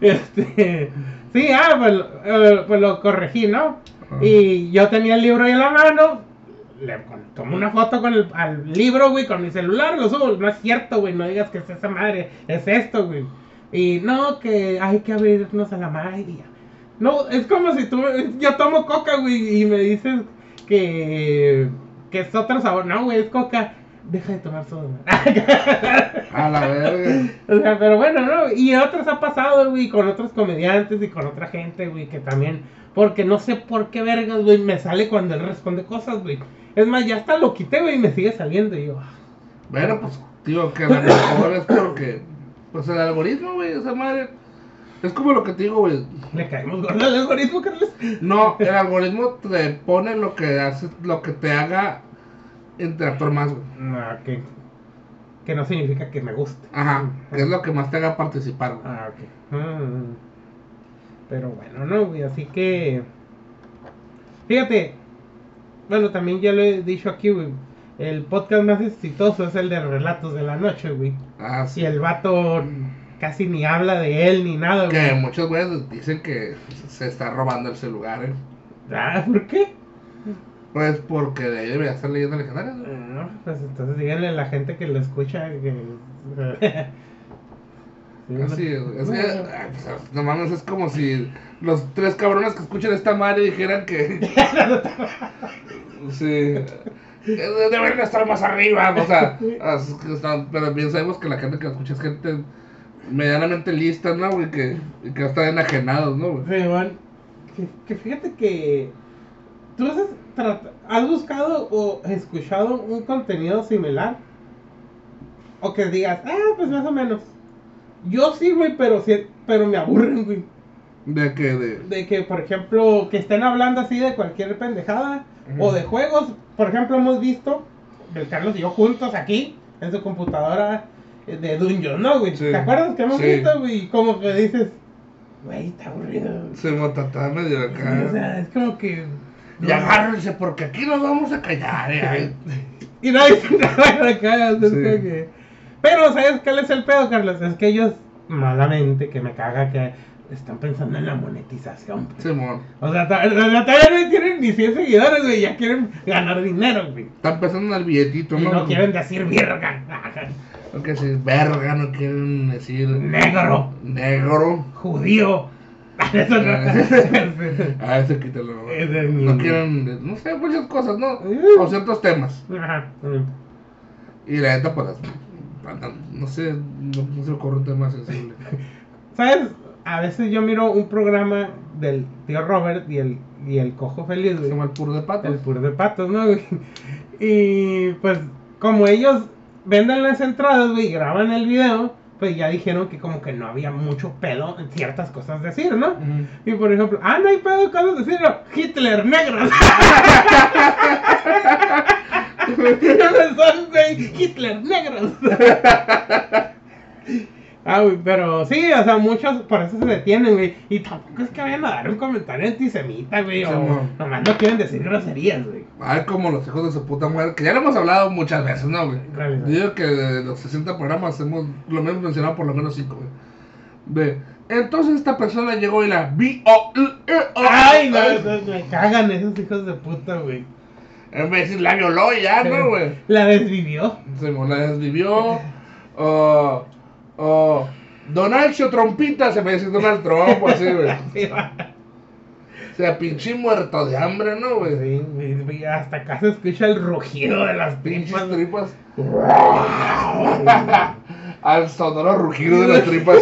Este, sí, ah, pues, eh, pues lo corregí, ¿no? Y yo tenía el libro ahí en la mano, le tomo una foto con el al libro, güey, con mi celular, lo subo. No es cierto, güey, no digas que es esa madre, es esto, güey. Y no, que hay que abrirnos a la ya. No, es como si tú, yo tomo coca, güey, y me dices que, que es otro sabor. No, güey, es coca. Deja de tomar soda. A la verga. O sea, pero bueno, ¿no? Y otros ha pasado, güey, con otros comediantes y con otra gente, güey, que también. Porque no sé por qué vergas, güey, me sale cuando él responde cosas, güey. Es más, ya hasta lo quité, güey, y me sigue saliendo. Y yo, ah, Bueno, pues, digo que a lo mejor es porque, pues el algoritmo, güey, esa madre. Es como lo que te digo, güey. le caemos gordo al algoritmo, Carlos. No, el algoritmo te pone lo que hace, lo que te haga interactuar más, güey. No, que, que no significa que me guste. Ajá, que es lo que más te haga participar, güey. Ah, ok. Mm. Pero bueno, no, güey, así que. Fíjate, bueno, también ya lo he dicho aquí, güey. El podcast más exitoso es el de Relatos de la Noche, güey. Ah, sí. el vato casi ni habla de él ni nada, Que güey. muchos güeyes dicen que se está robando el celular, eh. Ah, ¿por qué? Pues porque de ahí debería estar leyendo legendarias, güey. No, pues entonces díganle a la gente que lo escucha que. Sí, Así es, que, ay, pues, no mames, es como si los tres cabrones que escuchan esta madre dijeran que. sí. que Deberían estar más arriba, o sea. están- pero bien sabemos que la gente que escucha es gente medianamente lista, ¿no, güey? Que, y que están enajenados, ¿no, güey? Sí, man. Que, que fíjate que tú trat- has buscado o escuchado un contenido similar o que digas, ah, pues más o menos. Yo sí, güey, pero sí, pero me aburren, güey. De que, de. De que, por ejemplo, que estén hablando así de cualquier pendejada o de juegos. Por ejemplo, hemos visto, el Carlos y yo juntos aquí en su computadora eh, de Dungeon, ¿no, güey? Sí. ¿Te acuerdas que hemos Sí. visto, güey? Como que dices, güey, está aburrido. Se motata medio O acá. sea, es como que. Y agárrense porque aquí nos vamos a callar, eh. Y dicen nada acá. es Sí. que- Pero, ¿sabes cuál es el pedo, Carlos? Es que ellos, malamente, que me caga que están pensando en la monetización. pues. Simón. O sea, todavía no tienen ni 100 seguidores, güey. Ya quieren ganar dinero, güey. Están pensando en el billetito, Y ¿no? no quieren decir virga. No quieren decir verga, no quieren decir. Negro. Negro. Judío. Eso no. Ah, ese quítalo. ¿no? Quieren, no sé, muchas cosas, ¿no? O ciertos temas. Ajá. Y la neta, pues, no sé, no, no se ocurre un tema sensible. ¿Sabes? A veces yo miro un programa del tío Robert y el, y el cojo feliz, Se llama el puro de patos. El puro de patos, ¿no? Y pues, como ellos venden las entradas, güey, graban el video, pues ya dijeron que como que no había mucho pedo en ciertas cosas decir, ¿no? Y por ejemplo, ah, no hay pedo en cosas decir, no, Hitler negros. ¿Dónde son? Hitler negros. Ah, güey, pero sí, o sea, muchos por eso se detienen, güey. Y tampoco es que vayan a dar un comentario antisemita, güey. O nomás no quieren decir groserías, güey. Ay, como los hijos de su puta madre, que ya lo hemos hablado muchas veces, ¿no, güey? ¿Cuál es? Digo que de los 60 programas hemos, lo hemos mencionado por lo menos 5, güey. Ve, entonces esta persona llegó y la vi o Ay, no, no, me cagan esos hijos de puta, güey. En vez de decir la violó y ya, ¿no, güey? La desvivió. Se la desvivió. O. O. Donaldo Trompita, se me dice Donald Trump, así, güey. Sea, pinche muerto de hambre, ¿no, güey? Sí, hasta acá se escucha el rugido de las Pinches tripas. tripas. Al sonoro rugido de las tripas.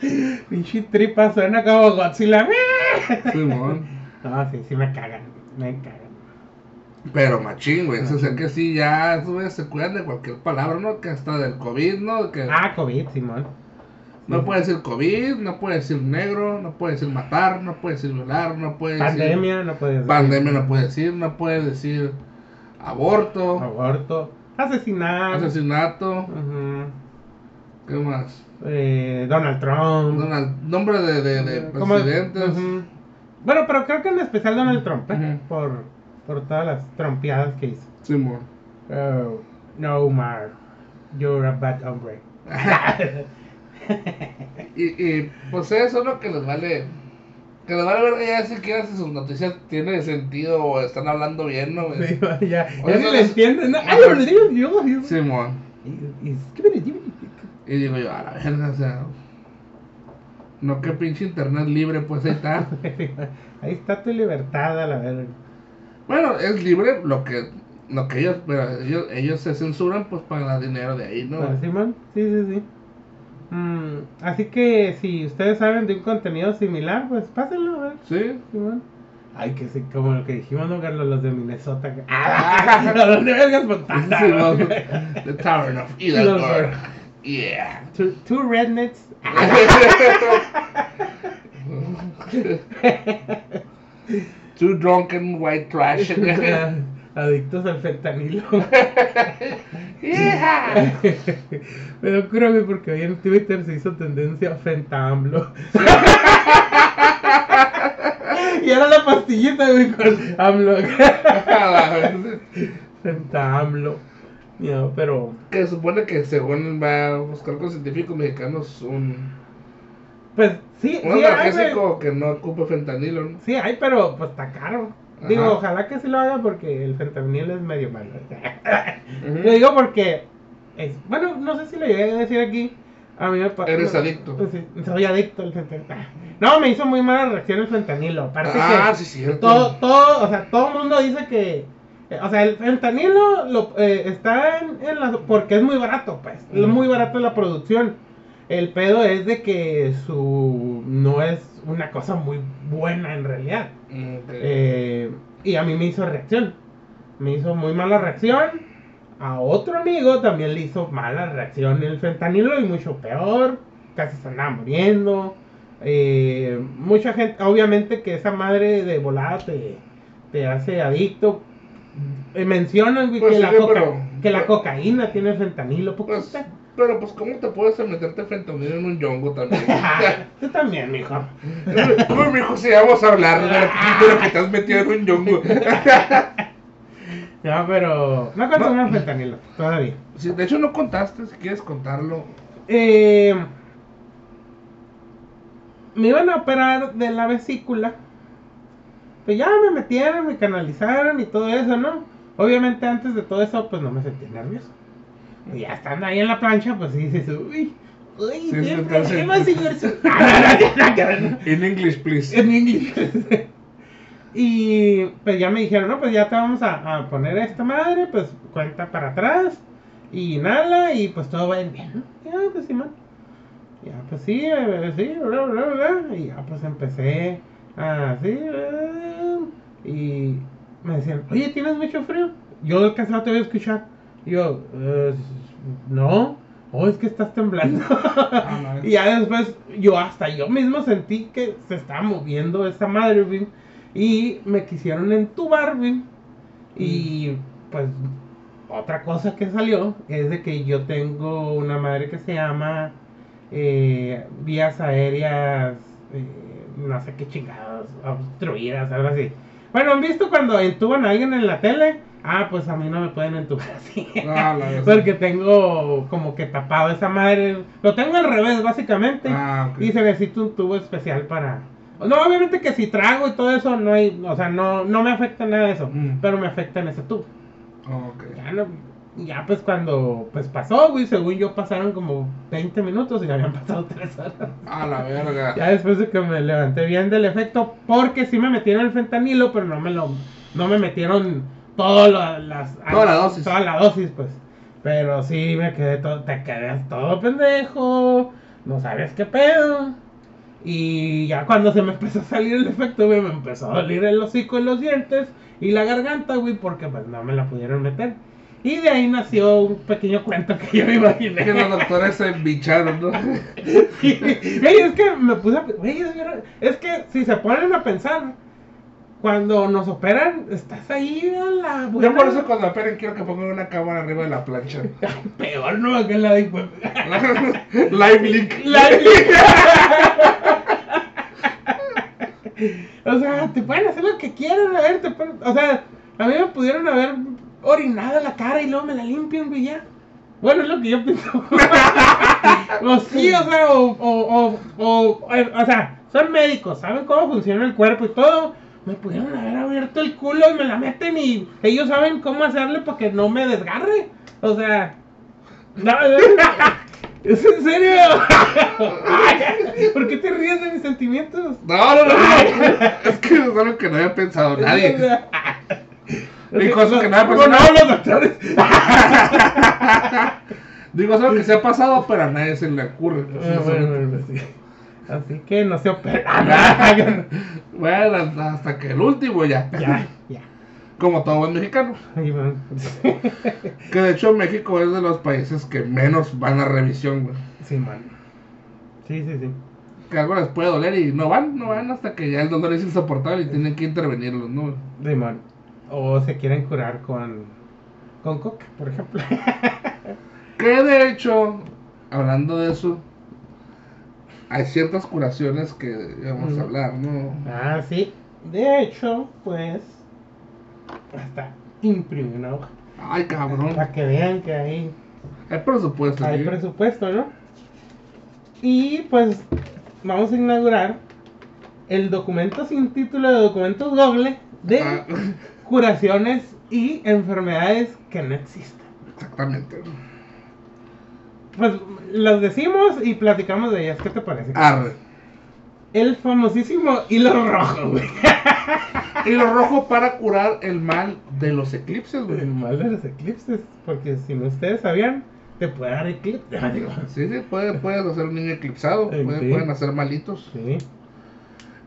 Pinche tripa suena como Godzilla. Simón. No, sí, sí me cagan. Me cagan. Pero machín, güey. O sea que sí, ya, güeyes se cuidan de cualquier palabra, ¿no? Que hasta del COVID, ¿no? Que Ah, COVID, Simón. No puede decir COVID, no puede decir negro, no puede decir matar, no puede decir violar, no puede decir. Pandemia, no puedes decir. Pandemia no puede decir, no puede decir aborto, Aborto. Asesinato, Ujú. ¿qué más? Eh, Donald Trump. Donald- nombre de, de, de presidentes. Bueno, pero creo que en especial Donald Trump, ¿eh? Por, por todas las trompeadas que hizo. Simón. Oh, no, Omar. You're a bad hombre. Y, y pues eso, ¿no? Que les vale. Que les vale ver ya siquiera si sus noticias tienen sentido o están hablando bien, ¿no? Sí, ya, ya ni le les- entienden. Ay, lo yo, yo. Simón. Y- digo yo, a la verga, o sea. No que pinche internet libre, pues ahí está. Ahí está tu libertad a la verga. Bueno, es libre lo que lo que ellos, pero ellos, ellos se censuran pues para ganar dinero de ahí, ¿no? ¿Ah, Simón? Sí, sí, sí. Mm, así que si ustedes saben de un contenido similar, pues pásenlo, a ver. Sí. Simón. Ay, que sí, como lo que dijimos, ¿no, Carlos? Los de Minnesota. ¡Ah! ¿A dónde vergas Montana? The Tavern of. Hidalgo. Yeah. Two, two rednecks. Two drunken white trash. Adictos al fentanilo. Me güey, porque hoy en Twitter se hizo tendencia fentamlo. y era la pastillita, güey, con AMLO. A. Fentamlo. No, pero. que supone que según va a buscar con científicos mexicanos un, Pues sí, un sí hay, que no ocupe fentanilo, ¿no? Sí hay, pero pues está caro. Digo, Ajá. ojalá que sí lo haga porque el fentanilo es medio malo. Lo digo porque, es, bueno, no sé si lo llegué a decir aquí. A mí me pa- Eres no, adicto. pues soy adicto al fentanilo. No, me hizo muy mala reacción el fentanilo. Aparte Ah, que sí, cierto. todo, todo, o sea, todo el mundo dice que, o sea, el fentanilo lo, eh, está en, en la, porque es muy barato, pues, es muy barato la producción. El pedo es de que su no es una cosa muy buena en realidad. Eh, y a mí me hizo reacción. Me hizo muy mala reacción. A otro amigo también le hizo mala reacción el fentanilo y mucho peor. Casi se andaba muriendo. Eh, mucha gente, obviamente que esa madre de volada te, te hace adicto. Eh, mencionan Pues que, sí, la pero- coca- que la cocaína tiene fentanilo. Pues. Pero pues, ¿cómo te puedes meterte fentanilo en un yongo también? Tú también, mijo. Uy, mijo, si vamos a hablar de lo, de lo que te has metido en un yongo. No, pero no consuman fentanilo todavía. Sí, de hecho, no contaste, si quieres contarlo. Eh, me iban a operar de la vesícula. Pues ya me metieron, me canalizaron y todo eso, ¿no? Obviamente antes de todo eso, pues no me sentí nervioso. Y ya estando ahí en la plancha, pues dices, uy, uy, Sí, entonces- problemas, señor. In English, please. en inglés. y pues ya me dijeron, no, pues ya te vamos a, a poner esta madre, pues cuenta para atrás y inhala y pues todo va bien. Ya, pues sí, man. Ya, pues sí, eh, sí, bla, bla, bla. Y ya, pues empecé así, y me decían, oye, ¿tienes mucho frío? Yo alcanzaba todavía a escuchar. Yo, "Eh, no, oh, es que estás temblando. Ah. Y ya después, yo hasta yo mismo sentí que se estaba moviendo esa madre, güey. Y me quisieron entubar, güey. Y pues, otra cosa que salió es de que yo tengo una madre que se llama eh, vías aéreas, eh, no sé qué chingados, obstruidas, algo así. Bueno, ¿han visto cuando entuban a alguien en la tele? Ah, pues a mí no me pueden entubar así. Ah. Porque tengo como que tapado esa madre. Lo tengo al revés, básicamente. Ah, ok. Y se necesita un tubo especial para. No, obviamente que si trago y todo eso, no hay. O sea, no, no me afecta nada de eso. Mm. Pero me afecta en ese tubo. Oh, ok. Ya no- ya pues cuando pues pasó, güey, según yo pasaron como 20 minutos y ya habían pasado 3 horas. A la verga. Ya después de que me levanté bien del efecto, porque sí me metieron el fentanilo, pero no me lo, no me metieron todo lo- las, Toda la dosis. Toda la dosis, pues. Pero sí me quedé todo, te quedas todo pendejo, no sabes qué pedo. Y ya cuando se me empezó a salir el efecto, güey, me empezó a doler el hocico y los dientes y la garganta, güey, porque pues no me la pudieron meter. Y de ahí nació un pequeño cuento que yo me imaginé. Que los doctores se bicharon, ¿no? Güey, es que me puse a... Es que si se ponen a pensar, cuando nos operan, estás ahí a la buena. Yo por eso cuando operen quiero que pongan una cámara arriba de la plancha. Peor, ¿no? Que la de... Live link. La- o sea, te pueden hacer lo que quieran, a ver, te pueden- O sea, a mí me pudieron haber orinado la cara y luego me la limpian, güey, ya. Bueno, es lo que yo pienso. o sí, o sea, o, o, o, o, o sea, son médicos, saben cómo funciona el cuerpo y todo. Me pudieron haber abierto el culo y me la meten y ellos saben cómo hacerle para que no me desgarre. O sea, no, ¿Es en serio? ¿Por qué te ríes de mis sentimientos? No, no, no. Es que es algo que no había pensado nadie. Y cosas que no había pensado. no, los doctores. Digo, es algo que se ha pasado, pero a nadie se le ocurre. pues, Así que no se opera. Bueno, hasta que el último ya. ya, ya. Como todo buen mexicano. Que de hecho México es de los países que menos van a revisión, güey. Sí, man. Sí, sí, sí. Que algo les puede doler y no van, no van hasta que ya el dolor es insoportable y tienen que intervenirlos, ¿no? Sí, man. O se quieren curar con, con coca, por ejemplo. Que de hecho, hablando de eso, hay ciertas curaciones que vamos a hablar, ¿no? ah, sí. De hecho, pues. Hasta imprimí una hoja. Ay, cabrón. Para que vean que hay Hay presupuesto. Hay ¿sí? presupuesto, ¿no? Y pues vamos a inaugurar el documento sin título de documentos doble de Ah, curaciones y enfermedades que no existen. exactamente. Pues los decimos y platicamos de ellas. ¿Qué te parece? Arre. El famosísimo hilo rojo, güey. Hilo rojo para curar el mal de los eclipses, güey. El mal de los eclipses. Porque si no ustedes sabían, te puede dar eclipse. Sí, sí, puede, puedes hacer un niño eclipsado, puede- sí. pueden hacer malitos. Sí.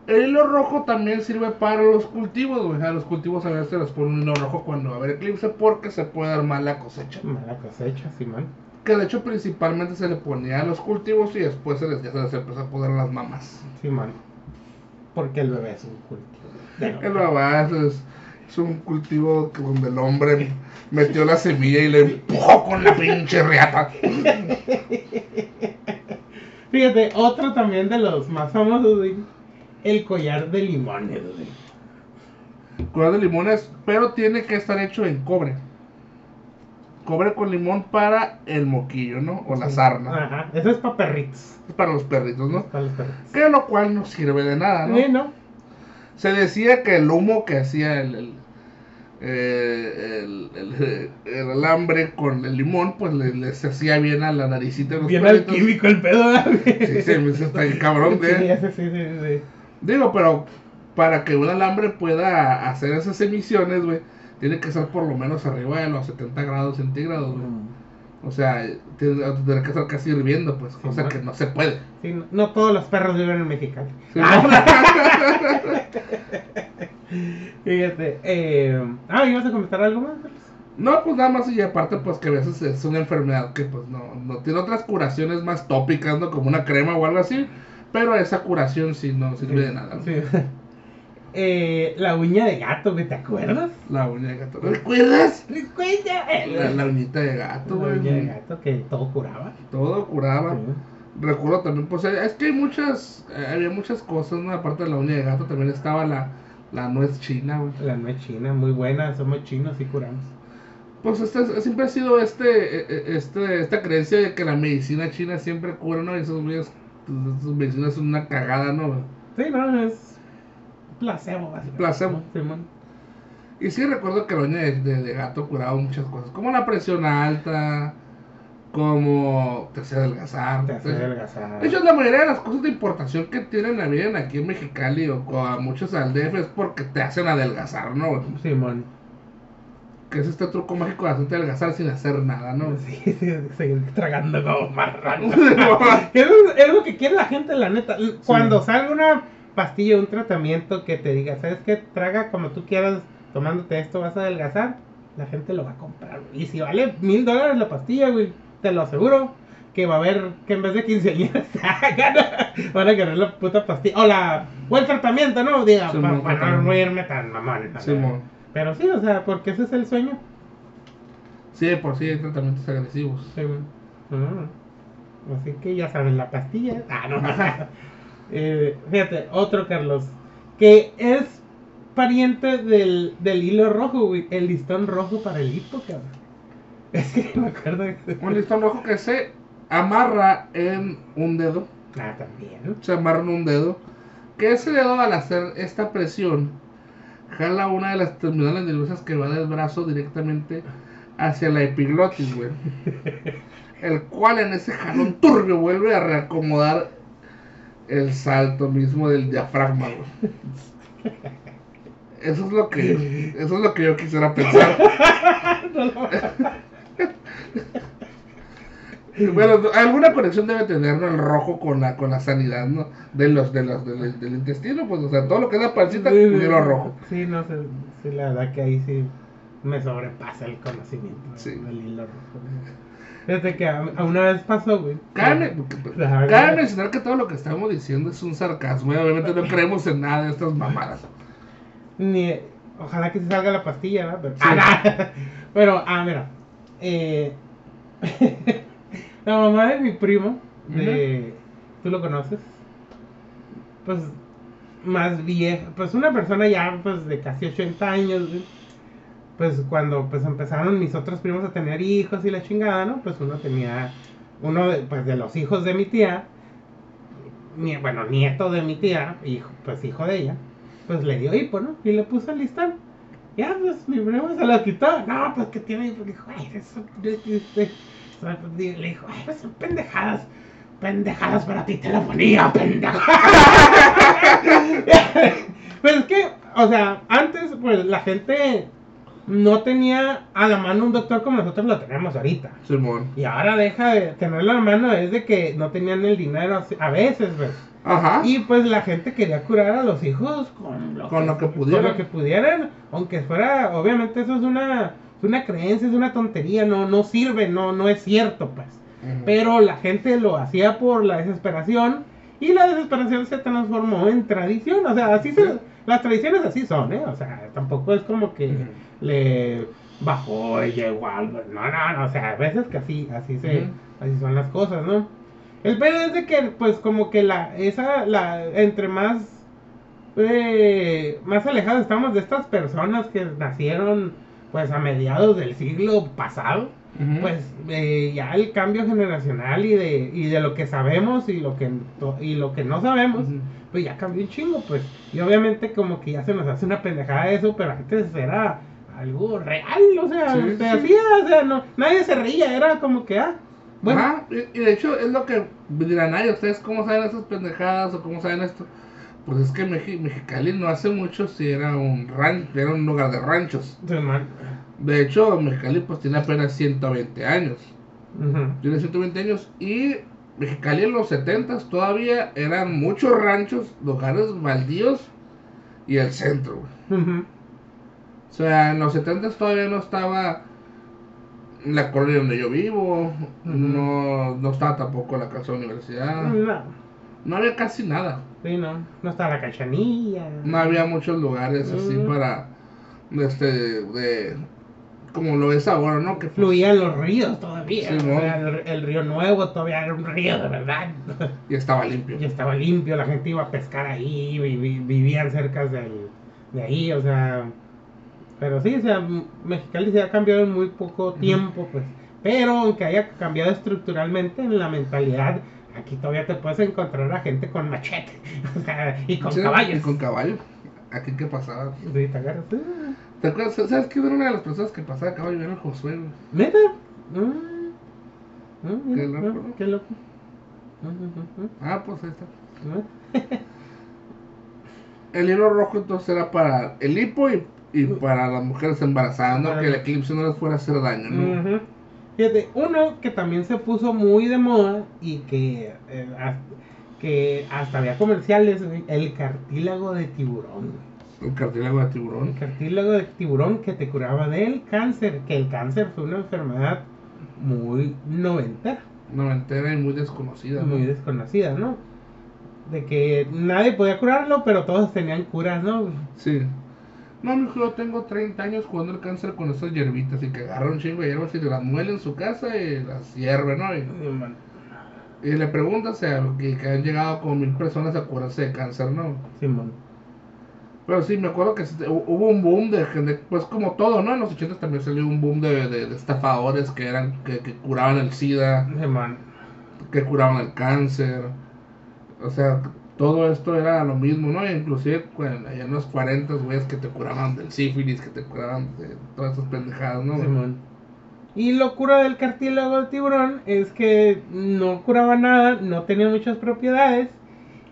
El hilo rojo también sirve para los cultivos, güey. A los cultivos a veces se les pone un hilo rojo cuando va a haber eclipse porque se puede dar mala cosecha. Mala cosecha, Simón. Que de hecho principalmente se le ponía a los cultivos y después se les, ya se les empezó a poner las mamás. Simón. Porque el bebé es un cultivo. El babá es, es un cultivo donde el hombre metió la semilla y le empujó con la pinche riata. Fíjate, otro también de los más famosos, güey. El collar de limones, güey. Curar de limones, pero tiene que estar hecho en cobre. Cobre con limón para el moquillo, ¿no? O la sarna. Ajá, eso es para perritos. Es para los perritos, ¿no? Para los perritos. Que lo cual no sirve de nada, ¿no? Sí, ¿no? Se decía que el humo que hacía el, el, eh, el, el- el alambre con el limón, pues le, le se hacía bien a la naricita de los Bien perritos. alquímico el pedo, güey. Sí, sí, me hasta el cabrón Sí, de... ese sí, sí, sí. Digo, pero para que un alambre pueda hacer esas emisiones, güey, tiene que ser por lo menos arriba de los 70 grados centígrados, güey. O sea, tiene, tendrá que estar casi hirviendo, pues, cosa Sí, que no se puede. Sí, no, no todos los perros viven en Mexicali. Sí, Fíjate, eh... Ah, ¿ibas a comentar algo más? No, pues nada más y aparte pues que a veces es una enfermedad que pues no, no tiene otras curaciones más tópicas, ¿no? Como una crema o algo así, pero esa curación sí no sirve de nada. ¿no? Eh, la uña de gato, güey, ¿te acuerdas? La uña de gato. ¿Recuerdas? Recuerda. La, la uñita de gato, La uña de güey. gato que todo curaba. Todo curaba. Sí. Recuerdo también, pues es que hay muchas, eh, había muchas cosas, ¿no? Aparte de la uña de gato también estaba la, la nuez china, güey. La nuez china, muy buena, somos chinos y curamos. Pues este, siempre ha sido este, eh, eh, este, esta creencia de que la medicina china siempre cura, ¿no? Y esos güeyes, pues, medicinas son una cagada, ¿no? güey? Sí, no, es placebo, básicamente. Placebo. Simón. Y sí recuerdo que el baño de, de- de gato curaba muchas cosas, como la presión alta, como te hacía adelgazar. Te hace Entonces, adelgazar. de hecho, la mayoría de las cosas de importación que tienen la vienen aquí en Mexicali o co- a muchos al DF es porque te hacen adelgazar, ¿no? Simón. Que es este truco mágico de hacerte adelgazar sin hacer nada, ¿no? Sí, sí, seguir tragando como marrano. es, es lo que quiere la gente, la neta. Cuando salga una pastilla, un tratamiento que te diga, ¿sabes qué? Traga como tú quieras, tomándote esto vas a adelgazar, la gente lo va a comprar. Y si vale mil dólares la pastilla, güey, te lo aseguro que va a haber que en vez de quinceañeras van a ganar la puta pastilla. O la, o el tratamiento, ¿no? Diga, Sí, para no irme tan mamón. ¿no? Sí. Pero sí, o sea, porque ese es el sueño. Sí, de por sí hay tratamientos agresivos. Sí, mm. Así que ya saben, la pastilla. Ah, no. Eh, fíjate, otro Carlos. Que es pariente del, del hilo rojo, güey. El listón rojo para el hipo, cabrón. Es que me acuerdo. de- Un listón rojo que se amarra en un dedo. Ah, también. Se amarra en un dedo. Que ese dedo al hacer esta presión jala una de las terminales nerviosas que va del brazo directamente hacia la epiglotis, güey. El cual en ese jalón turbio vuelve a reacomodar el salto mismo del diafragma, güey. Eso es lo que eso es lo que yo quisiera pensar. Bueno, alguna conexión debe tener ¿no? el rojo con la con la sanidad, ¿no? De los de los del, del intestino, pues o sea, todo lo que es la pancita Sí, hilo rojo. Sí, no sé. Sí, la verdad que ahí sí me sobrepasa el conocimiento Sí. del hilo rojo. Fíjate que a, a una vez pasó, güey. Cabe, Ajá, cabe mencionar que todo lo que estamos diciendo es un sarcasmo y obviamente no creemos en nada de estas mamadas. Ni, ojalá que se salga la pastilla, ¿verdad? Pero, Sí. ah. Pero, ah, mira. eh, la mamá de mi primo, de, ¿tú lo conoces? Pues, más vieja, pues una persona ya, pues, de casi 80 años, güey. Pues, cuando, pues, empezaron mis otros primos a tener hijos y la chingada, ¿no? Pues, uno tenía, uno de, pues, de los hijos de mi tía, bueno, nieto de mi tía, hijo, pues, hijo de ella pues le dio hipo, ¿no? Y le puso el listón. Ya, pues mi primo se lo quitó. No, pues que tiene hipo. Dijo, ay, eso. Le dijo, ay, pues son pendejadas. Pendejadas para ti te lo ponía, pendeja. pues es que, o sea, antes, pues la gente no tenía a la mano un doctor como nosotros lo tenemos ahorita. Simón. Y ahora deja de tenerlo a la mano, es de que no tenían el dinero a veces, pues. Ajá. Y pues la gente quería curar a los hijos con lo, Con lo que pudieran. con lo que pudieran, aunque fuera, obviamente eso es una, es una creencia, es una tontería, no, no sirve, no, no es cierto, pues. Pero la gente lo hacía por la desesperación y la desesperación se transformó en tradición, o sea, así se, las tradiciones así son, ¿eh? O sea, tampoco es como que. Le bajó y llegó algo, no, no, no, o sea, a veces que así, así se, así son las cosas, ¿no? El pedo es de que, pues, como que la, esa, la, entre más, eh, más alejados estamos de estas personas que nacieron, pues, a mediados del siglo pasado, pues, eh, ya el cambio generacional y de, y de lo que sabemos y lo que, y lo que no sabemos, pues ya cambió un chingo, pues. Y obviamente como que ya se nos hace una pendejada eso, pero antes era algo real, o sea, Sí, se sí. hacía, o sea, no, nadie se reía, era como que, ah, bueno, Ajá, y, y de hecho es lo que dirán, ay, ¿ustedes cómo saben esas pendejadas o cómo saben esto? Pues es que Meji- Mexicali no hace mucho si era un rancho, era un lugar de ranchos. sí. De hecho, Mexicali pues tiene apenas 120 años. Ujú. Tiene 120 años y Mexicali en los 70 todavía eran muchos ranchos, lugares baldíos y el centro. güey. Ujú. O sea, en los 70 todavía no estaba la colonia donde yo vivo, no, no estaba tampoco la casa de universidad, No, no había casi nada. sí, no, no está la cachanilla. No había muchos lugares así Mm. para, este, de, como lo es ahora, ¿no? Que Fluían los ríos todavía, Sí, o ¿no? sea, el, el río Nuevo todavía era un río de verdad. y estaba limpio. y estaba limpio, la gente iba a pescar ahí, vi- vi- vivían cerca del, de ahí, o sea, pero sí, o sea, Mexicali se ha cambiado en muy poco tiempo, pues, pero aunque haya cambiado estructuralmente en la mentalidad, aquí todavía te puedes encontrar a gente con machete, o sea, y con Sí, caballos. Y con caballo. Aquí qué pasaba. Sí, te agarras. ¿Te acuerdas? ¿Sabes quién era una de las personas que pasaba a caballo? Era Josué. ¿Neta? Mm. Mm, Qué mira, loco. Qué loco. Mm, mm, mm, Ah, pues ahí está. mm. El hilo rojo entonces era para el hipo y, y para las mujeres embarazadas, Que el eclipse no les fuera a hacer daño, ¿no? Ujú. Fíjate, uno que también se puso muy de moda y que, eh, hasta, que hasta había comerciales, el cartílago de tiburón. El cartílago de El tiburón. cartílago de tiburón que te curaba del cáncer, que el cáncer fue una enfermedad muy noventa, Noventera y muy desconocida. ¿no? muy desconocida, ¿no? De que nadie podía curarlo, pero todos tenían curas, ¿no? Sí. No, mijo, yo tengo 30 años jugando el cáncer con esas hierbitas y que agarra un chingo de hierbas y las muele en su casa y las hierve, ¿no? Y, Y, man, y le preguntas a que, que han llegado como mil personas a curarse de cáncer, ¿no? Simón. Pero sí, me acuerdo que sí, hu- hubo un boom de gente, pues como todo, ¿no? En los 80 también salió un boom de, de- de estafadores que eran, que, que curaban el SIDA, Simón. que curaban el cáncer. O sea, todo esto era lo mismo, ¿no? Inclusive bueno, allá en los 40, güeyes, que te curaban del sífilis, que te curaban de todas esas pendejadas, ¿no? Simón. Y lo cura del cartílago de tiburón es que no curaba nada, no tenía muchas propiedades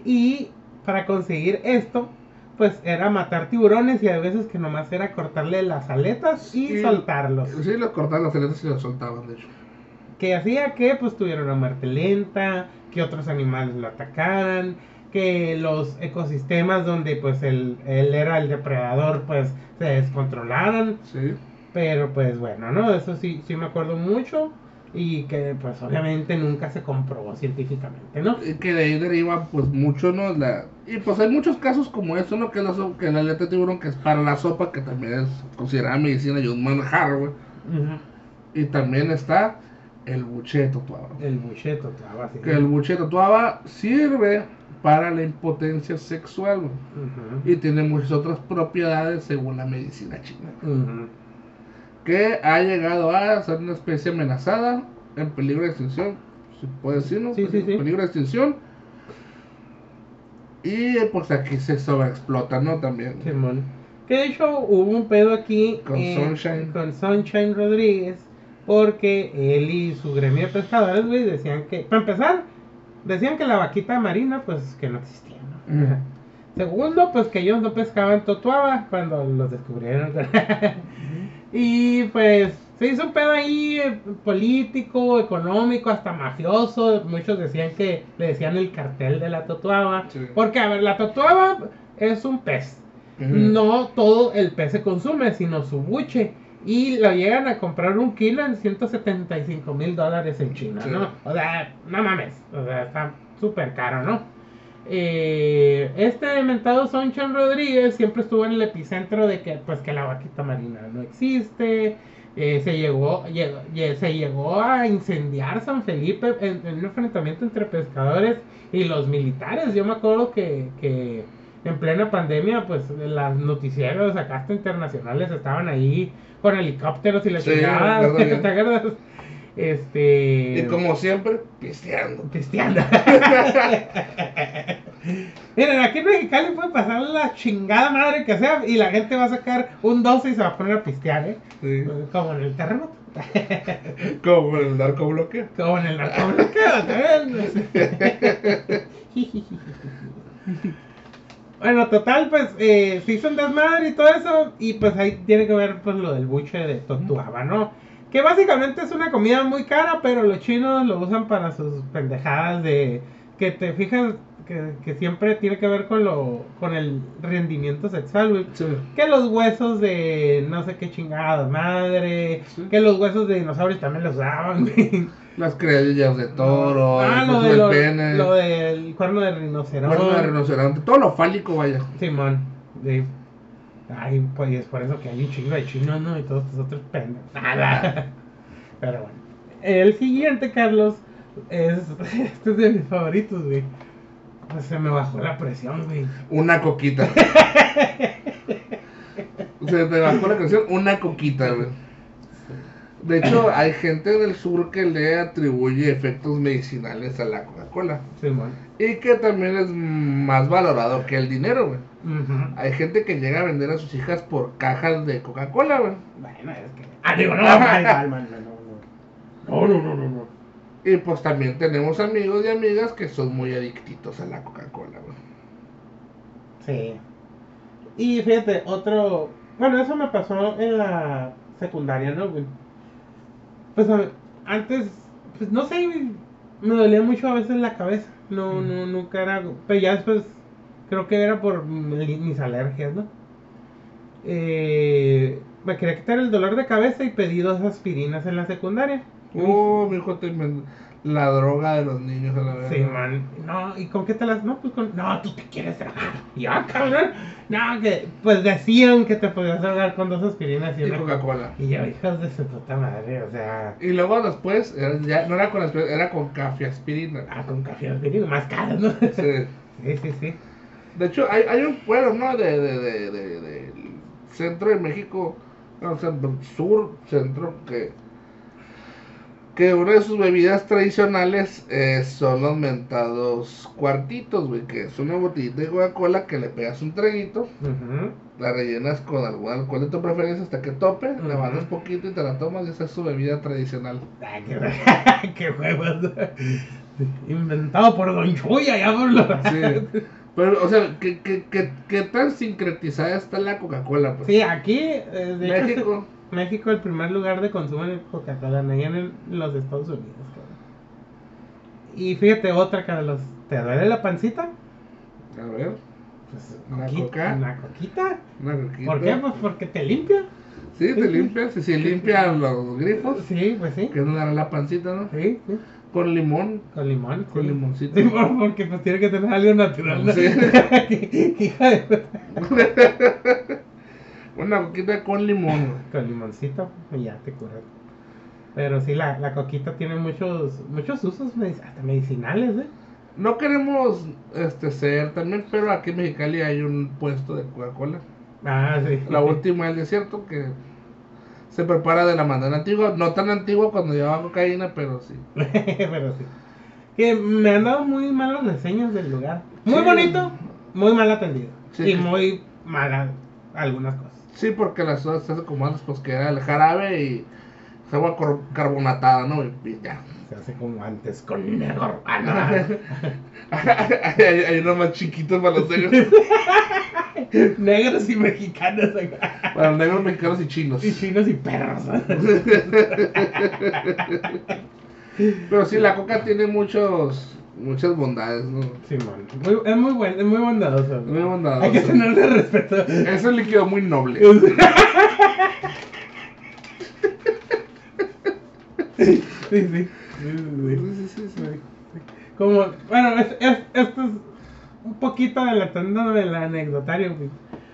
y para conseguir esto, pues era matar tiburones y a veces que nomás era cortarle las aletas y Sí. soltarlos. Sí, los cortaban las aletas y los soltaban, de hecho. Que hacía que pues tuviera una muerte lenta, que otros animales lo atacaran, que los ecosistemas donde pues él, él era el depredador pues se descontrolaran. Sí. Pero pues bueno, ¿no? Eso sí, sí me acuerdo mucho y que pues obviamente nunca se comprobó científicamente, ¿no? Y que de ahí deriva pues mucho, ¿no? La... Y pues hay muchos casos como eso, ¿no? Que la, so- que la aleta de tiburón, que es para la sopa, que también es considerada medicina y un manjar, güey. Y también está el buche de totuaba. El bucheto, claro, así. Que el buche de totuaba sirve para la impotencia sexual, güey. Ujú. Y tiene muchas otras propiedades según la medicina china. Que ha llegado a ser una especie amenazada, en peligro de extinción. Se puede decir, ¿no? Sí. Peligro de extinción. Y pues aquí se sobreexplota, ¿no? También. Que de hecho hubo un pedo aquí Con Sunshine. con Sunshine Rodríguez porque él y su gremio de pescadores, güey, decían que, para empezar, decían que la vaquita marina, pues que no existía, ¿no? Segundo, pues que ellos no pescaban totuaba cuando los descubrieron. y pues se hizo un pedo ahí eh, político, económico, hasta mafioso. Muchos decían que le decían el cartel de la totuaba. Sí. Porque, a ver, la totuaba es un pez. No todo el pez se consume, sino su buche. Y lo llegan a comprar un kilo en 175 mil dólares en China, Sí. ¿no? O sea, no mames. O sea, está súper caro, ¿no? Eh, este inventado Sonchan Rodríguez siempre estuvo en el epicentro de que, pues, que la vaquita marina no existe. Eh, se llegó, llegó- lle- se llegó a incendiar San Felipe en, en un enfrentamiento entre pescadores y los militares. Yo me acuerdo que, que en plena pandemia, pues las noticieros acá hasta internacionales estaban ahí con helicópteros y la Sí. ¿Te acuerdas? Este. Y como siempre, pisteando. Pisteando. Miren, aquí en Mexicali puede pasar la chingada madre que sea y la gente va a sacar un 12 y se va a poner a pistear, ¿eh? Sí. Como en el terremoto. Como el narcobloqueo. Como en el narcobloqueo también. Bueno, total, pues eh, se hizo un desmadre y todo eso. Y pues ahí tiene que ver pues lo del buche de Totuaba, ¿no? Que básicamente es una comida muy cara, pero los chinos lo usan para sus pendejadas de que te fijas que, que siempre tiene que ver con lo con el rendimiento sexual, güey. Sí. Que los huesos de no sé qué chingadas madre, Sí. que los huesos de dinosaurios también los usaban, güey. Las credillas de toro, ah, el lo, de lo, pene, lo del cuerno de rinoceronte. cuerno de rinoceronte, todo lo fálico, vaya. Simón, sí. Ay, pues es por eso que hay un chingo de chinos, ¿no? Y todos estos otros pendejos. Nada. Pero bueno. El siguiente, Carlos, es. Este es de mis favoritos, güey. Pues se me bajó la presión, güey. Una coquita. Se te bajó la canción, una coquita, güey. De hecho, hay gente del sur que le atribuye efectos medicinales a la Coca-Cola. Simón. Y que también es más valorado que el dinero, güey. Hay gente que llega a vender a sus hijas por cajas de Coca-Cola, güey. Bueno, es que. Ah, digo, no, no. No, no, no, no, no. Y pues también tenemos amigos y amigas que son muy adictitos a la Coca-Cola, güey. Sí. Y fíjate, otro. Bueno, eso me pasó en la secundaria, ¿no, güey? Pues antes, pues no sé, me dolía mucho a veces la cabeza. No, Mm. no, nunca era. Pero ya después, creo que era por mi- mis alergias, ¿no? Eh, me quería quitar el dolor de cabeza y pedí dos aspirinas en la secundaria. Oh, mi hijo te la droga de los niños a la vez. Sí, man. No, ¿y con qué te las.? No, pues con. No, tú te quieres drogar. Ya, cabrón. No, que. Pues decían que te podías drogar con dos aspirinas y Y una Coca-Cola. Y yo, hijos de su puta madre, o sea. Y luego después, ya no era con aspirina, era con café aspirina. Ah, con café aspirina, más caras, ¿no? Sí. Sí, sí, sí. De hecho, hay, hay un pueblo, ¿no? De, de, de, de- del centro de México, no, centro, sur, centro, que, que una de sus bebidas tradicionales eh, son los mentados cuartitos, güey, que es una botellita de Coca-Cola que le pegas un traguito, la rellenas con algún alcohol de tu preferencia hasta que tope, le Ujú. bajas poquito y te la tomas y esa es su bebida tradicional. Ay, qué, qué huevos. Inventado por Don Chuya, ya por lo. Sí. Pero, o sea, ¿qué, qué, qué, qué tan sincretizada está la Coca-Cola? Pues? Sí, aquí, eh, de hecho, México. El primer lugar de consumo de Coca-Cola, allá en el- los Estados Unidos. cabrón. Y fíjate otra, cara, los, ¿te duele la pancita? A ver, Pues, ¿Una coquita- coca? Una coquita. una coquita. ¿Por qué? Pues porque te limpia. Sí, te limpias, y si limpian los grifos, Sí, pues sí. que no dará la pancita, ¿no? Sí, sí. Con limón, Con limón. con sí. limoncito. Sí, por- porque pues tiene que tener algo natural. ¿no? Sí. Hija de- Una coquita con limón. Con limoncito y ya te curas. Pero sí, la, la coquita tiene muchos muchos usos, medic- hasta medicinales, ¿eh? No queremos este ser también, pero aquí en Mexicali hay un puesto de Coca-Cola. Ah, sí. La última del desierto que se prepara de la manera antigua, no tan antigua cuando llevaba cocaína, pero sí. Pero sí. Que me han dado muy malas reseñas del lugar. Muy Sí. bonito, muy mal atendido. Sí, y muy mala algunas cosas. Sí, porque las cosas se hacen como antes, pues que era el jarabe y agua carbonatada, ¿no? Y ya. Se hace como antes con negro. Ah, no. hay, hay unos más chiquitos para los negros, Negros y mexicanos para los negros mexicanos y chinos. Y chinos y perros. Pero sí, la coca tiene muchos, muchas bondades, ¿no? Simón. Muy, es muy buen, es muy bondadoso. Muy bondadoso. Hay que tenerle respeto. Es un líquido muy noble. Sí, sí. sí, sí, sí. Sí, sí, sí. Como, bueno, es, es- esto es un poquito adelantándome el anecdotario, güey.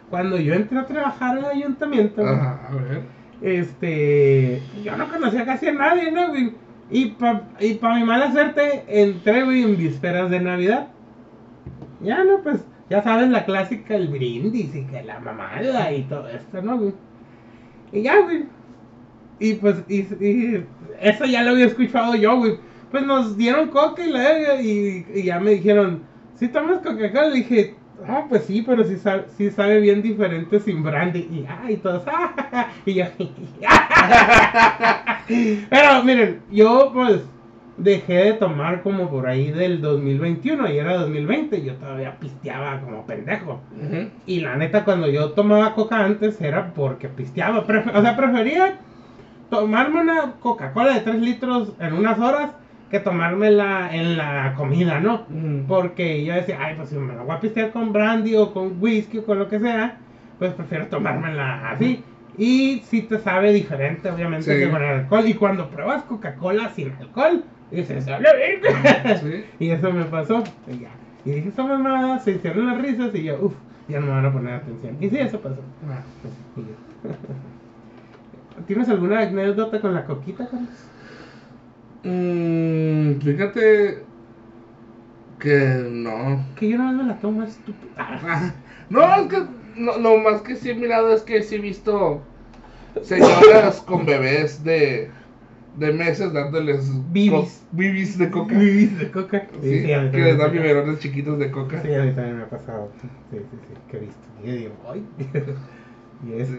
Cuando yo entré a trabajar al ayuntamiento, güey, Ajá, a ver. este, yo no conocía casi a nadie, ¿no, güey? Y para y pa mi mala suerte, entré, güey, en vísperas de Navidad. Ya, no, pues, ya sabes la clásica, el brindis y que la mamada y todo esto, ¿no, güey? Y ya, güey. Y pues, y, y eso ya lo había escuchado yo, güey. Pues nos dieron coca y la y, y ya me dijeron, ¿sí tomas Coca-Cola? Le dije, ah, pues sí, pero sí sabe, sí sabe bien diferente sin brandy. Y, ah, y todos, ah, y yo, pero miren, yo pues dejé de tomar como por ahí del 2021 y era 2020, yo todavía pisteaba como pendejo. Y la neta, cuando yo tomaba coca antes era porque pisteaba. O sea, prefería tomarme una Coca-Cola de 3 litros en unas horas que tomármela en la comida, ¿no? Ujú. Porque yo decía, ay, pues si me la voy a pistear con brandy o con whisky o con lo que sea, pues prefiero tomármela así. Y si te sabe diferente, obviamente, Sí. que con el alcohol. Y cuando pruebas Coca-Cola sin alcohol, dices, "A la verga". Sí. Y eso me pasó. Y ya. Y dije, esta mamada, se hicieron las risas y yo, uff, ya no me van a poner atención. Y sí, eso pasó. Ah. Ya. ¿Tienes alguna anécdota con la coquita, Carlos? Mm, fíjate que no. Que yo no me la tomo, estúpido. Ah, No, es que no, lo más que sí he mirado es que sí he visto señoras con bebés de de meses dándoles Bibis. bibis de coca. Bibis de coca. Sí, sí, que les dan biberones chiquitos de coca. Sí, a mí también me ha pasado. Sí, sí, sí, que he visto. Y yo digo, ¡ay! ¿Y eso?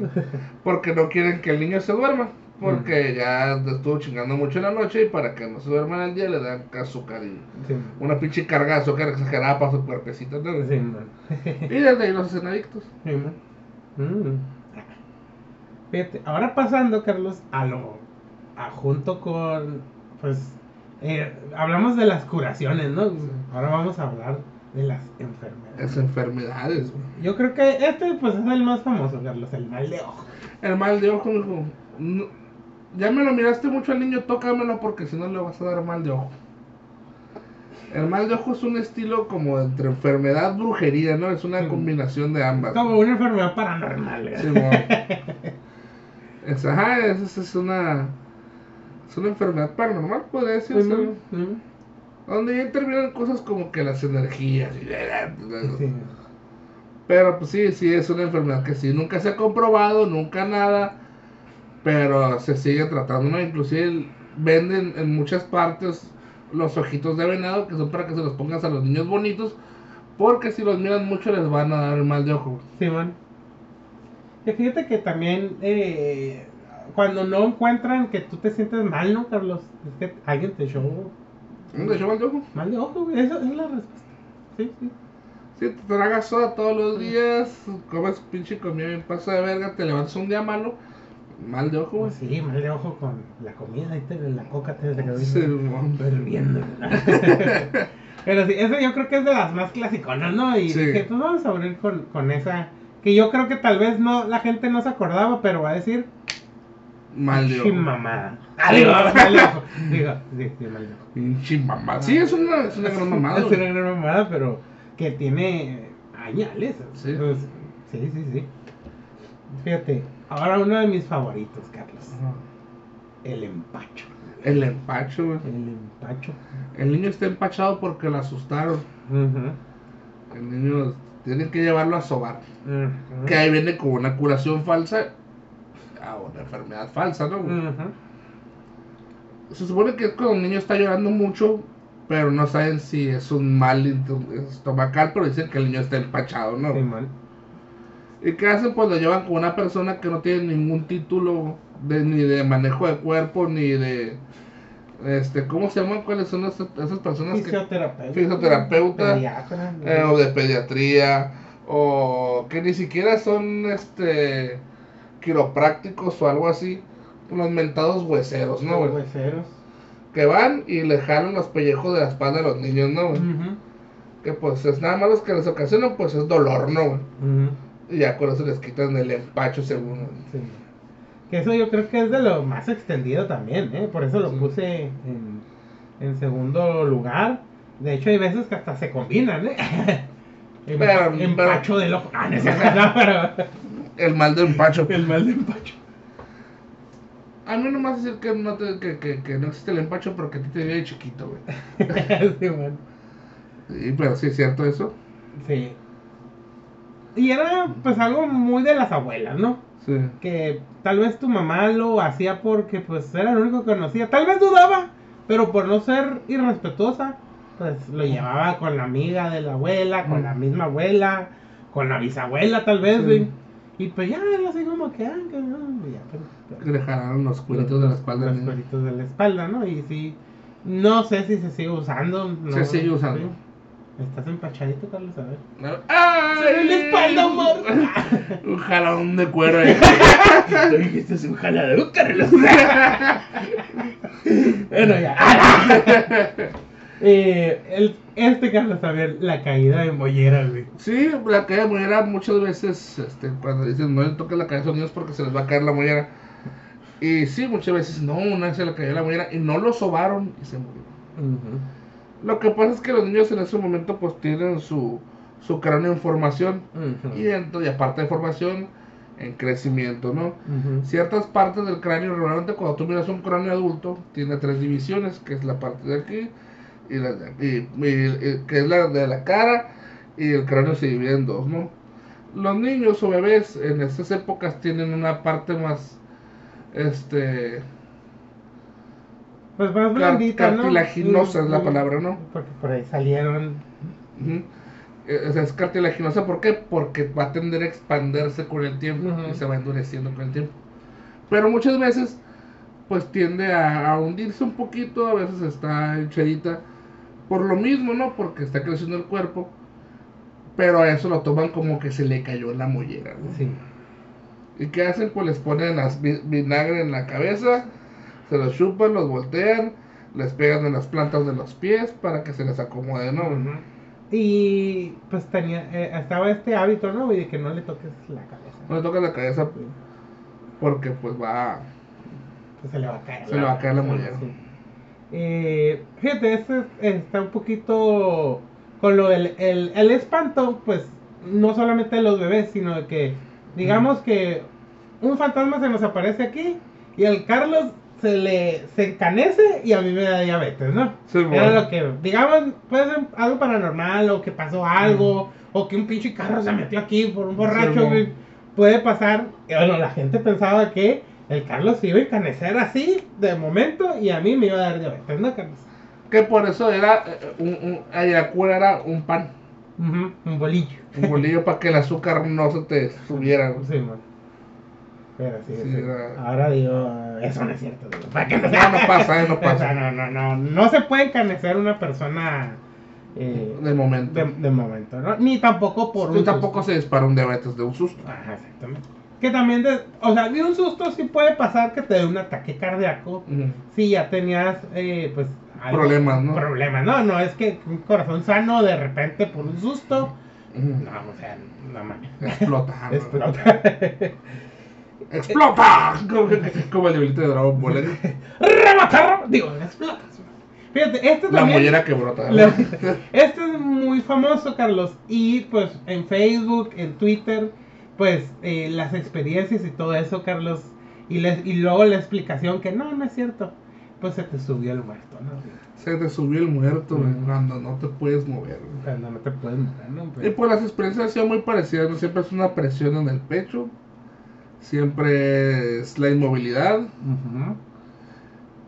Porque no quieren que el niño se duerma. Mm. Porque ya estuvo chingando mucho en la noche y para que no se duerma en el día le dan azúcar y Sí, una pinche carga de azúcar exagerada para su cuerpecito. ¿no? sí. Y desde ahí los hacen adictos. Sí. Mm. Fíjate, ahora pasando, Carlos, a lo. A junto con. Pues. eh, hablamos de las curaciones, ¿no? Ahora vamos a hablar de las enfermedades. Es enfermedades. güey. Yo creo que este, pues, es el más famoso, Carlos, el mal de ojo. El mal de ojo. No- ya me lo miraste mucho al niño, tócamelo porque si no le vas a dar mal de ojo. El mal de ojo es un estilo como entre enfermedad, brujería, ¿no? Es una Sí. combinación de ambas. Como una enfermedad paranormal, ¿eh? Sí, mo. es, ajá, es, es- una es una enfermedad paranormal, podría decirse. Sí. Sí. Donde ya intervienen cosas como que las energías. y- Sí. Pero pues sí, sí, es una enfermedad que sí, nunca se ha comprobado, nunca nada, pero se sigue tratando, ¿no? Inclusive venden en muchas partes los ojitos de venado, que son para que se los pongas a los niños bonitos, porque si los miran mucho les van a dar mal de ojo. Sí, man. Y fíjate que también eh, cuando no encuentran que tú te sientes mal, ¿no, Carlos? Es que alguien te echó ¿Dónde echó mal de ojo? mal de ojo, güey. Esa es la respuesta. Sí, sí. Si te tragas soda todos los días, comes pinche comida bien paso de verga, te levantas un día malo, mal de ojo, güey. Sí, mal de ojo con la comida y te, la coca te se quedó Sí, hirviendo. Pero sí, eso yo creo que es de las más clasiconas, ¿no? Y Sí. que pues vamos a abrir con, con esa. Que yo creo que tal vez no la gente no se acordaba, pero va a decir Mal de ojo. mamada. Ah, digo, mal de ojo. Digo, sí, sí, mal de ojo. Pinche mamada. Sí, es una, es una gran mamada. Es una gran mamada, pero que tiene añales. Sí. Pues, sí, sí, sí. Fíjate, ahora uno de mis favoritos, Carlos. El empacho. El empacho, güey. El empacho. El niño está empachado porque lo asustaron. El niño tienen que llevarlo a sobar. Que ahí viene con una curación falsa a una enfermedad falsa, ¿no? Se supone que es cuando el niño está llorando mucho, pero no saben si es un mal estomacal, pero dicen que el niño está empachado, ¿no? Simón. ¿Y qué hacen? Pues lo llevan con una persona que no tiene ningún título de, ni de manejo de cuerpo, ni de... Este, ¿Cómo se llaman? ¿Cuáles son esas, esas personas que... Fisioterapeuta. Fisioterapeuta, Pediatra. eh, o de pediatría, o que ni siquiera son este quiroprácticos o algo así, los mentados hueseros, ¿no? güey? Hueseros. Que van y le jalan los pellejos de la espalda a los niños, ¿no? Ujú, Que pues es nada más los que les ocasionan, pues es dolor, ¿no? güey? ujú. Y ya con eso les quitan el empacho según. Sí. Que eso yo creo que es de lo más extendido también, ¿eh? Por eso lo Sí. puse en, en segundo lugar. De hecho, hay veces que hasta se combinan, ¿eh? Em- Pero- empacho del ojo. Ah, no pero... El mal de empacho. El mal de empacho. A mí no me vas a decir que no, te- que, que, que no existe el empacho porque a ti te viene chiquito, güey. sí, bueno. Sí, pero sí es cierto eso. Sí. Y era pues algo muy de las abuelas, ¿no? Sí. Que tal vez tu mamá lo hacía porque pues era lo único que conocía. Tal vez dudaba, pero por no ser irrespetuosa, pues lo llevaba con la amiga de la abuela, con Mm. la misma abuela, con la bisabuela tal vez, Sí. Y pues ya era así como que, ah, que no, ya, pero- pero- Que le jalaron los cueritos de la espalda. Los cueritos de la espalda, ¿no? Y sí, no sé si se sigue usando. no Se sigue usando. ¿Estás empachadito, Carlos? A ver. ¡Ay! ¡Se ve la espalda, amor! Un jalón de cuero ahí. Esto es un jalador, Carlos. bueno, ya. eh, el, este Carlos también, la caída de mollera, güey. Sí, la caída de mollera muchas veces, este, cuando dicen no le toques la cabeza a los niños porque se les va a caer la mollera. Y sí, muchas veces no, una vez se le cayó la mollera y no lo sobaron y se murió. Lo que pasa es que los niños en ese momento pues tienen su, su cráneo en formación y, dentro- y aparte de formación, en crecimiento, ¿no? Ciertas partes del cráneo, regularmente cuando tú miras un cráneo adulto, tiene tres divisiones, que es la parte de aquí, y, la de aquí, y- y- que es la de la cara, y el cráneo se divide en dos, ¿no? Los niños o bebés en estas épocas tienen una parte más, este, Pues más car- blandita, ¿no? cartilaginosa es la palabra, ¿no? Porque por ahí salieron. Eh, O sea, es cartilaginosa, ¿por qué? Porque va a tender a expandirse con el tiempo y se va endureciendo con el tiempo. Pero muchas veces, pues tiende a, a hundirse un poquito, a veces está hinchadita, por lo mismo, ¿no? Porque está creciendo el cuerpo, pero a eso lo toman como que se le cayó la mollera, ¿no? Sí. ¿Y qué hacen? Pues les ponen as- vi- vinagre en la cabeza, se los chupan, los voltean, les pegan en las plantas de los pies para que se les acomode, ¿no? Y pues tenía, eh, estaba este hábito, ¿no? güey, de que no le toques la cabeza. No le toca la cabeza porque pues va... Pues se le va a caer. Se le va a caer la mollera. Sí. Eh, fíjate, este está un poquito con lo del el, el espanto, pues no solamente de los bebés, sino de que, digamos que un fantasma se nos aparece aquí y al Carlos se le se encanece y a mí me da diabetes, ¿no? Sí, Era bueno. lo que, digamos, puede ser algo paranormal o que pasó algo o que un pinche carro se metió aquí por un borracho, Sí. Puede pasar. Y bueno, la gente pensaba que el Carlos se iba a encanecer así de momento y a mí me iba a dar diabetes, ¿no, Carlos? Que por eso era eh, un, un Ayacura era un pan, un bolillo. un bolillo para que el azúcar no se te subiera. Sí, man. Sí, Sí, sí. era- Ahora digo, eso no es cierto. digo, ¿para qué No, no pasa, eh, no O sea, pasa. no, no, no. No se puede encanecer una persona eh, De momento. de, de momento, ¿no? Ni tampoco por un tampoco susto. se dispara un diabetes de un susto. Ajá, exactamente. Que también, de, o sea, de un susto sí puede pasar que te dé un ataque cardíaco. Ujú. Si ya tenías, eh, pues... Problemas, ¿no? Problemas, no, no, es que un corazón sano de repente por un susto, Ujú. no, o sea, no mames. Explota. Explota. ¡Explota! Como, el diablito de Dragon Ball. ¿eh? ¡Rebota! Digo, explotas. Fíjate, este La también... mollera que brota. La- Este es muy famoso, Carlos. Y pues en Facebook, en Twitter, pues eh, las experiencias y todo eso, Carlos. Y, les, y luego la explicación que no, no es cierto. Pues se te subió el muerto, ¿no? Se te subió el muerto, Ujú. cuando no te puedes mover. Cuando no te puedes mover, ¿no? Y Pero- pues las experiencias han sido muy parecidas, ¿no? Siempre es una presión en el pecho, siempre es la inmovilidad,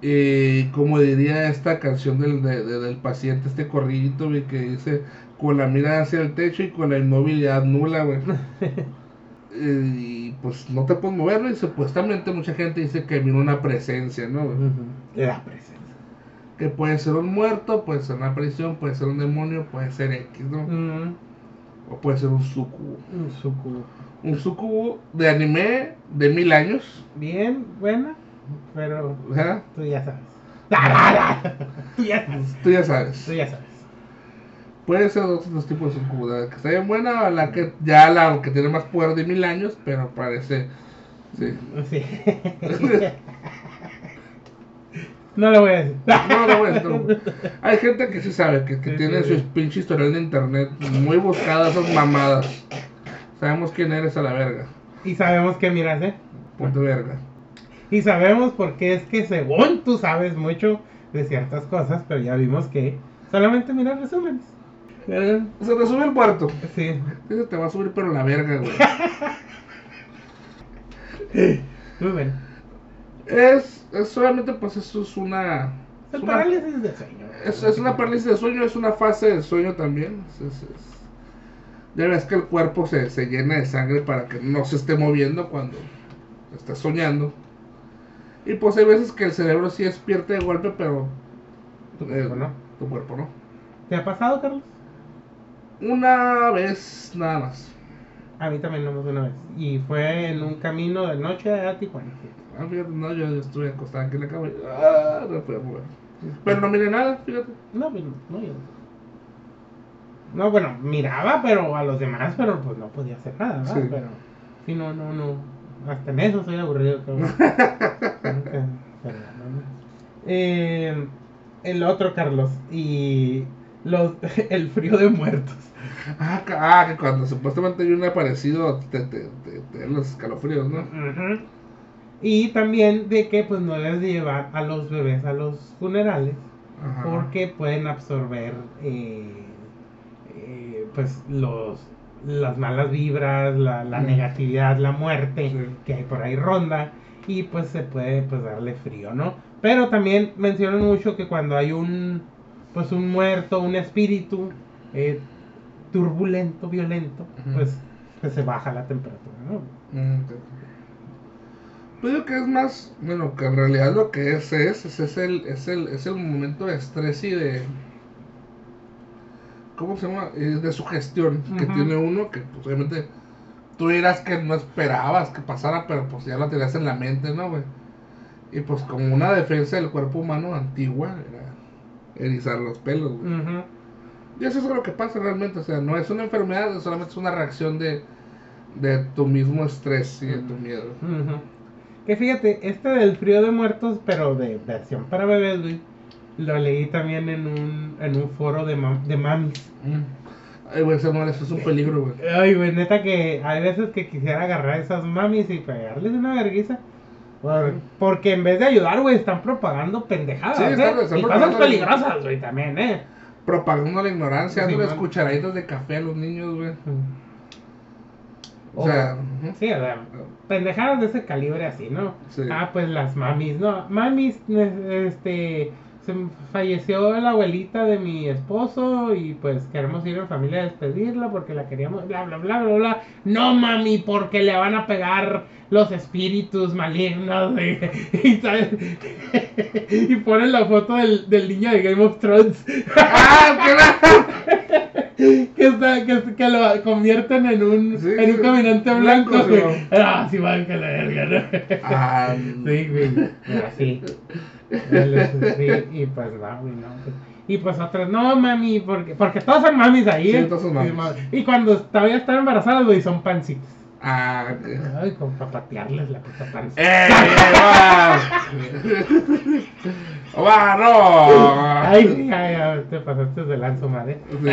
y como diría esta canción del, de- de- del paciente, este corridito, güey, que dice, con la mirada hacia el techo y con la inmovilidad nula, güey. Eh, y pues no te puedes mover, ¿no? y supuestamente mucha gente dice que vino una presencia, ¿no? La presencia. Que puede ser un muerto, puede ser una aparición, puede ser un demonio, puede ser X, ¿no? O puede ser un sucubo. Un sucubo. Un sucubo de anime de mil años. Bien, buena, pero tú ya sabes. Tú ya sabes. Tú ya sabes. Tú ya sabes. Puede ser dos, dos tipos de sucubo. La que está bien buena o la que ya la que tiene más poder de mil años, pero parece. Sí. Sí. No lo voy a decir. No, no, güey, no. Hay gente que sí sabe, que, que Sí, tiene sí. su pinche historial de internet muy buscada, esas mamadas. Sabemos quién eres a la verga. Y sabemos que miras, ¿eh? Ponte verga. Y sabemos por qué es que según tú sabes mucho de ciertas cosas, pero ya vimos que solamente miras resúmenes. Eh, Se te sube el muerto. Sí. Ese te va a subir, pero la verga, güey. Muy bueno. Es, es solamente, pues, eso es una. Es una, parálisis de sueño. es, es una parálisis de sueño, es una fase de sueño también. Es- Ya ves que el cuerpo se, se llena de sangre para que no se esté moviendo cuando está soñando. Y pues hay veces que el cerebro sí despierta de golpe, pero Tu cuerpo, ¿no? tu cuerpo no. ¿Te ha pasado, Carlos? Una vez nada más. A mí también nomás una vez. Y fue en un camino de noche a Tijuana. Ah, fíjate, no, yo, yo estuve acostado aquí en la cama y ah, no puedo mover. Pero no miré nada, fíjate. No, pues, no, yo. No, bueno, miraba, pero a los demás, pero pues no podía hacer nada, ¿verdad? Sí. Pero, sí, no, no, no. Hasta en eso soy aburrido, cabrón. Eh, el otro, Carlos, y los, el frío de muertos. Ah, ah, que cuando supuestamente hay un aparecido te, te, te, te los escalofríos, ¿no? Ujú. Y también de que pues no les llevar a los bebés a los funerales Ajá. porque pueden absorber eh, eh, pues los las malas vibras, la, la negatividad, la muerte Sí. que hay por ahí ronda y pues se puede pues darle frío, ¿no? Pero también mencionan mucho que cuando hay un pues un muerto, un espíritu eh, turbulento, violento, pues, pues se baja la temperatura, ¿no? Mm. Pues que es más, bueno, que en realidad lo que es es, es, es el, es, el, es el momento de estrés y de, ¿cómo se llama? Eh, De sugestión que Ujú. tiene uno, que pues, obviamente tú dirás que no esperabas que pasara, pero pues ya lo tenías en la mente, ¿no, güey? Y pues como una defensa del cuerpo humano antigua era erizar los pelos, güey. Ujú. Y eso es lo que pasa realmente, o sea, no es una enfermedad, solamente es una reacción de, de tu mismo estrés y de tu miedo. Ujú. Que fíjate, este del frío de muertos, pero de versión para bebés, güey, lo leí también en un, en un foro de, mam- de mamis. Ay, güey, ese no, eso es un peligro, güey. Ay, güey, neta que hay veces que quisiera agarrar a esas mamis y pegarles una vergüenza. Por- porque en vez de ayudar, güey, están propagando pendejadas, Sí, ¿eh? están- están y cosas peligrosas, güey, también, ¿eh? Propagando la ignorancia, Sí, dándoles man. cucharaditas de café a los niños, güey. O sea. Sí, o sea, pendejadas de ese calibre así, ¿no? Sí. Ah, pues las mamis, ¿no? Mamis, este, se falleció la abuelita de mi esposo y pues queremos ir en familia a despedirla porque la queríamos, bla, bla, bla, bla, bla. No, mami, porque le van a pegar los espíritus malignos. Y, y, ¿sabes? y ponen la foto del, del niño de Game of Thrones. ¡Ah, qué que, está, que, que lo convierten en un, Sí, en un caminante Blanco, blanco. sí, ah, sí, van que la verga, ¿no? Ah, Sí, güey. Así. Sí, y pues no, güey, no. Y pues otras, no, mami, porque, porque todas son mamis ahí, Sí, todas son mamis. mami. Y cuando todavía están embarazadas, güey, son pancitas. Ah. Ay, con para patearles la puta panza. ¡Eh, va! ¡Va, no! Ay, ay, ay, te pasaste de lanzo, madre. Sí.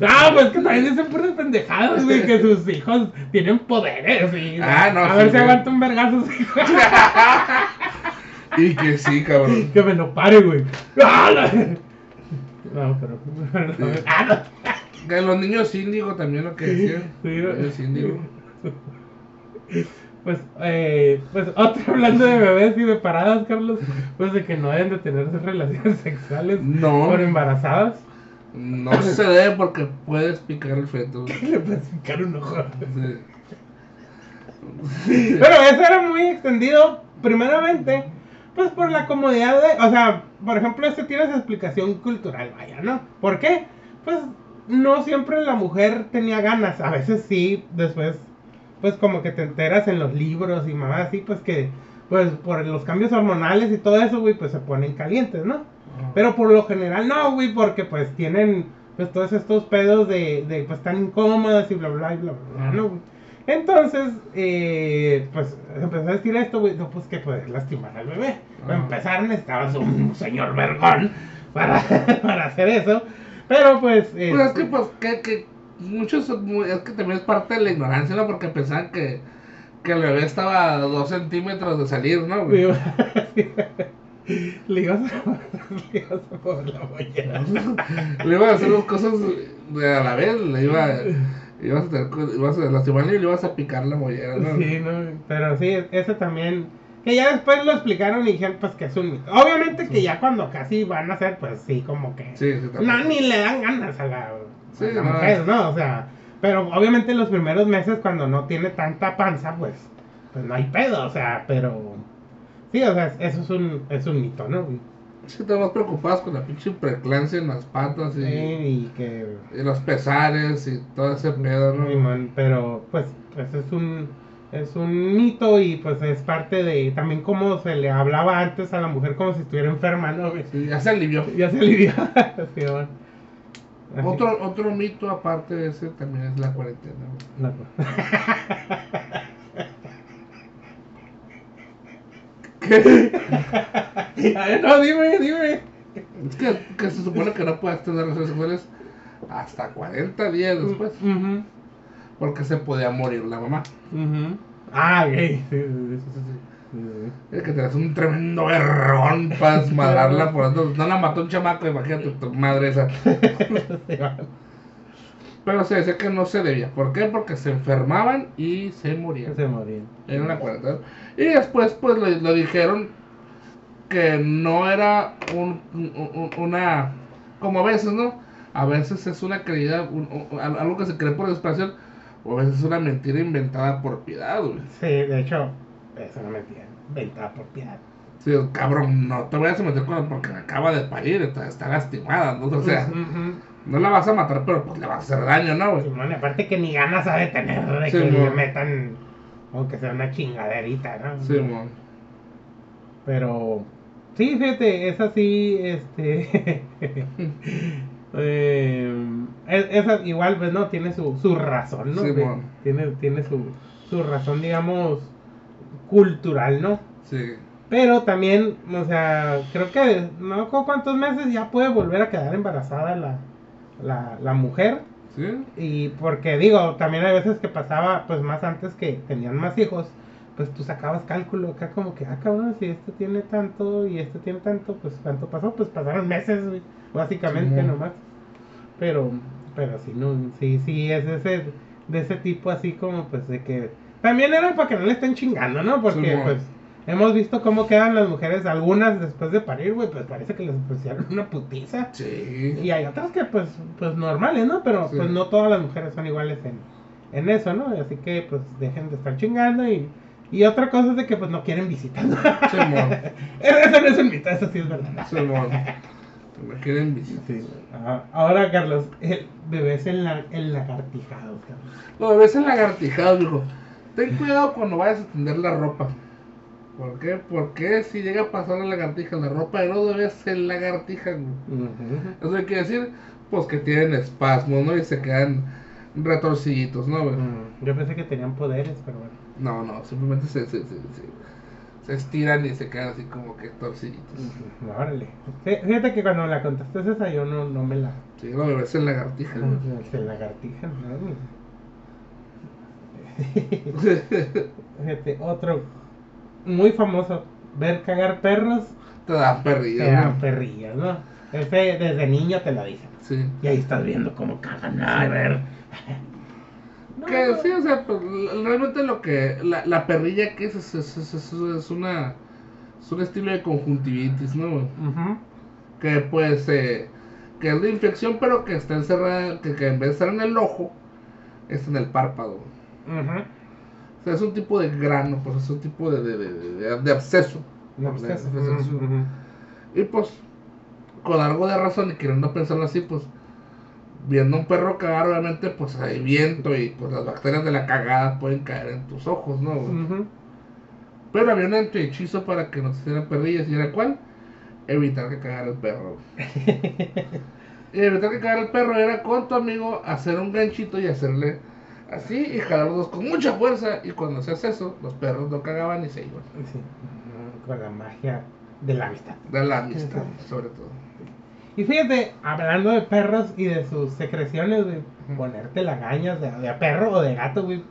Ah, pues que también dicen puras pendejadas, güey, que sus hijos tienen poderes y Ah, no, a sí, ver si aguanta un vergazo su hijo. Y que sí, cabrón. que me lo pare, güey. Ah, No, pero. Ah, no. Que los niños índigo también lo que decían. Sí, Los índigo. Pues, eh, pues, otro hablando de bebés y de paradas, Carlos, pues de que no deben de tener relaciones sexuales No. por embarazadas. No se debe porque puedes picar el feto. Le puedes picar un ojo. Sí. Pero eso era muy extendido, primeramente, pues por la comodidad de, o sea, por ejemplo, este tiene esa explicación cultural, vaya, ¿no? ¿Por qué? Pues no siempre la mujer tenía ganas, a veces sí, después, pues como que te enteras en los libros y más así, pues que, pues por los cambios hormonales y todo eso, güey, pues se ponen calientes, ¿no? Pero por lo general no, güey, porque pues tienen pues todos estos pedos de, de pues están incómodas y bla bla y bla bla, ¿no, güey? Entonces, eh, pues empezó a decir esto, güey, no, pues que puedes lastimar al bebé. Para Ah. empezar, necesitabas un señor vergón para, para hacer eso. Pero pues... Pues es que, este, pues, que, que muchos, es que también es parte de la ignorancia, ¿no? Porque pensaban que, que el bebé estaba a dos centímetros de salir, ¿no? le güey? iba- le ibas a, le ibas a hacer dos cosas de a la vez, le iba, ibas a, tener, ibas a lastimarle y le ibas a picar la mollera, ¿no? Sí, no, pero sí, eso también. Que ya después lo explicaron y dijeron, pues que es un mito. Obviamente que ya cuando casi van a hacer, pues sí, como que. Sí, sí, no, ni le dan ganas a la, Sí, a la no. mujer, ¿no? O sea, pero obviamente los primeros meses cuando no tiene tanta panza, pues, pues no hay pedo, o sea, pero. Sí, o sea, eso es un, es un mito, ¿no? Es que estamos preocupados con la pinche preclancia en las patas y, Sí, y que. y los pesares y todo ese pedo, ¿no? Pero pues, pues es un es un mito y pues es parte de también como se le hablaba antes a la mujer como si estuviera enferma, ¿no? Sí, ya se alivió. Ya se alivió. Otro, otro mito aparte de ese también es la cuarentena. No, dime, dime. Es que, que se supone que no puedes tener relaciones sexuales hasta 40 días después, porque se podía morir la mamá. Ah. Sí, sí, sí, sí. Es que te das un tremendo vergón para desmadrarla por. No la mató un chamaco, imagínate tu madre esa. Pero se decía que no se debía. ¿Por qué? Porque se enfermaban y se morían. Se morían. Era una cuarta. Y después, pues, le, le dijeron que no era un, un- un- una... Como a veces, ¿no? A veces es una creída, un- un- algo que se cree por desesperación, o a veces es una mentira inventada por piedad, güey. Sí, de hecho, es una mentira. Inventada por piedad. Sí, cabrón, no te vayas a meter con porque acaba de parir, está, está lastimada, ¿no? O sea, Ujú. No la vas a matar, pero pues le vas a hacer daño, ¿no, güey? Y aparte que ni ganas ha de tener de Sí, que le metan, aunque sea una chingaderita, ¿no? Sí, mon. Pero, sí, fíjate, es así, este... eh, es, igual, pues, ¿no? Tiene su, su razón, ¿no? Sí, mon. tiene tiene su, su razón, digamos, cultural, ¿no? Sí. Pero también, o sea, creo que no con cuántos meses ya puede volver a quedar embarazada la, la, la mujer. Sí. Y porque digo, también hay veces que pasaba, pues más antes que tenían más hijos, pues tú sacabas cálculo acá como que, ah, cabrón, si este tiene tanto y este tiene tanto, pues cuánto pasó, pues pasaron meses, básicamente nomás. Pero, pero sí, no, sí, sí, es de ese, de ese tipo así como, pues de que, también era para que no le estén chingando, ¿no? Porque, pues, hemos visto cómo quedan las mujeres, algunas después de parir, güey, pues parece que les pusieron una putiza. Sí. Y hay otras que pues, pues normales, ¿no? Pero Sí. pues no todas las mujeres son iguales en, en eso, ¿no? Así que pues dejen de estar chingando y, y otra cosa es de que pues no quieren mon. eso no es un mito, eso sí es verdad. Me quieren visitar. Sí. Ah, Ahora, Carlos, el bebé es el, la- el lagartijado, Carlos. Lo bebés en lagartijados, dijo. Ten cuidado cuando vayas a tender la ropa. ¿Por qué? Porque si llega a pasar la lagartija en la ropa de los bebés se lagartijan. güey. Ujú. Eso quiere decir, pues que tienen espasmos, ¿no? Y se quedan retorciditos, ¿no, güey? Mm, Yo pensé que tenían poderes, pero bueno. No, no, simplemente se, se, se, se- se estiran y se quedan así como que torciditos. Ujú, Órale. Fí- Fíjate que cuando la contaste esa yo no, no me la... Sí, los bebés en lagartija, güey. Se lagartijan, ¿no? Fíjate, otro muy famoso, ver cagar perros, Te dan te perrillas, dan ¿no? perrillas, ¿no? Ese desde niño te lo dicen. Sí. Y ahí estás viendo cómo cagan, a ver. No, Que no. sí, o sea, pues, realmente lo que. La, la perrilla que es, es, es, es- es- es una. Es un estilo de conjuntivitis, ¿no? Ujú. Que pues. Eh, que es de infección, pero que está encerrada. Que, que en vez de estar en el ojo, está en el párpado. Ujú. O sea, es un tipo de grano, pues es un tipo de, de, de, absceso. No, pues. Y pues, con algo de razón y queriendo pensarlo así, pues, viendo un perro cagar, obviamente, pues hay viento y pues las bacterias de la cagada pueden caer en tus ojos, ¿no? Pero había un hechizo para que no se hicieran perrillas, ¿y era cuál? Evitar que cagara el perro. y evitar que cagara el perro era con tu amigo hacer un ganchito y hacerle así y jalar los dos con mucha fuerza. Y cuando hacías eso, los perros no cagaban y se iban. Sí, con la magia de la amistad. De la amistad, sobre todo. Y fíjate, hablando de perros y de sus secreciones, güey, Ujú. ponerte lagañas de, de perro o de gato, güey,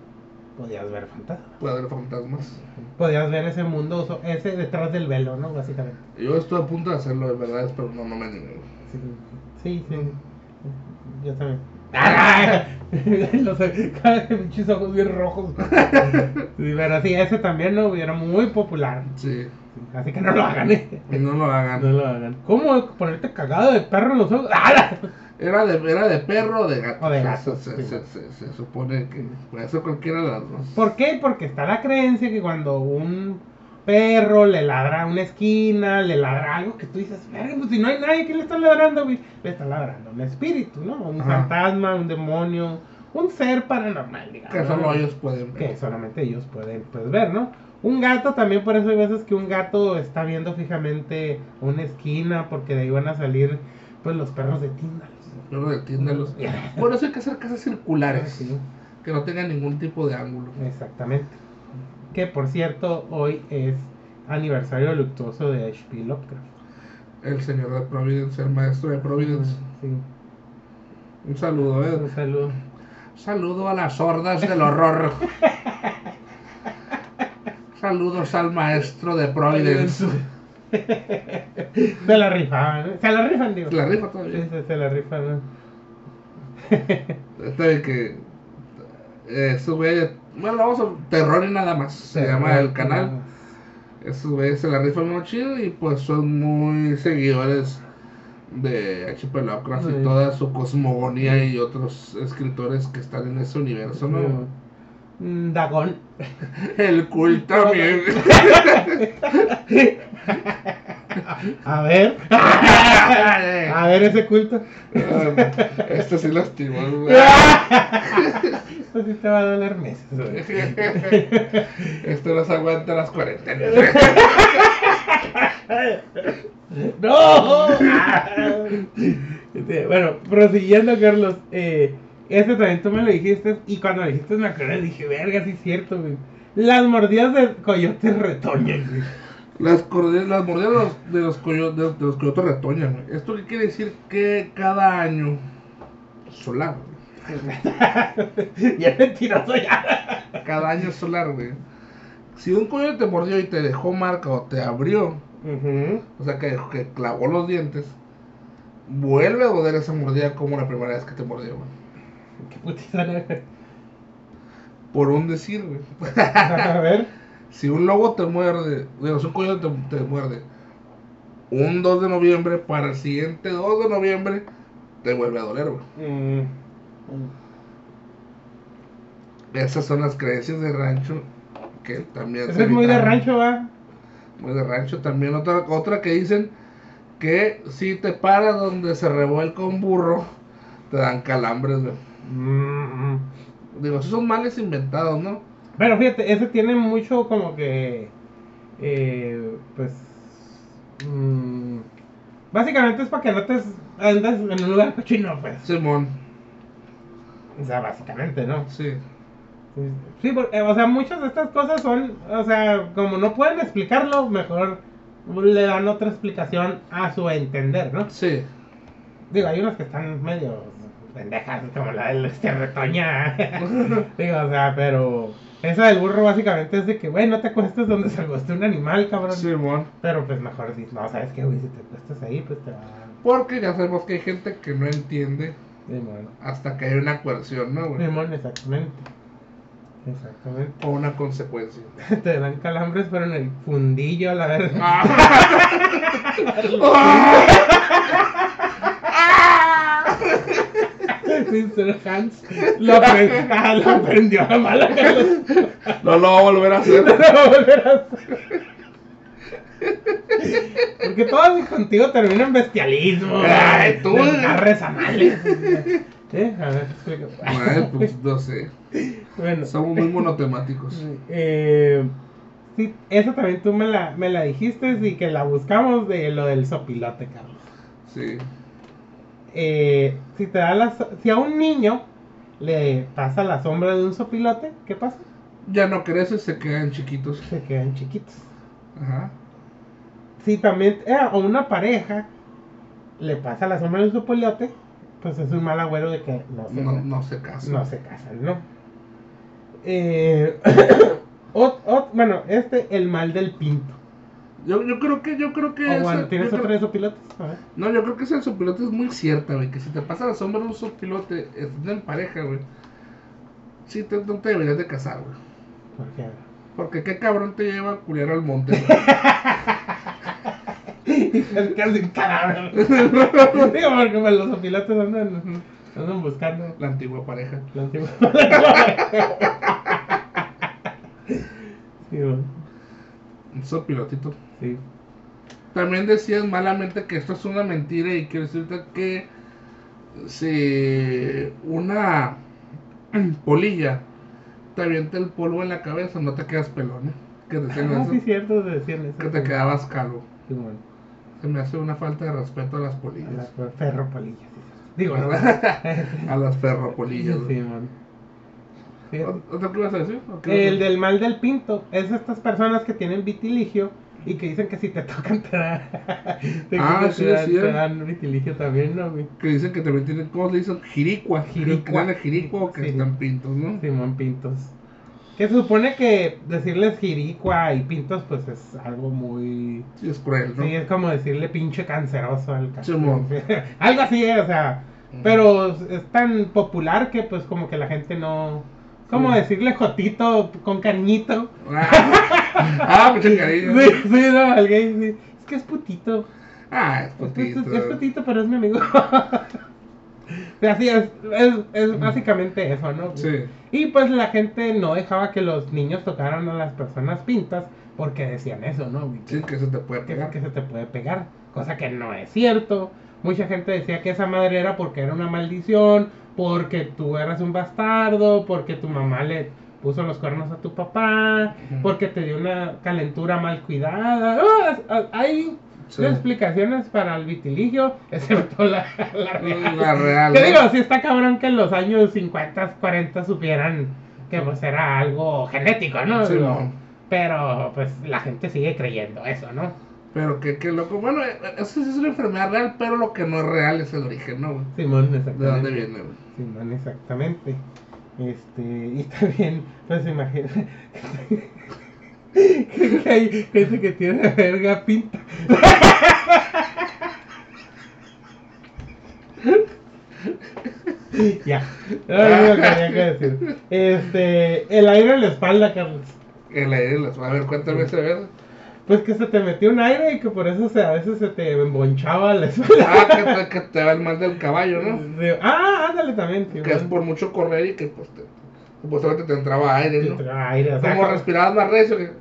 podías ver fantasmas. Puede haber fantasmas. Podías ver ese mundo, ese detrás del velo, ¿no? Básicamente. Yo estuve a punto de hacerlo de verdad, pero no, no me animé. Sí, sí, sí. Yo también. Los pinches ojos bien rojos. Pero sí, ese también, ¿no? Era muy popular. Sí, Así que no lo hagan, ¿eh? no lo hagan. No lo hagan. ¿Cómo ponerte cagado de perro en los ojos? ¡Ah! Era de, era de perro o de gato. O de Se- gato, Se, sí. se- se- se supone que puede ser cualquiera de las dos. ¿Por qué? Porque está la creencia que cuando un perro le ladra a una esquina, le ladra algo que tú dices, "Verga, pues si no hay nadie que le está ladrando, güey. Le está ladrando un espíritu, ¿no? Un Ajá. fantasma, un demonio, un ser paranormal, digamos. Que solo ¿no? ellos pueden ver. que solamente ellos pueden pues, ver, ¿no? Un gato también, por eso hay veces que un gato está viendo fijamente una esquina, porque de ahí van a salir pues los perros de Tíndalos. Pero entiéndelos. Por eso hay que hacer casas circulares. Sí, Que no tengan ningún tipo de ángulo. exactamente. Que por cierto, hoy es aniversario luctuoso de H.P. Lovecraft. El señor de Providence, el maestro de Providence. Sí, Un saludo, un ¿eh? saludo. Saludo a las hordas del horror. Saludos al maestro de Providence. Se la rifaban, ¿eh? Se la rifan, digo. Se la rifa Sí, todavía. se, se la rifan. Este de que. Eh, güeyes. Bueno, vamos a. Terror y nada más. Se llama el canal. Esos güeyes se la rifan muy chido y pues son muy seguidores de H.P. Lovecraft Sí. y toda su cosmogonía y otros escritores que están en ese universo, ¿no? Mm, Dagón. El cool también. A ver. A ver ese culto. este sí lastimó. Esto sí te va a doler meses. Esto no se aguanta las cuarentenas. ¡No! Este, bueno, prosiguiendo, Carlos. Eh, este también tú me lo dijiste. Y cuando lo dijiste, me acordé. Dije, verga, sí es cierto, güey. Las mordidas de coyotes retoñan, güey. Las, mordidas de los, de los, de, de los coyotes retoñan. güey. ¿Esto qué quiere decir? Que cada año solar. ya es mentiroso ya. Cada año solar, güey. Si un coyote te mordió y te dejó marca o te abrió, o sea que, que clavó los dientes, vuelve a doler esa mordida como la primera vez que te mordió, güey. Qué putiza, ¿no? Por un decir, güey. A ver. Si un lobo te muerde, digo, si un coyote te, te muerde un 2 de noviembre, para el siguiente 2 de noviembre te vuelve a doler, güey. Mm. Esas son las creencias de rancho que también Eso es muy de rancho, va. Muy de rancho también. Otra, otra que dicen que si te paras donde se revuelca un burro, te dan calambres, güey. Mm. Digo, esos son males inventados, ¿no? Pero fíjate, ese tiene mucho como que. Eh, pues. mm, básicamente es para que no te andas en un lugar cochino, pues. Simón, O sea, básicamente, ¿no? sí. Sí, porque, o sea, muchas de estas cosas son. O sea, como no pueden explicarlo, mejor le dan otra explicación a su entender, ¿no? Sí, Digo, hay unas que están medio pendejas, como la del este retoña. Digo, o sea, pero esa del burro básicamente es de que, güey, no te acuestes donde se acueste un animal, cabrón. Simón. Pero pues mejor dices, no, ¿sabes qué, güey? Si te acuestas ahí, pues te va. Porque ya sabemos que hay gente que no entiende Hasta que hay una coerción, ¿no, güey? Exactamente. Exactamente. O una consecuencia. Te dan calambres, pero en el fundillo, a la verdad. Mr. Hans lo, apre- ah, lo aprendió a mala Carlos. No lo va a volver a hacer. No va a volver a hacer. Porque todo contigo termina en bestialismo. Ay, tú. Anales. ¿Eh? A ver. Ay, pues no sé. Bueno. Somos muy monotemáticos. Eh, sí, eso también tú me la, me la dijiste y que la buscamos de lo del sopilote, Carlos. Sí. Eh, si te da la, si a un niño le pasa la sombra de un sopilote, ¿qué pasa? Ya no crece, se quedan chiquitos. Se quedan chiquitos. Ajá. Si también eh, a una pareja le pasa la sombra de un sopilote, pues es un mal agüero de que no se, No, no se casa. no se casan, ¿no? Eh, ot- ot- bueno, este, el mal del pinto. Yo, yo creo que, yo creo que. O esa- ¿tienes otra creo- de sopilotes? A ver. No, yo creo que esa del sopilote es muy cierta, güey. Que si te pasa la sombra de un sopilote, estando en pareja, güey. Sí, te, no te deberías de casar, güey. ¿Por qué? Porque qué cabrón te lleva a culiar al monte, güey. Casi un cadáver. Digo, porque pues, los sopilotes andan, andan buscando La antigua pareja. la antigua. sí, bueno, Un sopilotito. sí. También decías malamente que esto es una mentira y quiero decirte que si una polilla te avienta el polvo en la cabeza, no te quedas pelón, ¿eh? Que decían Ah, eso, sí, cierto, decían eso. que te quedabas calvo. Sí, bueno. Se me hace una falta de respeto a las A polillas. las ferro polillas. sí, Digo, no. A las ferropolillas. sí, güey. man. Fíjate. ¿Otra que a a El del mal del pinto es estas personas que tienen vitiligio y que dicen que si te tocan te, da, te, Ah, sí, dan, sí, te eh. dan vitiligio también, ¿no? güey? Que dicen que también tienen, ¿cómo le dicen? Jiricua. Jiricua. Que jiricua o que Sí. están pintos, ¿no? Simón Pintos. Que se supone que decirles jiricua y pintos pues es algo muy... Sí, es cruel, ¿no? Sí, es como decirle pinche canceroso al. Simón. Algo así, o sea, Pero es tan popular que pues como que la gente no... ¿Cómo Sí. decirle jotito con cariñito? Ah, mucho cariño. Sí, sí, no, al gay, sí. Es que es putito. Ah, es Es, putito. es- es putito, pero es mi amigo. Sí, Así es, es, es básicamente eso, ¿no? Sí. Y pues la gente no dejaba que los niños tocaran a las personas pintas porque decían eso, ¿no? Sí, que se te puede que, pegar. que se te puede pegar, cosa que no es cierto. Mucha gente decía que esa madre era porque era una maldición, porque tú eras un bastardo, porque tu mamá le puso los cuernos a tu papá, porque te dio una calentura mal cuidada. Ah, ah, hay Sí. explicaciones para el vitiligio, excepto la, la real. La real. Que ¿no? digo, sí está cabrón que en los años 50, 40 supieran que pues era algo genético, ¿no? Sí, no. Pero pues la gente sigue creyendo eso, ¿no? Pero que, que loco. Bueno, eh, eso sí es una enfermedad real, pero lo que no es real es el origen, ¿no? Simón, ¿De exactamente. dónde viene, güey? Simón, exactamente. Este, y también, pues imagina que hay gente que tiene la verga pinta. ya, no lo que tenía que decir. Este, el aire en la espalda, Carlos. El aire, las- a ver, cuéntame ese vez. Pues que se te metió un aire y que por eso se, a veces se te embonchaba la espalda. Ah, que te, que te va el mal del caballo, ¿no? Sí, Ah, ándale también. Que es por mucho correr y que pues te, supuestamente te entraba aire, ¿no? aire, o sea, Como respirabas más recio que...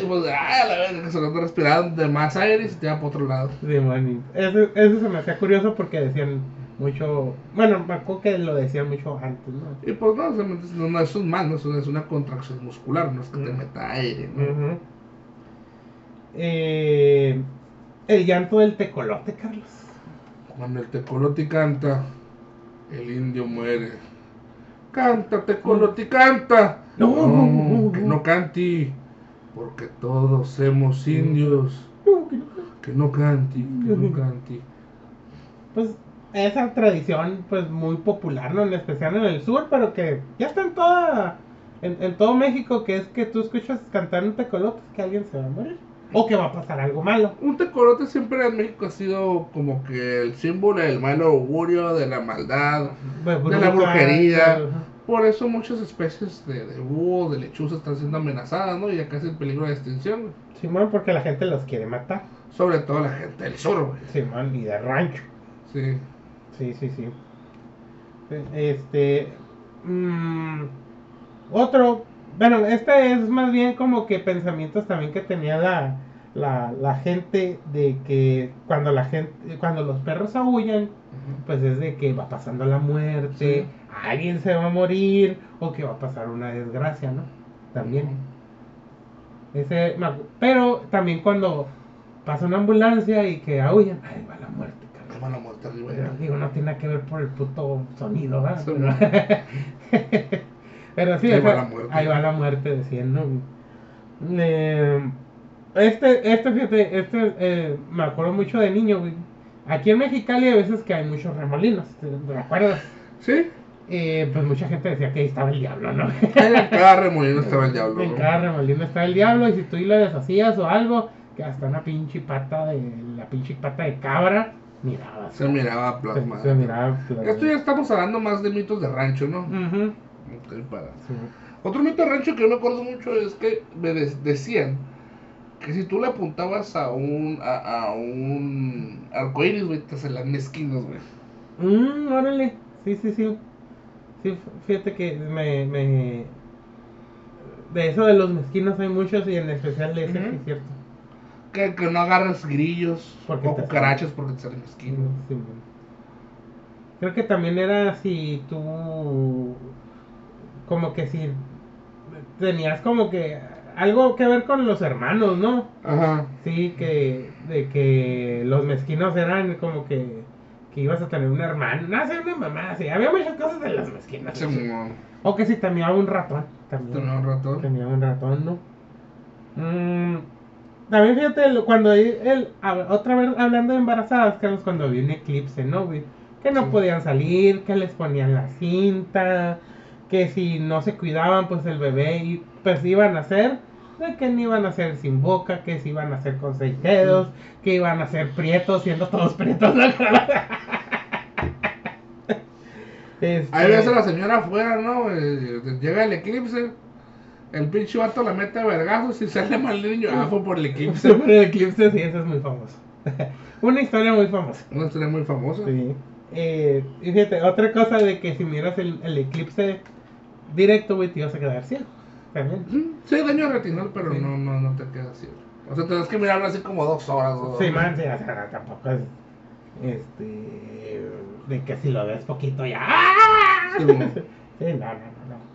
Y pues, ay, a la vez, que solo respiraban de más aire y se te iba para otro lado. Sí, man, Eso, eso se me hacía curioso porque decían mucho. Bueno, me acuerdo que lo decían mucho antes, ¿no? Y pues no, no, no, es más, no, eso es una contracción muscular, no es que te meta aire, ¿no? Eh, el llanto del tecolote, Carlos. Cuando el tecolote canta, el indio muere. Canta, tecolote, canta. No. que no canti, porque todos somos indios. No, que no. Que no canti, que no canti. Pues esa tradición, pues muy popular, ¿no? En especial en el sur, pero que ya está en toda. En, en todo México, que es que tú escuchas cantar un tecolote, que alguien se va a morir. O que va a pasar algo malo. Un tecolote siempre en México ha sido como que el símbolo del mal augurio, de la maldad, Pues, de la brujería. Por eso muchas especies de, de búho, de lechuza están siendo amenazadas, ¿no? Y ya casi en peligro de extinción. Simón, porque la gente los quiere matar. Sobre todo la gente del sur, güey. Simón, y de rancho. Sí. Sí, sí, sí. Este. mm, otro. Bueno, este es más bien como que pensamientos también que tenía la, la, la gente de que cuando la gente, cuando los perros aullan, pues es de que va pasando la muerte, Sí. alguien se va a morir o que va a pasar una desgracia, ¿no? También. Ese, pero también cuando pasa una ambulancia y que aullan, ahí va la muerte, la arriba, ya. digo, no tiene que ver por el puto sonido, ¿verdad? Pero, sí, Ahí va la muerte. ahí va la muerte, decían, ¿no? Eh, este, este, fíjate, este, eh, me acuerdo mucho de niño, güey. Aquí en Mexicali hay veces que hay muchos remolinos, ¿te te acuerdas? Sí. Eh, pues mucha gente decía que ahí estaba el diablo, ¿no? En cada remolino estaba el diablo. En ¿no? cada remolino estaba el diablo y si tú lo deshacías o algo, que hasta una pinche pata de, la pinche pata de cabra, mirabas. Se miraba Se, plasmado. se miraba plasmado. Esto ya estamos hablando más de mitos de rancho, ¿no? Ujú, Sí. Otro mito rancho que yo me acuerdo mucho es que me de- decían que si tú le apuntabas a un a, a un arcoíris, güey, te salían mezquinos, güey. Mm, órale. Sí, sí, sí. Sí, fíjate que me, me... De eso de los mezquinos hay muchos y en especial de ese, es cierto. Que, que no agarres grillos Porque o cucarachas porque te salen mezquinos. Sí. Creo que también era si tú... Como que si tenías como que algo que ver con los hermanos, ¿no? Ajá. Sí, que de que los mezquinos eran como que, que ibas a tener un hermano, no sé, una mamá, sí, había muchas cosas de los mezquinos. O que si tenía un ratón, también. tenía un ratón. Tenía un ratón, ¿no? Mm, también fíjate, cuando él, otra vez hablando de embarazadas, Carlos, cuando había un eclipse, ¿no? Que no Sí. podían salir, que les ponían la cinta, que si no se cuidaban, pues el bebé, pues iban a hacer, de que no iban a ser sin boca, que si iban a ser con seis dedos, que iban a ser prietos, siendo todos prietos, ¿no? Este, Ahí ves a la señora afuera, ¿no? Eh, llega el eclipse. El pinche vato la mete a vergazos y sale mal el niño. Ah, fue por el eclipse. Super eclipse, sí, eso es muy famoso. Una historia muy famosa. Una historia muy famosa. Sí. Eh, y fíjate, otra cosa de que si miras el, el eclipse directo, güey, te ibas a quedar ciego. También. Sí, daño retinal, pero Sí. no, no, no te quedas ciego. O sea, tienes que mirarlo así como dos horas. o- Sí, man, sí, o sea, tampoco es. Este. De que si lo ves poquito ya. ¡ah! Sí, no, no, no. no.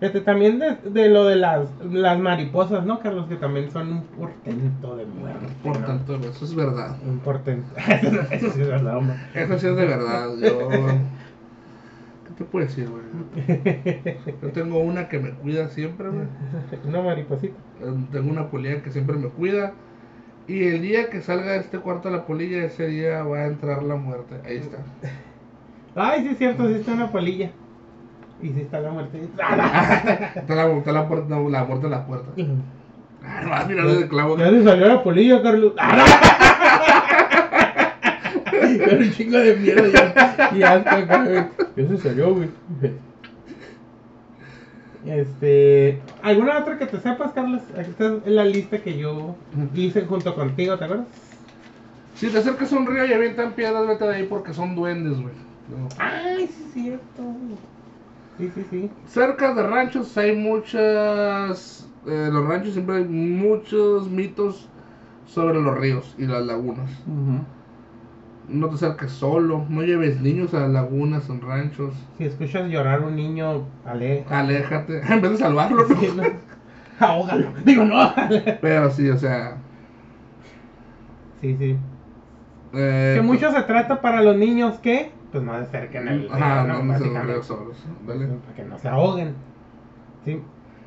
Este, también de, de lo de las, las mariposas, ¿no, Carlos? Que también son un portento de muerte. Por ¿no? tanto, eso es verdad. Un portento. Eso sí es verdad, hombre. Eso sí es de verdad. Yo. ¿Qué te puedo decir, güey? Yo tengo una que me cuida siempre, güey. Una mariposita. Eh, Tengo una polilla que siempre me cuida. Y el día que salga de este cuarto la polilla, ese día va a entrar la muerte. Ahí está. Ay, sí es cierto, sí está una polilla. Y sí está la muerte. Está la, está la, puerta, la muerte en la puerta. Ah, no vas a mirar desde clavo. Ya se salió la polilla, Carlos. Un chingo de mierda ya. Y asco acá, güey. Ya se salió, güey. Este. ¿Alguna otra que te sepas, Carlos? Aquí está en la lista que yo hice junto contigo, ¿te acuerdas? Si te acercas a un río y avientan piedras, vete de ahí porque son duendes, güey. No. Ay, sí es cierto. Sí, sí, sí. Cerca de ranchos hay muchas. eh, los ranchos siempre hay muchos mitos sobre los ríos y las lagunas. No te acerques solo, no lleves niños a lagunas en ranchos. Si escuchas llorar un niño, aleja. Aléjate, en vez de salvarlo, ¿no? Sí, no. Ahógalo. Digo, no. Pero sí, o sea. Sí, sí. eh, Que mucho se trata para los niños que, pues no se acerquen al Ajá, ¿no? no, no se solos. Dale. Para que no se ahoguen. Sí.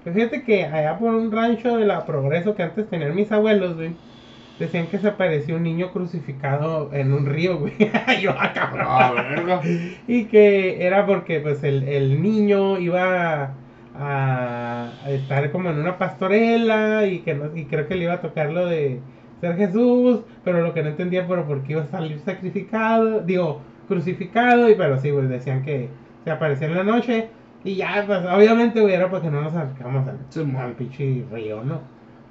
Pues fíjate que allá por un rancho de la Progreso que antes tenían mis abuelos, güey. Decían que se apareció un niño crucificado en un río, güey. Yo, ah, cabrón. Ah, verga. Y que era porque pues el, el niño iba a, a estar como en una pastorela y que no, y creo que le iba a tocar lo de ser Jesús, pero lo que no entendía pero por qué iba a salir sacrificado, digo, crucificado, y pero sí, pues decían que se aparecía en la noche y ya, pues obviamente güey, era porque no nos acercamos al, al pinche río, ¿no?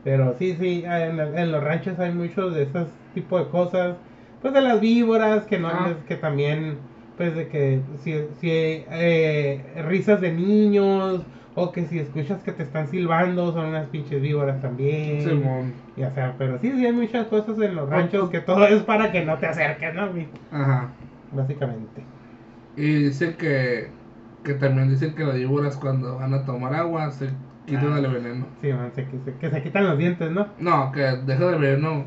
Pero sí, sí, en, en los ranchos hay muchos de esos tipo de cosas, pues de las víboras, que no, Ah. que también, pues de que si, si eh, risas de niños, o que si escuchas que te están silbando, son unas pinches víboras también. Simón. Ya sea, pero sí, sí hay muchas cosas en los ranchos que todo es para que no te acerques, ¿no? Ajá. Básicamente. Y dicen que, que también dicen que las víboras cuando van a tomar agua se quitan Ah. el veneno. Sí, man, se- que, se, que se quitan los dientes, ¿no? No, que deja el veneno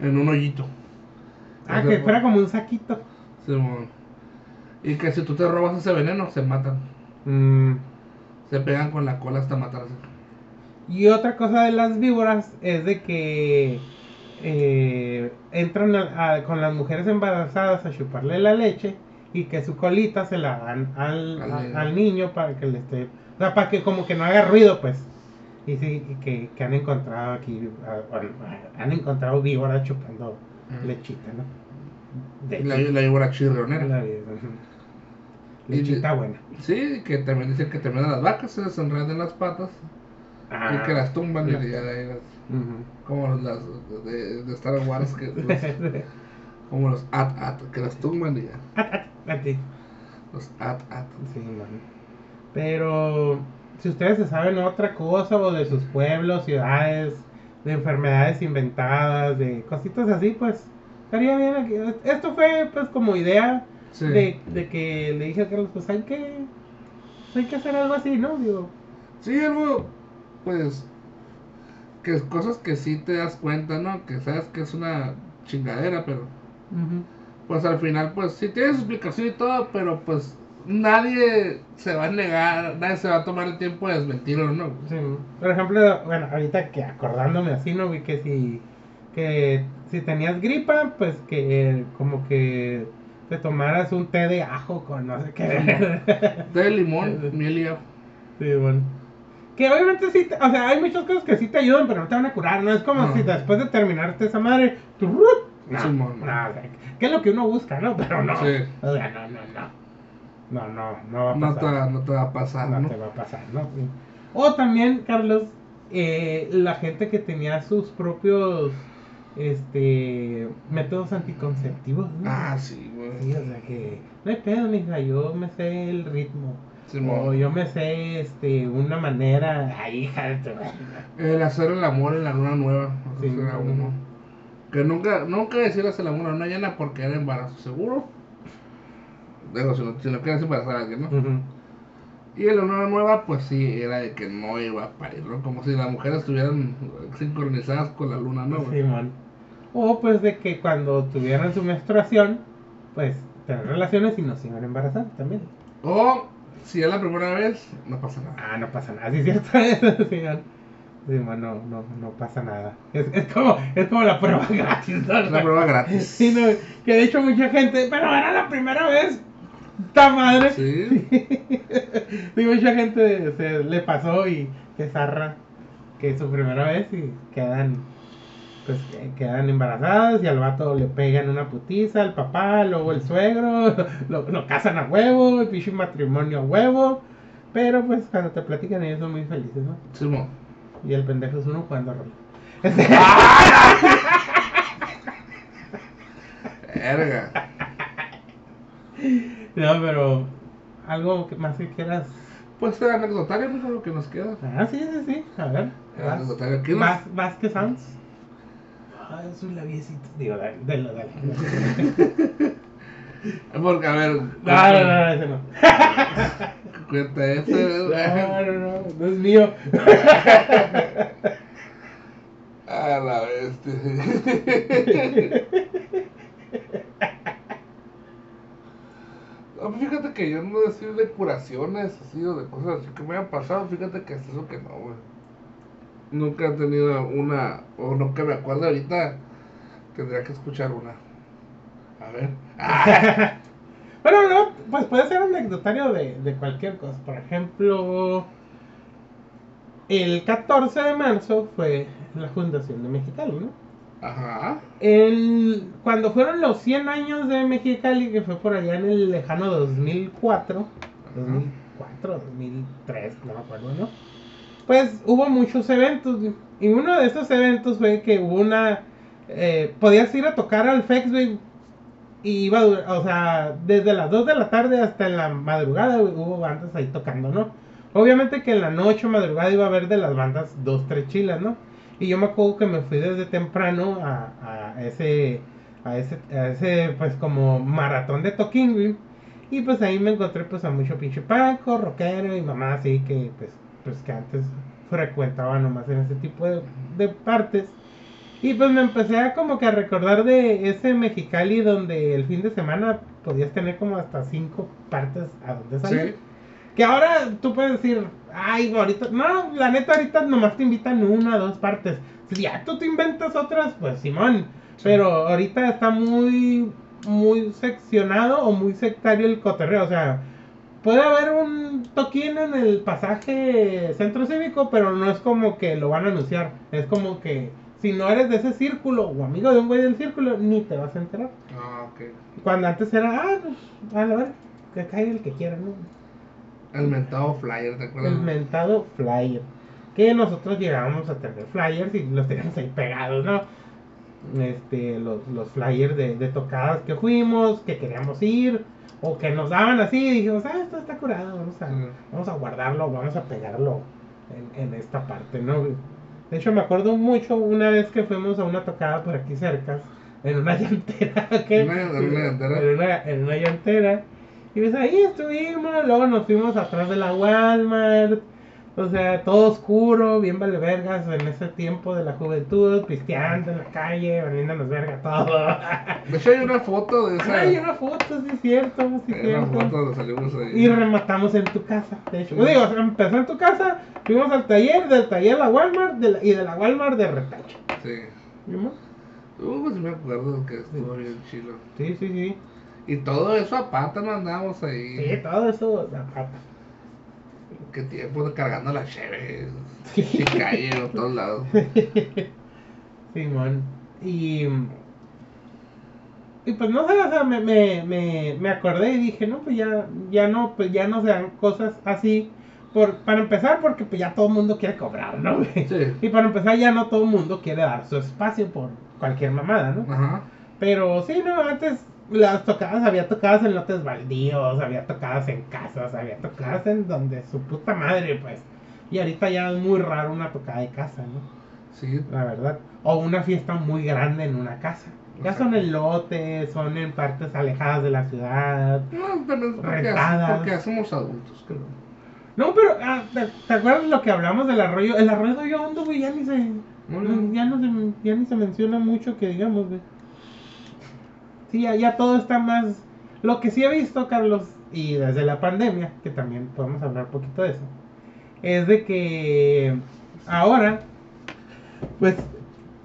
en un hoyito. Ah, que fuera como un saquito. Simón. Y que si tú te robas ese veneno, se matan. Mm. Se pegan con la cola hasta matarse. Y otra cosa de las víboras es de que eh, entran a- a- con las mujeres embarazadas a chuparle la leche y que su colita se la dan al, Al niño. al niño para que le esté, sea, para que como que no haga ruido, pues. Y sí, y que, que han encontrado aquí, han encontrado víboras chupando Ujú. lechita, ¿no? De La, la víbora chirrionera. la. Y- Lechita buena. Sí, que también dicen que también a las vacas se les enredan las patas Ah, y que las tumban y ya de ahí las- ujú. como las de, de Star Wars, que los- como los at-at, que las tumban y ya. A ti. Los at-at. Sí, man. Pero si ustedes se saben otra cosa o de sus pueblos, ciudades, de enfermedades inventadas, de cositas así, pues estaría bien. aquí. Esto fue pues como idea Sí. de, de que le dije a Carlos, pues hay que, hay que hacer algo así, ¿no? Digo, Sí, algo, pues, que es cosas que sí te das cuenta, ¿no? Que sabes que es una chingadera, pero pues al final, pues sí tiene su explicación y todo, pero pues nadie se va a negar, nadie se va a tomar el tiempo de desmentirlo, ¿no? sí. por ejemplo, bueno, ahorita que acordándome así, ¿no? Vi que si, que si tenías gripa, pues que como que te tomaras un té de ajo con no sé qué. De limón, miel y ajo. Sí, bueno. Que obviamente sí, te- o sea, hay muchas cosas que sí te ayudan, pero no te van a curar, ¿no? Es como No. si después de terminarte esa madre, tú, no, no, o sea, que es lo que uno busca, ¿no? Pero no. Sí. O sea, no, no, no. No, no, no va a No te, pasar. va- no te va a pasar, No ¿no? te va a pasar, ¿no? O también, Carlos, eh, la gente que tenía sus propios este métodos anticonceptivos, ¿no? Ah, sí, güey. Sí, o sea que no hay pedo, mija, yo me sé el ritmo. Simón. O yo me sé este una manera. Ay, hija. El hacer el amor en la luna nueva. Sí, era uno. Que nunca, nunca decir hacer el amor a una llena porque era embarazo seguro. Digo, si no, si no quieres embarazar a alguien, ¿no? Ujú. Y en la luna nueva, pues sí, era de que no iba a parir, ¿no? Como si las mujeres estuvieran sincronizadas con la luna nueva. Simón. O pues de que cuando tuvieran su menstruación, pues tener relaciones y no se iban a embarazar también. O si es la primera vez, no pasa nada. Ah, no pasa nada, sí cierto eso, Simón. Simón, no, no, no pasa nada. Es, es como, es como la prueba gratis, ¿no? La prueba gratis. Sí, no, que de hecho mucha gente, pero era la primera vez. ¡Ta madre! Sí. Sí, mucha gente se le pasó y que zarra que es su primera vez y quedan pues que- quedan embarazadas y al vato le pegan una putiza al papá, luego el suegro, lo, lo casan a huevo, el pinche matrimonio a huevo, pero pues cuando te platican ellos son muy felices, ¿no? Simón. Y el pendejo es uno jugando rol. Verga. No, pero algo que más que quieras. Pues el anecdotario, pues es lo que nos queda. Ah, sí, sí, sí. A ver. El vas. anecdotario. ¿Qué nos- Vas- Vázquez Sanz. Ah, es un labiecito. Digo, dale, dale, dale. Porque, a ver. No, no, no, ese no. Cuenta esto. No, no, no, no es mío. A la bestia. No, pues fíjate yo no decir de curaciones así o de cosas así que me hayan pasado, fíjate que es eso que no, güey. Nunca he tenido una, o no que me acuerdo ahorita, tendría que escuchar una. A ver. Bueno, no, pues puede ser anecdotario de, de cualquier cosa. Por ejemplo, el 14 de marzo fue la fundación de Mexicali, ¿no? Ajá. El, cuando fueron los 100 años de Mexicali, que fue por allá en el lejano 2004, 2004, 2003, no me acuerdo, ¿no? Pues hubo muchos eventos, y uno de esos eventos fue que hubo una, eh, podías ir a tocar al Fexway y iba a durar, o sea, desde las 2 de la tarde hasta en la madrugada hubo bandas ahí tocando, ¿no? Obviamente que en la noche o madrugada iba a haber de las bandas dos, tres chilas, ¿no? Y yo me acuerdo que me fui desde temprano a, a ese, a ese, a ese, pues como maratón de toquín. Y pues ahí me encontré pues a mucho pinche Paco, rockero y mamá así que pues, pues que antes frecuentaba nomás en ese tipo de, de partes. Y pues me empecé a como que a recordar de ese Mexicali donde el fin de semana podías tener como hasta cinco partes a donde salir. Sí. Que ahora tú puedes decir, ay, ahorita, no, la neta ahorita nomás te invitan una o dos partes. Si ya tú te inventas otras, pues Simón. Pero ahorita está muy, muy seccionado o muy sectario el cotorreo. O sea, puede haber un toquín en el pasaje centro cívico, pero no es como que lo van a anunciar. Es como que si no eres de ese círculo o amigo de un güey del círculo, ni te vas a enterar. Ah, ok. Cuando antes era, ah, pues, a la ver, que caiga el que quiera, ¿no? El mentado flyer, ¿te acuerdas? El mentado flyer. Que nosotros llegábamos a tener flyers y los teníamos ahí pegados, ¿no? Este, los, los flyers de, de tocadas que fuimos, que queríamos ir, o que nos daban así, y dijimos, ah, esto está curado, vamos a, Sí. vamos a guardarlo, vamos a pegarlo en, en esta parte, ¿no? De hecho, me acuerdo mucho una vez que fuimos a una tocada por aquí cerca, en una llantera, ¿qué? ¿Una- en una llantera? En una, en una llantera. Y pues ahí estuvimos, luego nos fuimos atrás de la Walmart. O sea, todo oscuro, bien vale vergas en ese tiempo de la juventud, pisteando en la calle, valiéndonos verga todo. De hecho, hay una foto de esa. Hay una foto, sí es cierto, sí es Hay una cierto. foto donde salimos ahí. Y rematamos en tu casa, de hecho. Sí. Digo, empezó en tu casa, fuimos al taller, del taller a la Walmart de la- y de la Walmart de Retacho. Sí. ¿Vimos? Uh, pues sí me acuerdo que estuvo bien chilo. Sí, sí, sí. Y todo eso a pata no andábamos ahí. Sí, todo eso, la pata. Qué tiempo cargando la cheve. Sí. Y calle por todos lados. Simón. Y. y pues no sé, o sea, me, me, me, me acordé y dije, no, pues ya, ya no, pues ya no se dan cosas así. Por, para empezar, porque pues ya todo el mundo quiere cobrar, ¿no? Sí. Y para empezar, ya no todo el mundo quiere dar su espacio por cualquier mamada, ¿no? Ajá. Pero sí, no, antes las tocadas, había tocadas en lotes baldíos, había tocadas en casas, había tocadas en donde su puta madre, pues. Y ahorita ya es muy raro una tocada de casa, ¿no? Sí. La verdad. O una fiesta muy grande en una casa. Ya son en lotes, son en partes alejadas de la ciudad. No, también porque, porque somos adultos, creo. No, pero, ah, ¿te, te acuerdas lo que hablamos del arroyo? El arroyo de hondo, güey, ya ni se... No, no. Ya, no se, ya ni se menciona mucho que digamos, güey. Sí, ya, todo está más... Lo que sí he visto, Carlos, y desde la pandemia, que también podemos hablar un poquito de eso, es de que ahora, pues,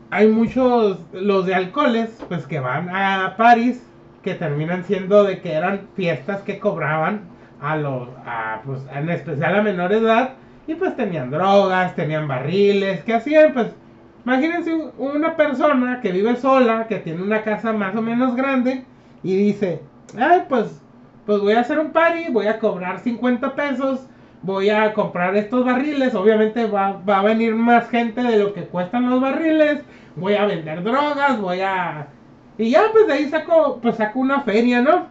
hay muchos, los de alcoholes, pues, que van a París, que terminan siendo de que eran fiestas que cobraban a los, a, pues, en especial a menores de edad, y pues tenían drogas, tenían barriles, que hacían, pues, imagínense un- una persona que vive sola, que tiene una casa más o menos grande, y dice, ay, pues, pues voy a hacer un party, voy a cobrar 50 pesos, voy a comprar estos barriles, obviamente va, va a venir más gente de lo que cuestan los barriles, voy a vender drogas, voy a... Y ya, pues de ahí saco, pues saco una feria, ¿no?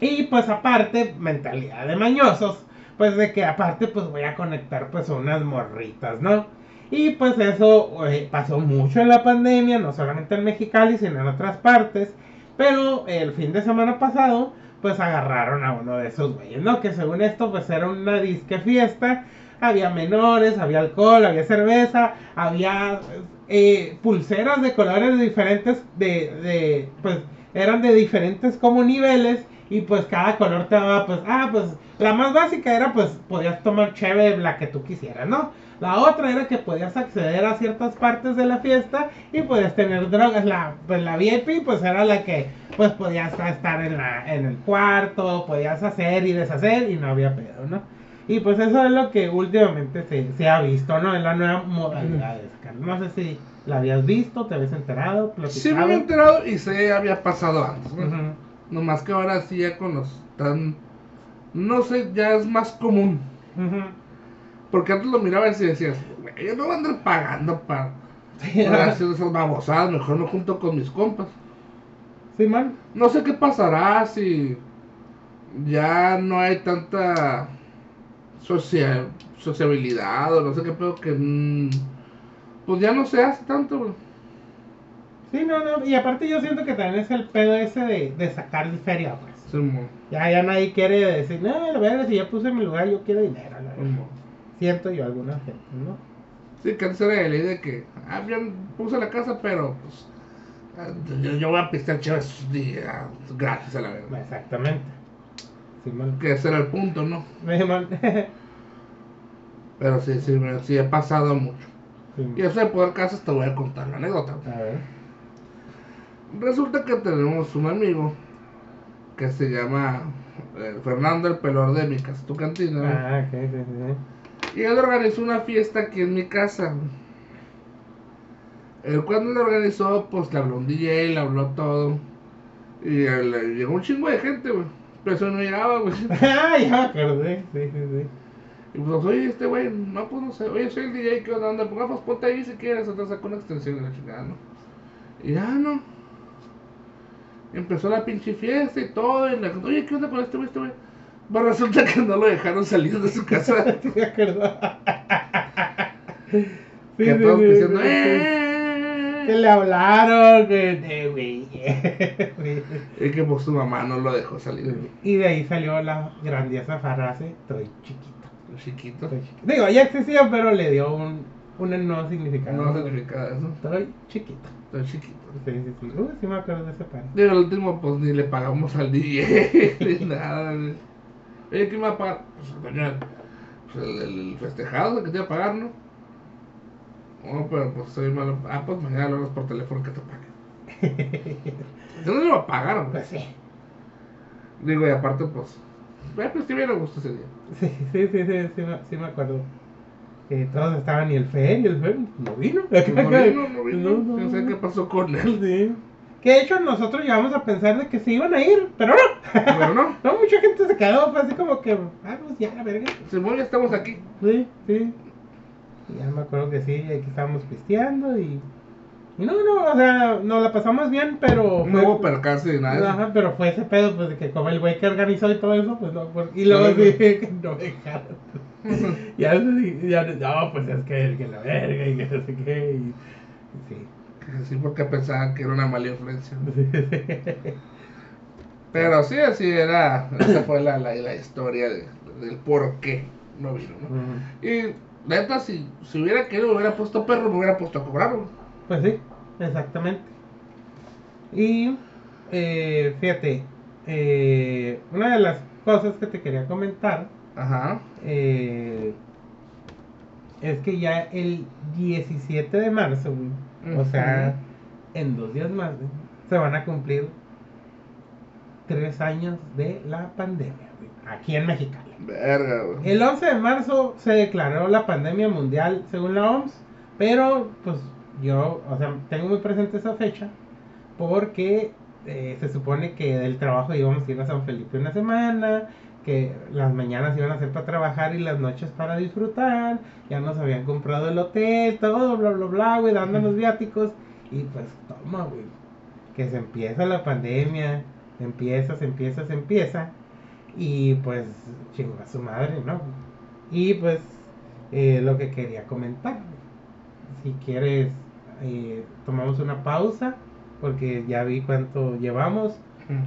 Y pues aparte, mentalidad de mañosos, pues de que aparte pues voy a conectar pues unas morritas, ¿no? Y pues eso eh, pasó mucho en la pandemia, no solamente en Mexicali, sino en otras partes. Pero el fin de semana pasado, pues agarraron a uno de esos güeyes, ¿no? Que según esto, pues era una disque fiesta. Había menores, había alcohol, había cerveza, había eh, pulseras de colores diferentes, de, de, pues eran de diferentes como niveles. Y pues cada color te daba, pues, ah, pues la más básica era, pues, podías tomar cheve la que tú quisieras, ¿no? La otra era que podías acceder a ciertas partes de la fiesta y podías tener drogas. La, pues la VIP pues era la que pues podías estar en, la, en el cuarto, podías hacer y deshacer y no había pedo, ¿no? Y pues eso es lo que últimamente se, se ha visto, ¿no? En la nueva modalidad. No sé si la habías visto, te habías enterado, platicado. Sí me había enterado y sé había pasado antes, ¿no? Ujú. Nomás que ahora sí ya con los tan... No sé, ya es más común. Porque antes lo mirabas y decías, "Güey, yo no voy a andar pagando para, Sí, para hacer esas babosadas, mejor me junto con mis compas. Simón. No sé qué pasará si ya no hay tanta socia- sociabilidad o no sé qué pedo que... mm, pues ya no se hace tanto, güey. Sí, no, no. Y aparte yo siento que también es el pedo ese de, de sacar feria, pues. Ya, ya nadie quiere decir, no, la verdad, si ya puse mi lugar, yo quiero dinero. la verdad". mo- Siento yo alguna gente, ¿no? Sí, que antes era la idea de que, ah, bien, puse la casa, pero pues... Yo, yo voy a pistear chéves días gratis a la verdad. Exactamente. Simón. Que ese era el punto, ¿no? Simón. Pero sí, sí, sí he pasado mucho. Simón. Y eso de poder casas te voy a contar la anécdota. A ver. Resulta que tenemos un amigo que se llama eh, Fernando el Pelor de mi casa, tu cantina. ¿no? Ah, ok, sí, sí. Y él organizó una fiesta aquí en mi casa. Él cuando lo organizó, pues le habló un DJ, le habló todo. Y le llegó un chingo de gente, güey. Pero eso no llegaba, güey. Ah, ya acordé. Sí, sí, sí. Y pues, oye, este güey, no, pues no sé, oye, soy el DJ, ¿qué onda? Pues, pues ponte ahí si quieres, te saco una extensión de la chingada, ¿no? Y ya, ¿no? Empezó la pinche fiesta y todo, y le oye, ¿qué onda con este güey, este güey? Pues resulta que no lo dejaron salir de su casa. Sí, me acuerdo. Sí, que sí, todos sí, diciendo. ¡eh! Que le hablaron, güey. Y que pues su mamá no lo dejó salir. Y de ahí salió la grandiosa frase, estoy chiquito. Chiquito. Estoy chiquito. Digo, ya existía, pero le dio un, un nuevo significado. No significa eso. Estoy chiquito. Sí, sí, sí. Uy, sí me acuerdo de ese. Digo, el último, pues ni le pagamos al DJ, ni nada. Oye, ¿quién me va a pagar? Pues pues, el, el festejado, que te iba a pagar, ¿no? Oh, pero pues soy malo. Ah, pues mañana lo hagas por teléfono que te pague. Yo no le iba a pagar, güey. Pues sí. Digo, y aparte, pues. Eh, pues sí, le gustó ese día. Sí, sí, sí, sí, sí, me, sí me acuerdo. Que todos estaban y el Fer, y el Fer no vino. No vino, no vino. No, sé qué pasó con él. Sí. Que de hecho nosotros llegamos a pensar de que se iban a ir, pero no. Pero no. No, mucha gente se quedó, fue así como que, ah, pues ya, la verga. Simón, ya estamos aquí. Sí, sí. Y ya me acuerdo que sí, aquí estábamos pisteando y. Y no, no, o sea, nos la pasamos bien, pero. No hubo percance ni nada. Ajá, pero fue ese pedo, pues de que como el güey que organizó y todo eso, pues no. pues- y luego dije que no dejaron. ya, ya, no, pues es que, que la verga y que no sé qué. Y, sí. Sí, porque pensaban que era una mala influencia. Pero sí, así era. Esa fue la, la, la historia de- del por qué no vino, ¿no? Y neta, si, si hubiera querido, hubiera puesto perro, me hubiera puesto a cobrarlo. Pues sí, exactamente. Y eh, fíjate, eh, una de las cosas que te quería comentar Ajá. eh, es que ya el 17 de marzo, güey, o sea, en dos días más, güey, se van a cumplir tres años de la pandemia, güey, aquí en Mexicali. Verga, güey. El 11 de marzo se declaró la pandemia mundial según la OMS, pero pues yo, o sea, tengo muy presente esa fecha porque eh, se supone que del trabajo íbamos a ir a San Felipe una semana, que las mañanas iban a ser para trabajar y las noches para disfrutar, ya nos habían comprado el hotel, todo, bla, bla, bla, güey, dándonos viáticos y pues toma, güey, que se empieza la pandemia, se empieza, se empieza, se empieza. Y pues chingó a su madre, ¿no? Y pues eh, lo que quería comentar. Si quieres, eh, tomamos una pausa porque ya vi cuánto llevamos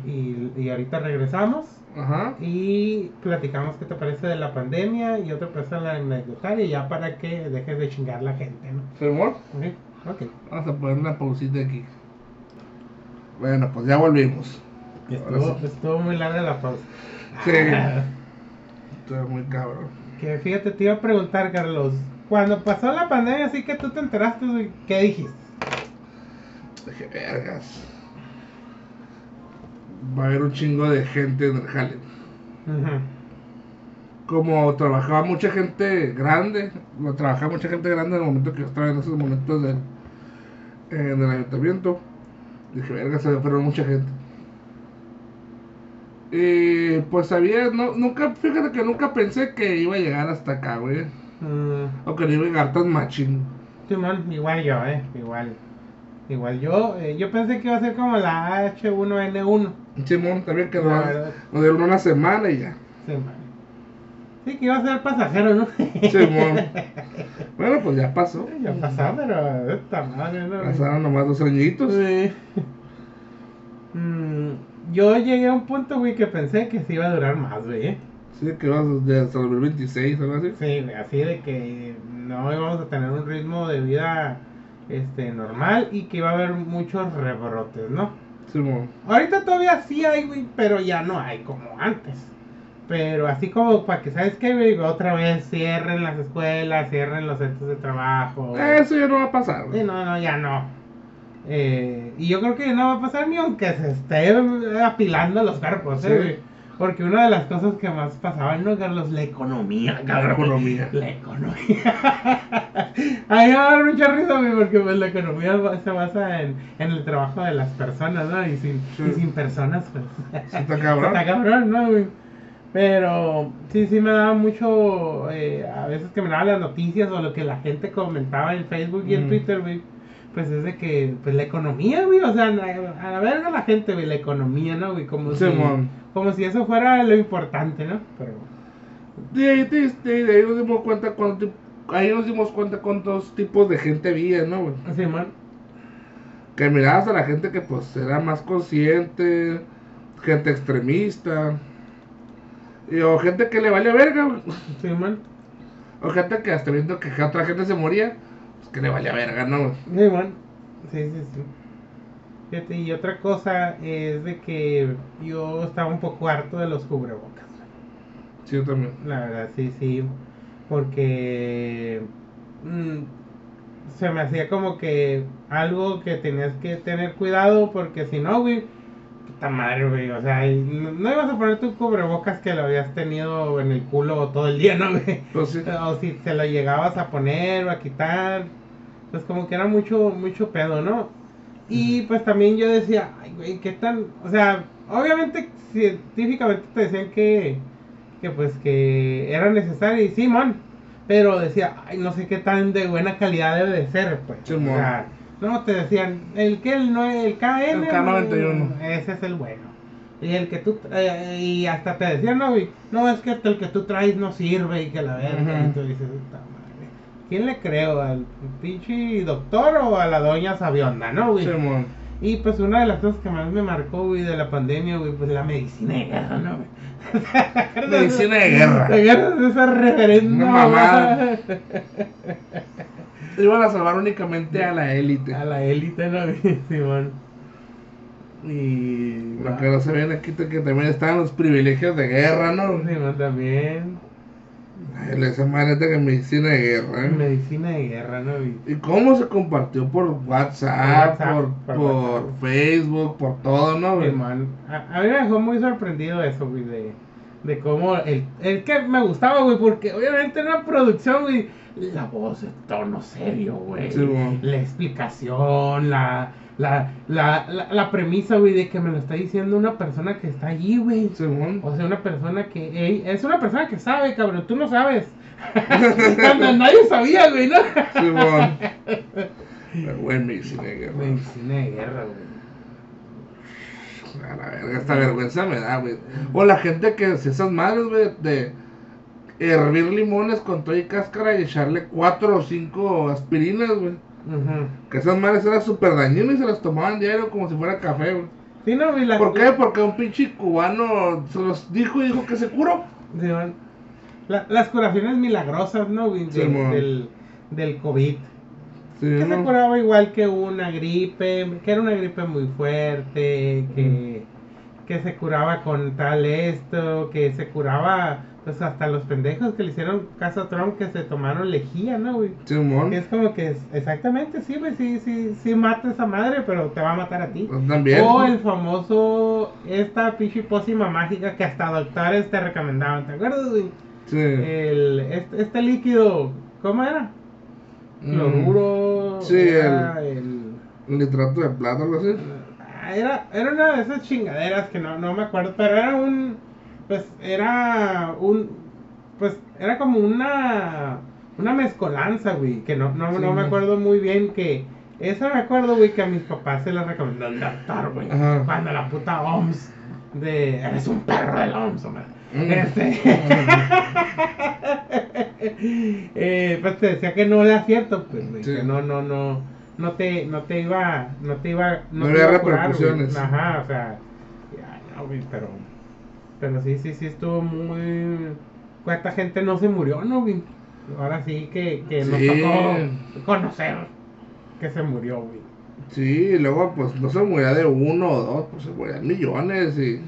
y, y ahorita regresamos Ajá. y platicamos qué te parece de la pandemia y otra cosa la anecdotaria ya para que dejes de chingar la gente, ¿no? Simón, Ok, ok. vamos a poner una pausita aquí. Bueno, pues ya volvimos. Estuvo, sí. estuvo muy larga la pausa. Sí. Estoy muy cabrón. que fíjate, te iba a preguntar, Carlos. Cuando pasó la pandemia, así que tú te enteraste, ¿qué dijiste? Dije, vergas. Va a haber un chingo de gente en el jale. Ujú. Como trabajaba mucha gente grande, no, trabajaba mucha gente grande en el momento que yo estaba en esos momentos del, en el ayuntamiento, dije, verga, se me fueron mucha gente. Y pues había, no, nunca, fíjate que nunca pensé que iba a llegar hasta acá, güey. Mm, O que no iba a llegar tan machín. Simón, igual yo, eh, igual. Igual yo, eh, yo pensé que iba a ser como la H1N1. Simón, también que nos, dieron una semana y ya. Simón. Sí, que iba a ser pasajero, ¿no? Simón. bueno, pues ya pasó. ya pasó, pero esta madre, ¿no? Pasaron nomás dos añitos. Sí. Mm, yo llegué a un punto, güey, que pensé que sí iba a durar más, güey. Sí, que vas hasta el 2026, algo así. Sí, así de que no íbamos a tener un ritmo de vida este normal y que iba a haber muchos rebrotes, ¿no? Simón. Ahorita todavía sí hay, güey, pero ya no hay como antes. Pero así como para que, ¿sabes qué, güey? Otra vez cierren las escuelas, cierren los centros de trabajo. güey. Eso ya no va a pasar, Sí, no, no, ya no. Eh, y yo creo que no va a pasar ni aunque se esté apilando los cuerpos, ¿eh, Sí. güey? Porque una de las cosas que más pasaban, ¿no, Carlos? La economía, La cabrón. economía. La economía. Ahí va a dar mucha risa, porque pues, la economía se basa en, en el trabajo de las personas, ¿no? Y sin, Sí. y sin personas, pues. Sí, está cabrón. Está cabrón, ¿no, güey? Pero sí, sí me daba mucho, eh, a veces que me daban las noticias o lo que la gente comentaba en Facebook y en Mm. Twitter, güey. Pues es de que, pues la economía, güey, o sea, a, a la verga la gente, güey, la economía, ¿no, güey? Como, si, Simón. Como si eso fuera lo importante, ¿no? Pero, De ahí, de, de- de ahí nos dimos cuenta cuánto, ahí nos dimos cuenta cuántos tipos de gente había, ¿no, güey? sí, man. Que mirabas a la gente que pues era más consciente, gente extremista, y, o gente que le vale verga, güey. Sí, man. O gente que hasta viendo que otra gente se moría, pues que le valía verga, ¿no? güey? Sí, man. Sí, sí, sí. Fíjate, y otra cosa es de que yo estaba un poco harto de los cubrebocas. Sí, yo también. La verdad, sí, sí. Porque mm, se me hacía como que algo que tenías que tener cuidado porque si no, güey, puta madre, güey. O sea, no, no ibas a poner tu cubrebocas que lo habías tenido en el culo todo el día, ¿no, güey? Pues sí. O si se lo llegabas a poner o a quitar, pues como que era mucho, mucho pedo, ¿no? Y pues también yo decía, ay, güey, ¿qué tan...? O sea, obviamente científicamente te decían que, que pues que era necesario y Simón, pero decía, ay, no sé qué tan de buena calidad debe de ser, pues. Simón. O sea, no, te decían, el que el, no, el KN, El K91. ese es el bueno. Y el que tú, eh, y hasta te decían, no, güey, no, es que el que tú traes no sirve y que la verga. Ujú. Y tú dices. ¿Quién le creo? ¿Al pinche doctor o a la doña Sabionda, no, güey? Simón. Y pues una de las cosas que más me marcó, güey, de la pandemia, güey, pues la medicina de guerra, ¿no, güey? Medicina de guerra. De guerra, de esa reverenda mamada. mamada. Iban a salvar únicamente a la élite. A la élite, ¿no, güey? Simón. Y... Lo que no se ven aquí que también estaban los privilegios de guerra, ¿no? Simón también. Esa madre de que medicina de guerra. ¿eh? Medicina de guerra, ¿no? ¿Y cómo se compartió por WhatsApp, WhatsApp, por, por por WhatsApp. Facebook, por todo, ¿no? güey? A, a mí me dejó muy sorprendido eso, güey, de, de cómo el, el que me gustaba, güey, porque obviamente en una producción, güey, la voz, el tono serio, güey, Simón. la explicación, la, la, la, la, la premisa, güey, de que me lo está diciendo una persona que está allí, güey. Simón. O sea, una persona que, ey, es una persona que sabe, cabrón, tú no sabes. Cuando nadie sabía, güey, ¿no? Simón. Güey, medicina de guerra. Medicina de guerra, güey. A la verga, esta vergüenza me da, güey. O la gente que hace esas madres, güey, de hervir limones con todo y cáscara y echarle cuatro o cinco aspirinas, güey. Que esas madres eran súper dañinas y se las tomaban diario como si fuera café, güey. Sí, no, la ¿Por qué? Porque un pinche cubano se los dijo y dijo que se curó. Sí. La- las curaciones milagrosas, ¿no? Sí, Del, del, del COVID. Sí, Que se curaba igual que una gripe, que era una gripe muy fuerte, que, que se curaba con tal esto, que se curaba, pues hasta los pendejos que le hicieron caso a Trump que se tomaron lejía, ¿no, güey? Que es como que, es- exactamente, sí, güey, sí, sí, sí mata a esa madre, pero te va a matar a ti. Pues También. O el famoso, esta pinche pócima mágica que hasta doctores te recomendaban, ¿te acuerdas, güey? Sí. El, este, este líquido, ¿cómo era? Mm. Cloruro. Sí, era el... Un litrato de plata, algo así. Ah, Era, era una de esas chingaderas que no, no me acuerdo, pero era un, pues era un, pues era como una, una mezcolanza, güey, que no, no, Sí, no me ¿no? acuerdo muy bien que, esa me acuerdo, güey, que a mis papás se la recomendó el doctor, güey, Ajá. cuando la puta OMS de, eres un perro de la OMS, hombre. Mm. Este, eh, pues te decía que no era cierto, pues, güey, Sí. que no, no, no, no te, no te iba, no te iba, No te había iba a curar. Ajá, o sea, ya, no, güey, pero, pero sí, sí, sí estuvo muy, cuánta gente no se murió, ¿no, güey? Ahora sí que, que nos Sí. tocó conocer que se murió, güey. Sí, y luego pues no se moría de uno o dos, pues se morían millones y.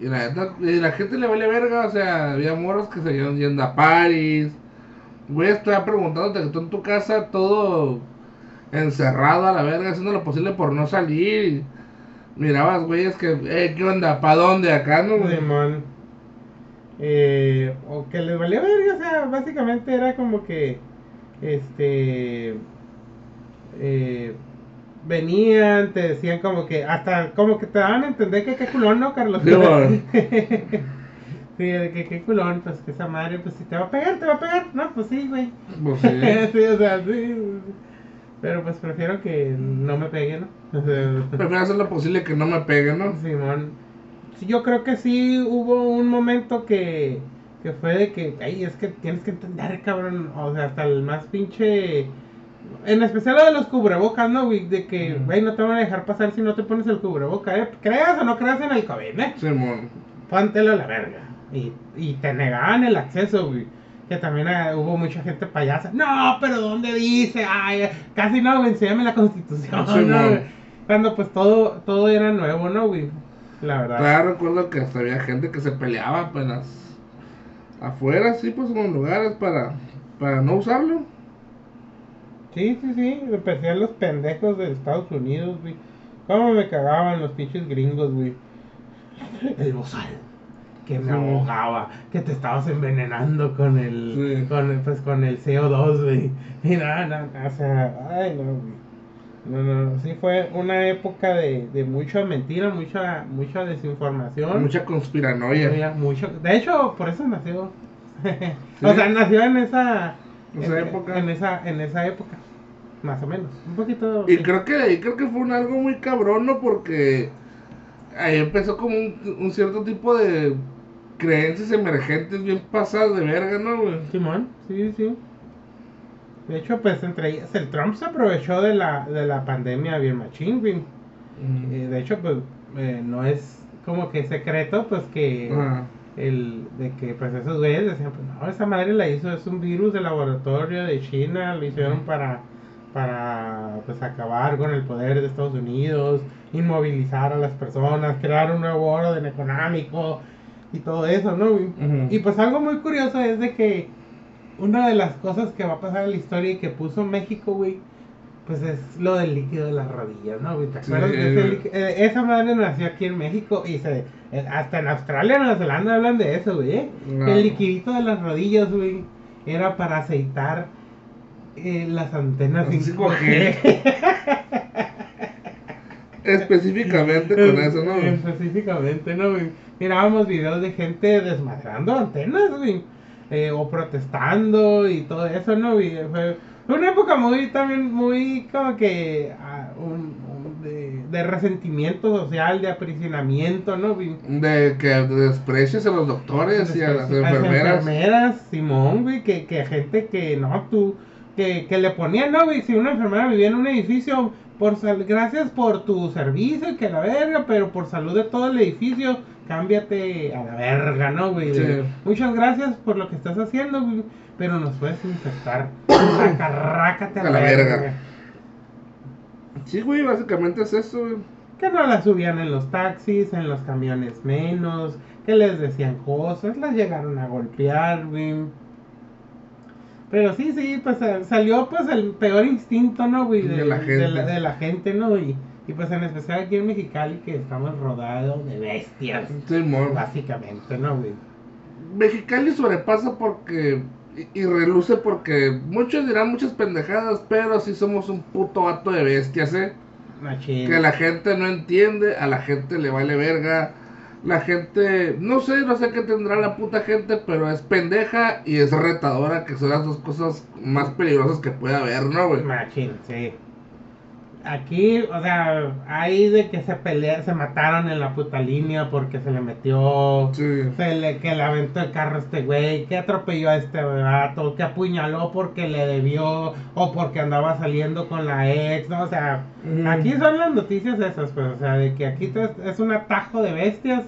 Y la, neta- y la gente le vale verga, o sea, había morros que se iban yendo a París. Güey, estaba preguntándote que tú en tu casa todo encerrado a la verga, haciendo lo posible por no salir. y mirabas, güeyes, que, eh, ¿qué onda? ¿Pa' dónde? Acá, ¿no? güey? Simón. Eh, o que les valía verga, o sea, básicamente era como que, este, eh, venían, te decían como que, hasta como que te daban a entender que qué culón, ¿no, Carlos? Sí. Sí, de que qué culón, pues que esa madre, pues si te va a pegar, te va a pegar, no, pues sí, güey. Pues sí. sí, o sea, sí. Pero pues prefiero que no me peguen, ¿no? Prefiero hacer lo posible que no me peguen, ¿no? Simón. Sí, yo creo que sí hubo un momento que, que fue de que, ay, es que tienes que entender, cabrón, o sea, hasta el más pinche... En especial lo de los cubrebocas, ¿no, güey? De que, güey, no te van a dejar pasar si no te pones el cubreboca, ¿eh? Creas o no creas en el COVID, ¿eh? Simón. Póntelo a la verga. Y, y te negaban el acceso, güey. Que también eh, hubo mucha gente payasa. No, pero ¿dónde dice? Ay, casi no, güey, enséñame la constitución, Sí. Cuando pues todo, todo era nuevo, ¿no, güey? La verdad. Todavía recuerdo que hasta había gente que se peleaba apenas afuera, sí, pues en los lugares para, para no usarlo. Sí, sí, sí. Especial los pendejos de Estados Unidos, güey. Cómo me cagaban los pinches gringos, güey. El bozal. Que me ahogaba. Que te estabas envenenando con el. Sí. Con, el- pues con el CO2, güey. Y nada, nada, o sea, ay, no, güey. No, no, no, sí fue una época de, de mucha mentira, mucha, mucha desinformación. Mucha conspiranoia. Mucho- de hecho, por eso nació. o sea, nació en esa, Esa en, época. en esa, en esa época, más o menos, un poquito. Y sí. creo que ahí creo que fue un algo muy cabrón, ¿no? Porque ahí empezó como un, un cierto tipo de creencias emergentes bien pasadas de verga, ¿no, güey? Simón, sí, sí. De hecho, pues entre ellas, el Trump se aprovechó de la, de la pandemia bien machín, güey. Eh, de hecho, pues eh, no es como que secreto, pues que el de que pues esos güeyes decían, pues no, esa madre la hizo, es un virus de laboratorio de China, lo hicieron para para pues acabar con el poder de Estados Unidos, inmovilizar a las personas, crear un nuevo orden económico y todo eso, ¿no? güey? Y pues algo muy curioso es de que una de las cosas que va a pasar en la historia y que puso México, güey, pues es lo del líquido de las rodillas, ¿no, güey? ¿Te Sí, acuerdas de ese? Eh, esa madre nació aquí en México y se eh, hasta en Australia, Nueva Zelanda hablan de eso, güey. ¿eh? No. El liquidito de las rodillas, güey, era para aceitar eh, las antenas Así 5G. Específicamente con eso, ¿no? Específicamente, ¿no? Mirábamos videos de gente desmadrando antenas, güey. eh, o protestando y todo eso, ¿no? güey? Fue, una época muy, también, muy como que ah, un- un de, de resentimiento social, de aprisionamiento, ¿no? De que desprecias a los doctores y a las enfermeras. enfermeras, Simón, güey, que, que gente que no, tú, que, que le ponían, no, güey, si una enfermera vivía en un edificio, por sal- gracias por tu servicio y que la verga, pero por salud de todo el edificio, cámbiate a la verga, ¿no, güey? Sí. Muchas gracias por lo que estás haciendo, güey, pero nos puedes infectar. A A la verga. verga. Sí, güey, básicamente es eso, güey. Que no las subían en los taxis, en los camiones menos, que les decían cosas, las llegaron a golpear, güey. Pero sí, sí, pues eh, salió pues el peor instinto, ¿no, güey? De la gente. la, de la gente, ¿no? Y, y pues en especial aquí en Mexicali que estamos rodeados de bestias, Sí, básicamente, ¿no, güey? Mexicali sobrepasa porque. Y, y reluce porque muchos dirán muchas pendejadas, pero sí somos un puto vato de bestias, ¿eh? Machín. Que la gente no entiende, a la gente le vale verga. La gente, no sé, no sé qué tendrá la puta gente, pero es pendeja y es retadora, que son las dos cosas más peligrosas que puede haber, ¿no, güey? Sí. Aquí, o sea, hay de que se pelearon, se mataron en la puta línea porque se le metió, Sí. se le, que le aventó el carro a este güey, que atropelló a este vato, que apuñaló porque le debió o porque andaba saliendo con la ex, ¿no? O sea, aquí son las noticias esas, pues, o sea, de que aquí es un atajo de bestias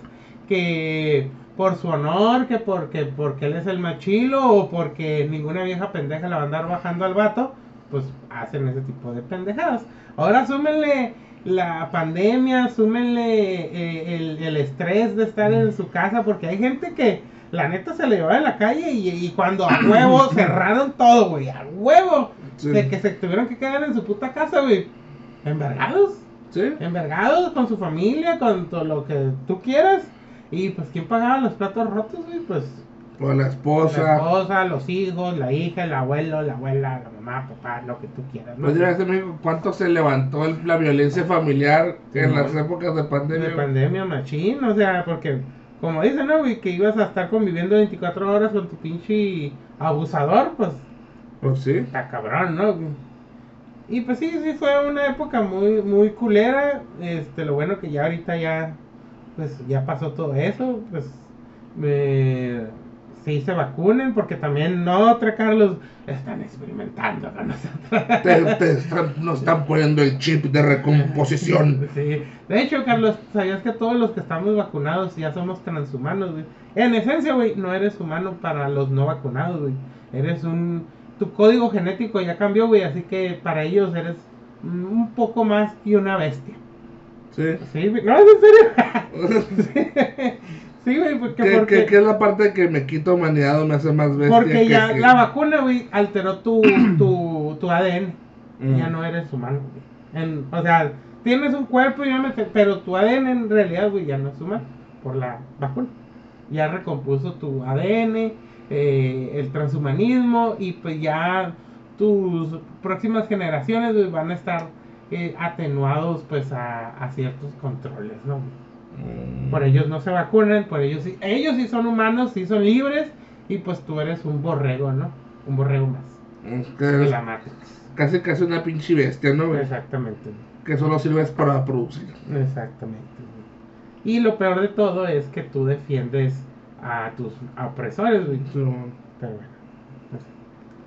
que por su honor, que porque, porque él es el machilo o porque ninguna vieja pendeja le va a andar bajando al vato, pues hacen ese tipo de pendejadas. Ahora súmenle la pandemia, súmenle eh, el, el estrés de estar en su casa, porque hay gente que la neta se le llevaba en la calle y, y cuando a huevo cerraron todo, güey, a huevo, Sí. de que se tuvieron que quedar en su puta casa, güey, envergados, ¿Sí? envergados con su familia, con todo lo que tú quieras. Y pues, ¿quién pagaba los platos rotos, güey? Pues O la la esposa. esposa, los hijos, la hija, el abuelo, la abuela, la mamá, papá, lo que tú quieras, ¿no? Pues México, ¿cuánto se levantó el- la violencia familiar en las no. épocas de pandemia? de pandemia machín, o sea, porque como dicen, ¿no? Que ibas a estar conviviendo 24 horas con tu pinche abusador, pues Pues sí. está cabrón, ¿no? Y pues sí, sí fue una época muy, muy culera, este, lo bueno que ya ahorita ya, pues ya pasó todo eso, pues, me... Sí, se vacunen, porque también no, otra Carlos, están experimentando con nosotros. Te, te están- nos están poniendo el chip de recomposición. Sí. De hecho, Carlos, ¿sabías que todos los que estamos vacunados ya somos transhumanos, güey? En esencia, güey, no eres humano para los no vacunados, güey. Eres un... Tu código genético ya cambió, güey, así que para ellos eres un poco más que una bestia. Sí. Sí. No, ¿es en serio? sí, güey, porque... ¿Qué, porque... qué- qué es la parte que me quita humanidad o me hace más bestia? Porque que- ya que- la vacuna, güey, alteró tu, tu, tu ADN. Mm. Ya no eres humano, güey. En- o sea, tienes un cuerpo, y ya me- pero tu ADN en realidad, güey, ya no es humano por la vacuna. Ya recompuso tu ADN, eh, el transhumanismo, y pues ya tus próximas generaciones güey, van a estar eh, atenuados pues a, a ciertos controles, ¿no? Por ellos no se vacunan, por ellos sí, ellos sí son humanos, sí son libres, y pues tú eres un borrego, ¿no? Un borrego más. Es que la casi casi una pinche bestia, ¿no? Exactamente. Que solo sirves para producir. Exactamente. Y lo peor de todo es que tú defiendes a tus opresores, güey. Sí, Pero bueno. no sé.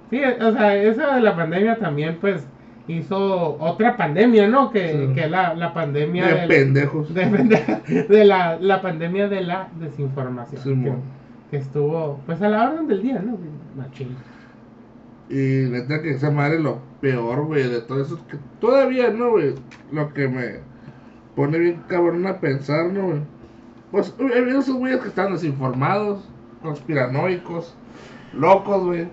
Sí, o sea, eso de la pandemia también, pues, hizo otra pandemia, ¿no? Que, Sí. que la, la pandemia De pendejos. de, de- de la, la pandemia de la desinformación. Sí, que, estuvo, pues, a la orden del día, ¿no? Machín. Y neta que esa madre lo peor, güey, de todo eso. Que todavía, ¿no, güey? Lo que me pone bien cabrón a pensar, ¿no, güey? Pues esos güeyes que están desinformados, conspiranoicos, locos, güey.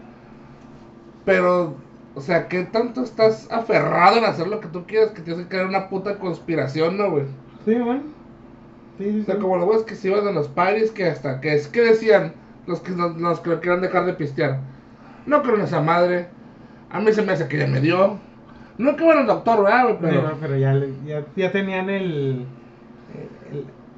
Pero, o sea, ¿qué tanto estás aferrado en hacer lo que tú quieres que tienes que crear una puta conspiración, ¿no, güey? Sí, bueno. Sí, sí, O sea, sí. como los güeyes que se iban a los paris, que hasta que es que decían los que nos, los que querían dejar de pistear. No creo en esa madre. A mí se me hace que ya me dio. No que bueno el doctor, ¿verdad, güey? Sí, no, Pero. pero ya, ya, ya tenían el,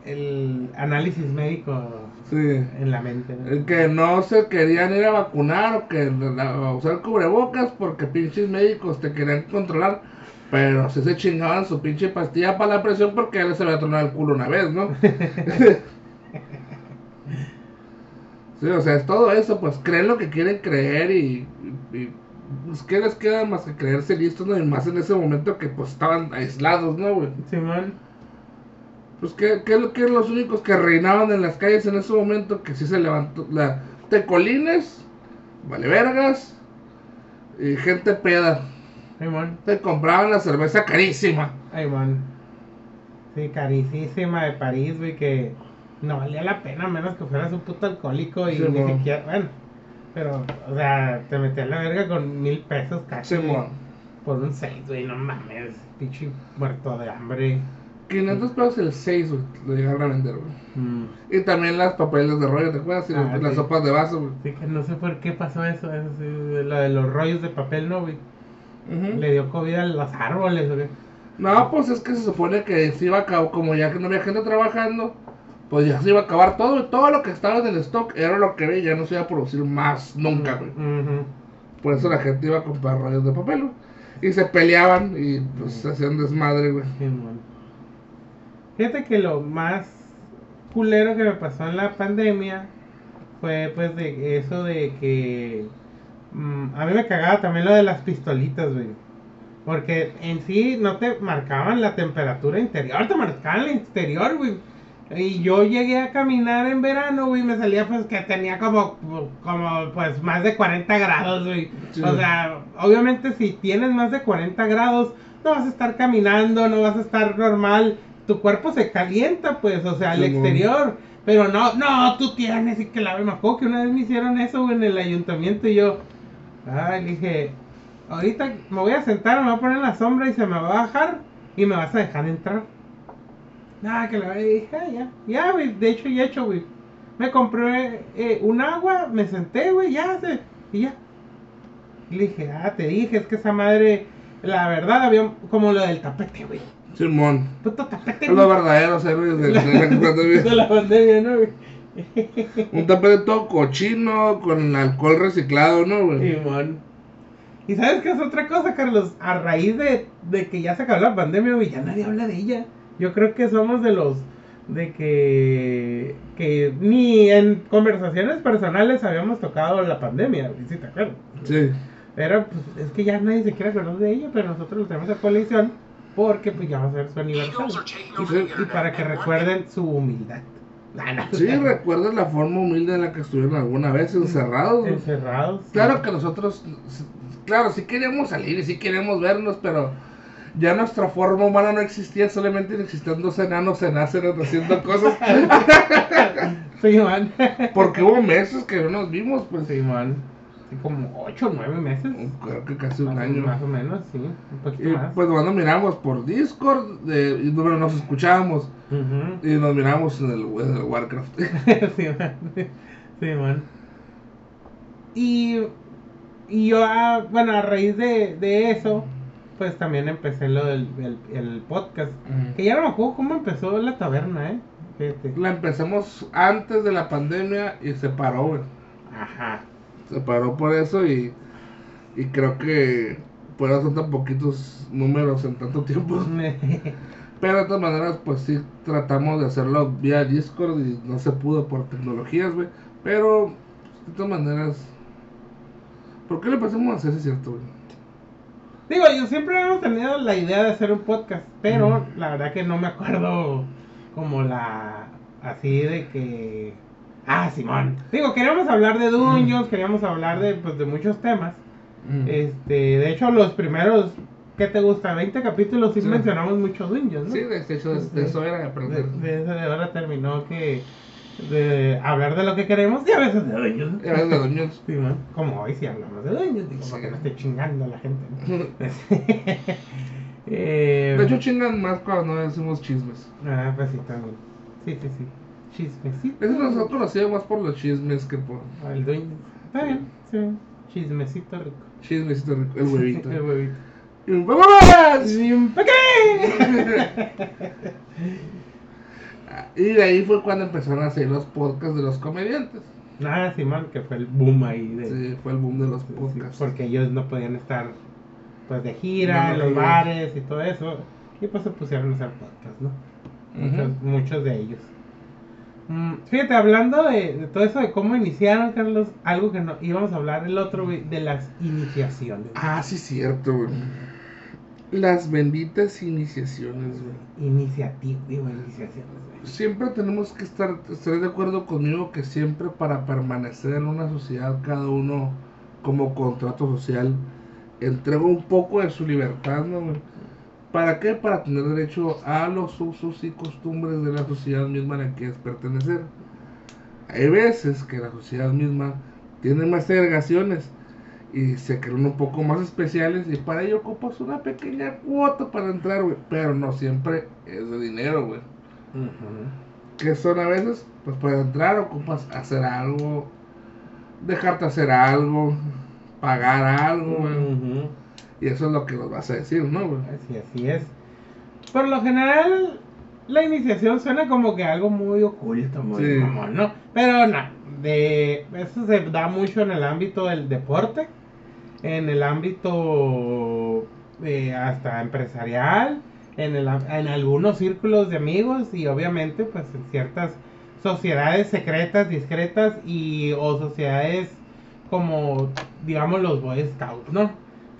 el, análisis médico Sí. en la mente. ¿no? El Que no se querían ir a vacunar o que a usar cubrebocas porque pinches médicos te querían controlar. Pero si se chingaban su pinche pastilla para la presión porque ya les había tronado el culo una vez, ¿no? Sí, o sea, es todo eso, pues creen lo que quieren creer y, y- y, pues qué les queda más que creerse listos, ¿no? Y más en ese momento que pues estaban aislados, ¿no, güey? Simón. Pues que, que, lo- que eran los únicos que reinaban en las calles en ese momento, que sí se levantó, la tecolines, vale vergas, y gente peda, Simón. te compraban la cerveza carísima. Ay, man. Sí, carísima de París, güey, que no valía la pena, menos que fueras un puto alcohólico y Sí, ni siquiera, bueno, pero, o sea, te metías la verga con mil pesos casi Simón. por un seis, güey, no mames, pinche muerto de hambre. 500 pesos el 6, güey, lo llegaron a vender, güey. Mm. Y también las papeles de rollo, ¿te acuerdas? Y Ah, las sí. sopas de vaso, güey. Así que no sé por qué pasó eso, eso sí, lo de los rollos de papel, ¿no, güey? Le dio COVID a los árboles, güey. No, pues es que se supone que se iba a acabar, como ya que no había gente trabajando, pues ya se iba a acabar todo, y todo lo que estaba en el stock era lo que había, ya no se iba a producir más nunca, güey. Ujú. Por eso la gente iba a comprar rollos de papel, güey. Y se peleaban y pues se hacían desmadre, güey. Sí, mon. Fíjate que lo más culero que me pasó en la pandemia fue pues de eso de que mm, a mí me cagaba también lo de las pistolitas, güey. Porque en sí no te marcaban la temperatura interior, te marcaban la exterior, güey. Y yo llegué a caminar en verano, güey, me salía pues que tenía como, como pues más de 40 grados, güey. Sí. O sea, obviamente si tienes más de 40 grados, no vas a estar caminando, no vas a estar normal. Tu cuerpo se calienta, pues, o sea, al Sí, exterior. Pero no, no, tú tienes y que la me acuerdo que una vez me hicieron eso en el ayuntamiento y yo, ay, dije, ahorita me voy a sentar, me voy a poner en la sombra y se me va a bajar y me vas a dejar entrar. Nada, que la dije, "Ah, ya, ya, güey, de hecho ya he hecho, güey. Me compré eh, un agua, me senté, güey, ya, se, y ya. Y le dije, ah, te dije, es que esa madre, la verdad, había como lo del tapete, güey. Simón. Puto tapete, Es lo güey. verdadero, héroes de, de la pandemia. De la pandemia, ¿no, güey? Un tapete todo cochino, con alcohol reciclado, ¿no, güey? Simón. ¿Y sabes qué es otra cosa, Carlos? A raíz de, de que ya se acabó la pandemia, güey, ya nadie habla de ella. Yo creo que somos de los de que, que ni en conversaciones personales habíamos tocado la pandemia, si te acuerdas. Sí. Pero pues es que ya nadie se quiere acordar de ella, pero nosotros lo tenemos a colección porque pues ya va a ser su aniversario. Y, y para que recuerden su humildad. Ah, no. Sí, recuerdas la forma humilde en la que estuvieron alguna vez encerrados. Encerrados. Claro que nosotros, claro, sí queríamos salir y sí queríamos vernos, pero ya nuestra forma humana no existía, solamente existían dos enanos enáceres haciendo cosas. Sí, man. Porque hubo meses que no nos vimos, pues. Sí, man. Sí, como 8 o 9 meses. Creo que casi un año. más o menos, sí. Un poquito Y más. pues bueno, miramos por Discord de, y bueno, nos escuchábamos y nos miramos en el, en el Warcraft. sí, man. Sí, man. Y, y yo, ah, bueno, a raíz de, de eso, pues también empecé lo del el, el podcast. Que ya no me acuerdo cómo empezó la taberna, ¿eh? Fíjate. La empezamos antes de la pandemia y se paró, güey. Ajá. Se paró por eso y, y creo que por eso son tan poquitos números en tanto tiempo. Pero de todas maneras, pues sí, tratamos de hacerlo vía Discord y no se pudo por tecnologías, güey. Pero, de todas maneras, ¿por qué le empezamos a hacer, si es cierto, güey? Digo, yo siempre hemos tenido la idea de hacer un podcast, pero la verdad que no me acuerdo como la... Así de que... Ah, Simón. Digo, queríamos hablar de Dungeons, queríamos hablar de, pues, de muchos temas. Este, de hecho, los primeros, ¿qué te gusta? 20 capítulos sí, Sí. mencionamos mucho Dungeons, ¿no? Sí, de hecho, de, de eso era de De, aprender. de eso de ahora terminó que... De hablar de lo que queremos y a veces de Dungeons. Era de Dungeons. Sí, man. Como hoy sí hablamos de Dungeons, digo, Sí. para que no esté chingando a la gente. ¿no? Eh, De hecho, chingan más cuando no decimos chismes. Ah, pues sí, también. Sí, sí, sí. Chismecito. Eso nos ha conocido más por los chismes que por El dueño. Está bien, sí. Chismecito rico. chismecito rico, el huevito. El huevito. ¡Vámonos! Y un. Y de ahí fue cuando empezaron a hacer los podcasts de los comediantes. Ah, sí, man, que fue el boom ahí de. Sí, fue el boom de los podcasts. porque ellos no podían estar pues de gira No, en no, los bares y todo eso. Y pues se pusieron a hacer podcast, ¿no? muchos, muchos de ellos. Mm, fíjate, hablando de, de todo eso, de cómo iniciaron, Carlos, algo que no íbamos a hablar el otro, güey, de las iniciaciones. Ah, sí, cierto, güey. Las benditas iniciaciones, güey. Iniciativa, digo, iniciaciones, güey. Siempre tenemos que estar, estar de acuerdo conmigo que siempre para permanecer en una sociedad, cada uno como contrato social, entrega un poco de su libertad, ¿no, güey? ¿Para qué? Para tener derecho a los usos y costumbres de la sociedad misma a la que es pertenecer. Hay veces que la sociedad misma tiene más segregaciones y se crean un poco más especiales y para ello ocupas una pequeña cuota para entrar, güey. Pero no siempre es de dinero, güey. Que son a veces, pues para entrar ocupas hacer algo, dejarte hacer algo, pagar algo, güey. Y eso es lo que nos vas a decir, ¿no, güey? Así, así es. Por lo general, la iniciación suena como que algo muy oculto, muy Sí. mamón, ¿no? Pero no, de, eso se da mucho en el ámbito del deporte, en el ámbito eh, hasta empresarial, en, el, en algunos círculos de amigos y obviamente pues en ciertas sociedades secretas, discretas y o sociedades como digamos los Boy Scouts, ¿no?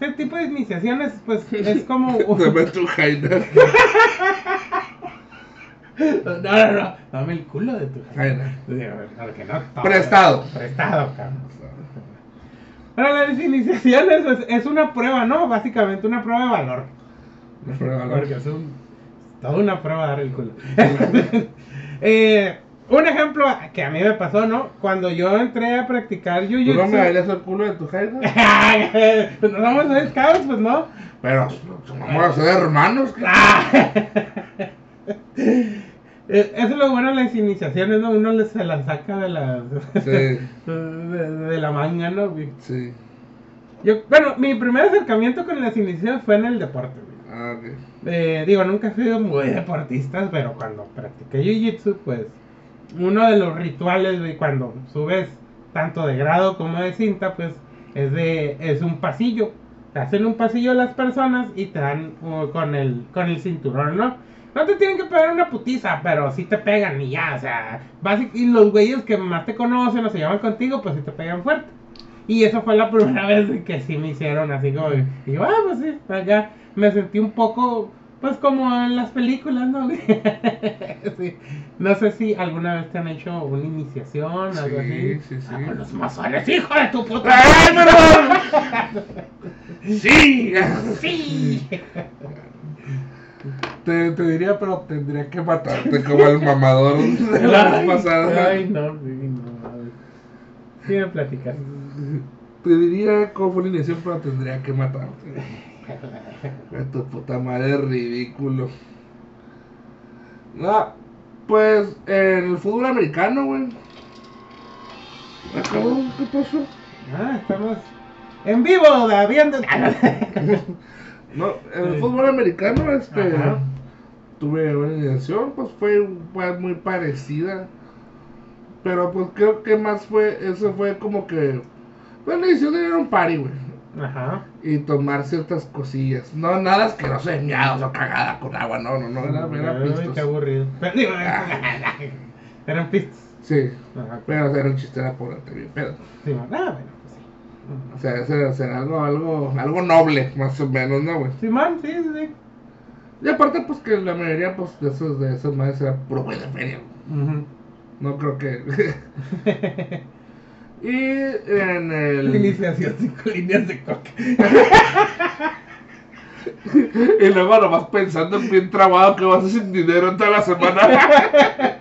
Ese tipo de iniciaciones pues es como... Dame tu jaina. No, no, no. Dame el culo de tu Jaina. No. Prestado. Prestado, cabrón. Pero las iniciaciones pues, es una prueba, ¿no? Básicamente una prueba de valor. No fue valor. Porque es un, toda una prueba dar el culo. Eh, un ejemplo que a mí me pasó, ¿no? Cuando yo entré a practicar ¿Tú no Jiu-Jitsu. me bailas el culo de tu jaina? pues no somos Boy Scouts, pues no. Pero vamos a ser hermanos. Ah. Eh, Eso es lo bueno de las iniciaciones, ¿no? Uno se las saca de la, Sí, de, de la manga, ¿no? sí. Yo, bueno, mi primer acercamiento con las iniciaciones fue en el deporte. Ah, ok. Eh, digo, nunca he sido muy deportista, pero cuando practiqué Jiu-Jitsu, pues uno de los rituales, güey, cuando subes tanto de grado como de cinta, pues es de es un pasillo. Te hacen un pasillo las personas y te dan uh, con el con el cinturón, ¿no? No te tienen que pegar una putiza, pero sí te pegan y ya, o sea, y los güeyes que más te conocen o se llaman contigo, pues sí te pegan fuerte. Y eso fue la primera vez que sí me hicieron así como, y yo, ah, pues sí, acá me sentí un poco, pues como en las películas, ¿no? Sí. No sé si alguna vez te han hecho una iniciación, algo Sí, así. sí, sí. Ah, con los masones, hijo de tu puta. ¡Ay, pero! ¡Sí! Sí. Te, te diría, pero tendría que matarte como el mamador de la vez pasada. Ay, no, sí, no. Sí me platicas. Te diría cómo fue la iniciación, pero tendría que matarte. Tu puta madre, ridículo. No, pues en el fútbol americano, güey. Cabrón, ¿qué pasó? Ah, estamos en vivo, viendo. No, en el fútbol americano, este, Ajá. tuve una iniciación, pues fue, fue muy parecida. Pero pues creo que más fue, eso fue como que, bueno, la iniciación era un party, güey. Ajá. Y tomar ciertas cosillas. No, nada asqueroso de miados o cagada con agua, no, no, no, era, era pistos. qué aburrido. Eran pistos. Sí, Ajá. pero era un chiste, era por bien pedo. Sí, man. ah, bueno, pues sí. O sea, era, era algo, algo, algo noble, más o menos, ¿no, güey? Sí, man, sí, sí, sí. Y aparte, pues que la mayoría, pues, de esos, de esos madres era puro güey de feria. No creo que. y en el. Iniciación cinco líneas de coca. y luego nomás pensando en bien trabado que vas a sin dinero toda la semana.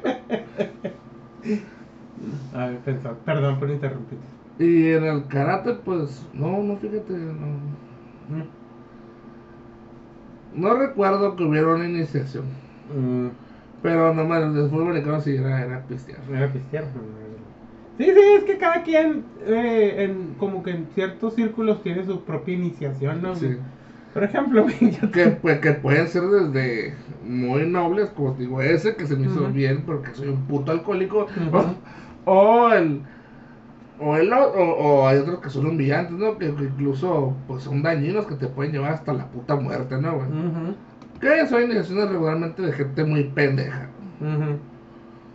A ver, pensar. Perdón por interrumpir. y en el karate, pues, no, no, fíjate, no. No recuerdo que hubiera una iniciación. Mm, Pero no más, el fútbol americano sí era, era pistear. era pistear. Sí, sí, es que cada quien, eh, en, como que en ciertos círculos tiene su propia iniciación, ¿no? Sí. Por ejemplo, güey, yo Que, pues, que pueden ser desde muy nobles, como digo, ese que se me hizo bien porque soy un puto alcohólico, o, o el. O, el, o, o hay otros que son humillantes, ¿no? Que, que incluso pues son dañinos que te pueden llevar hasta la puta muerte, ¿no, güey? Que son iniciaciones regularmente de gente muy pendeja.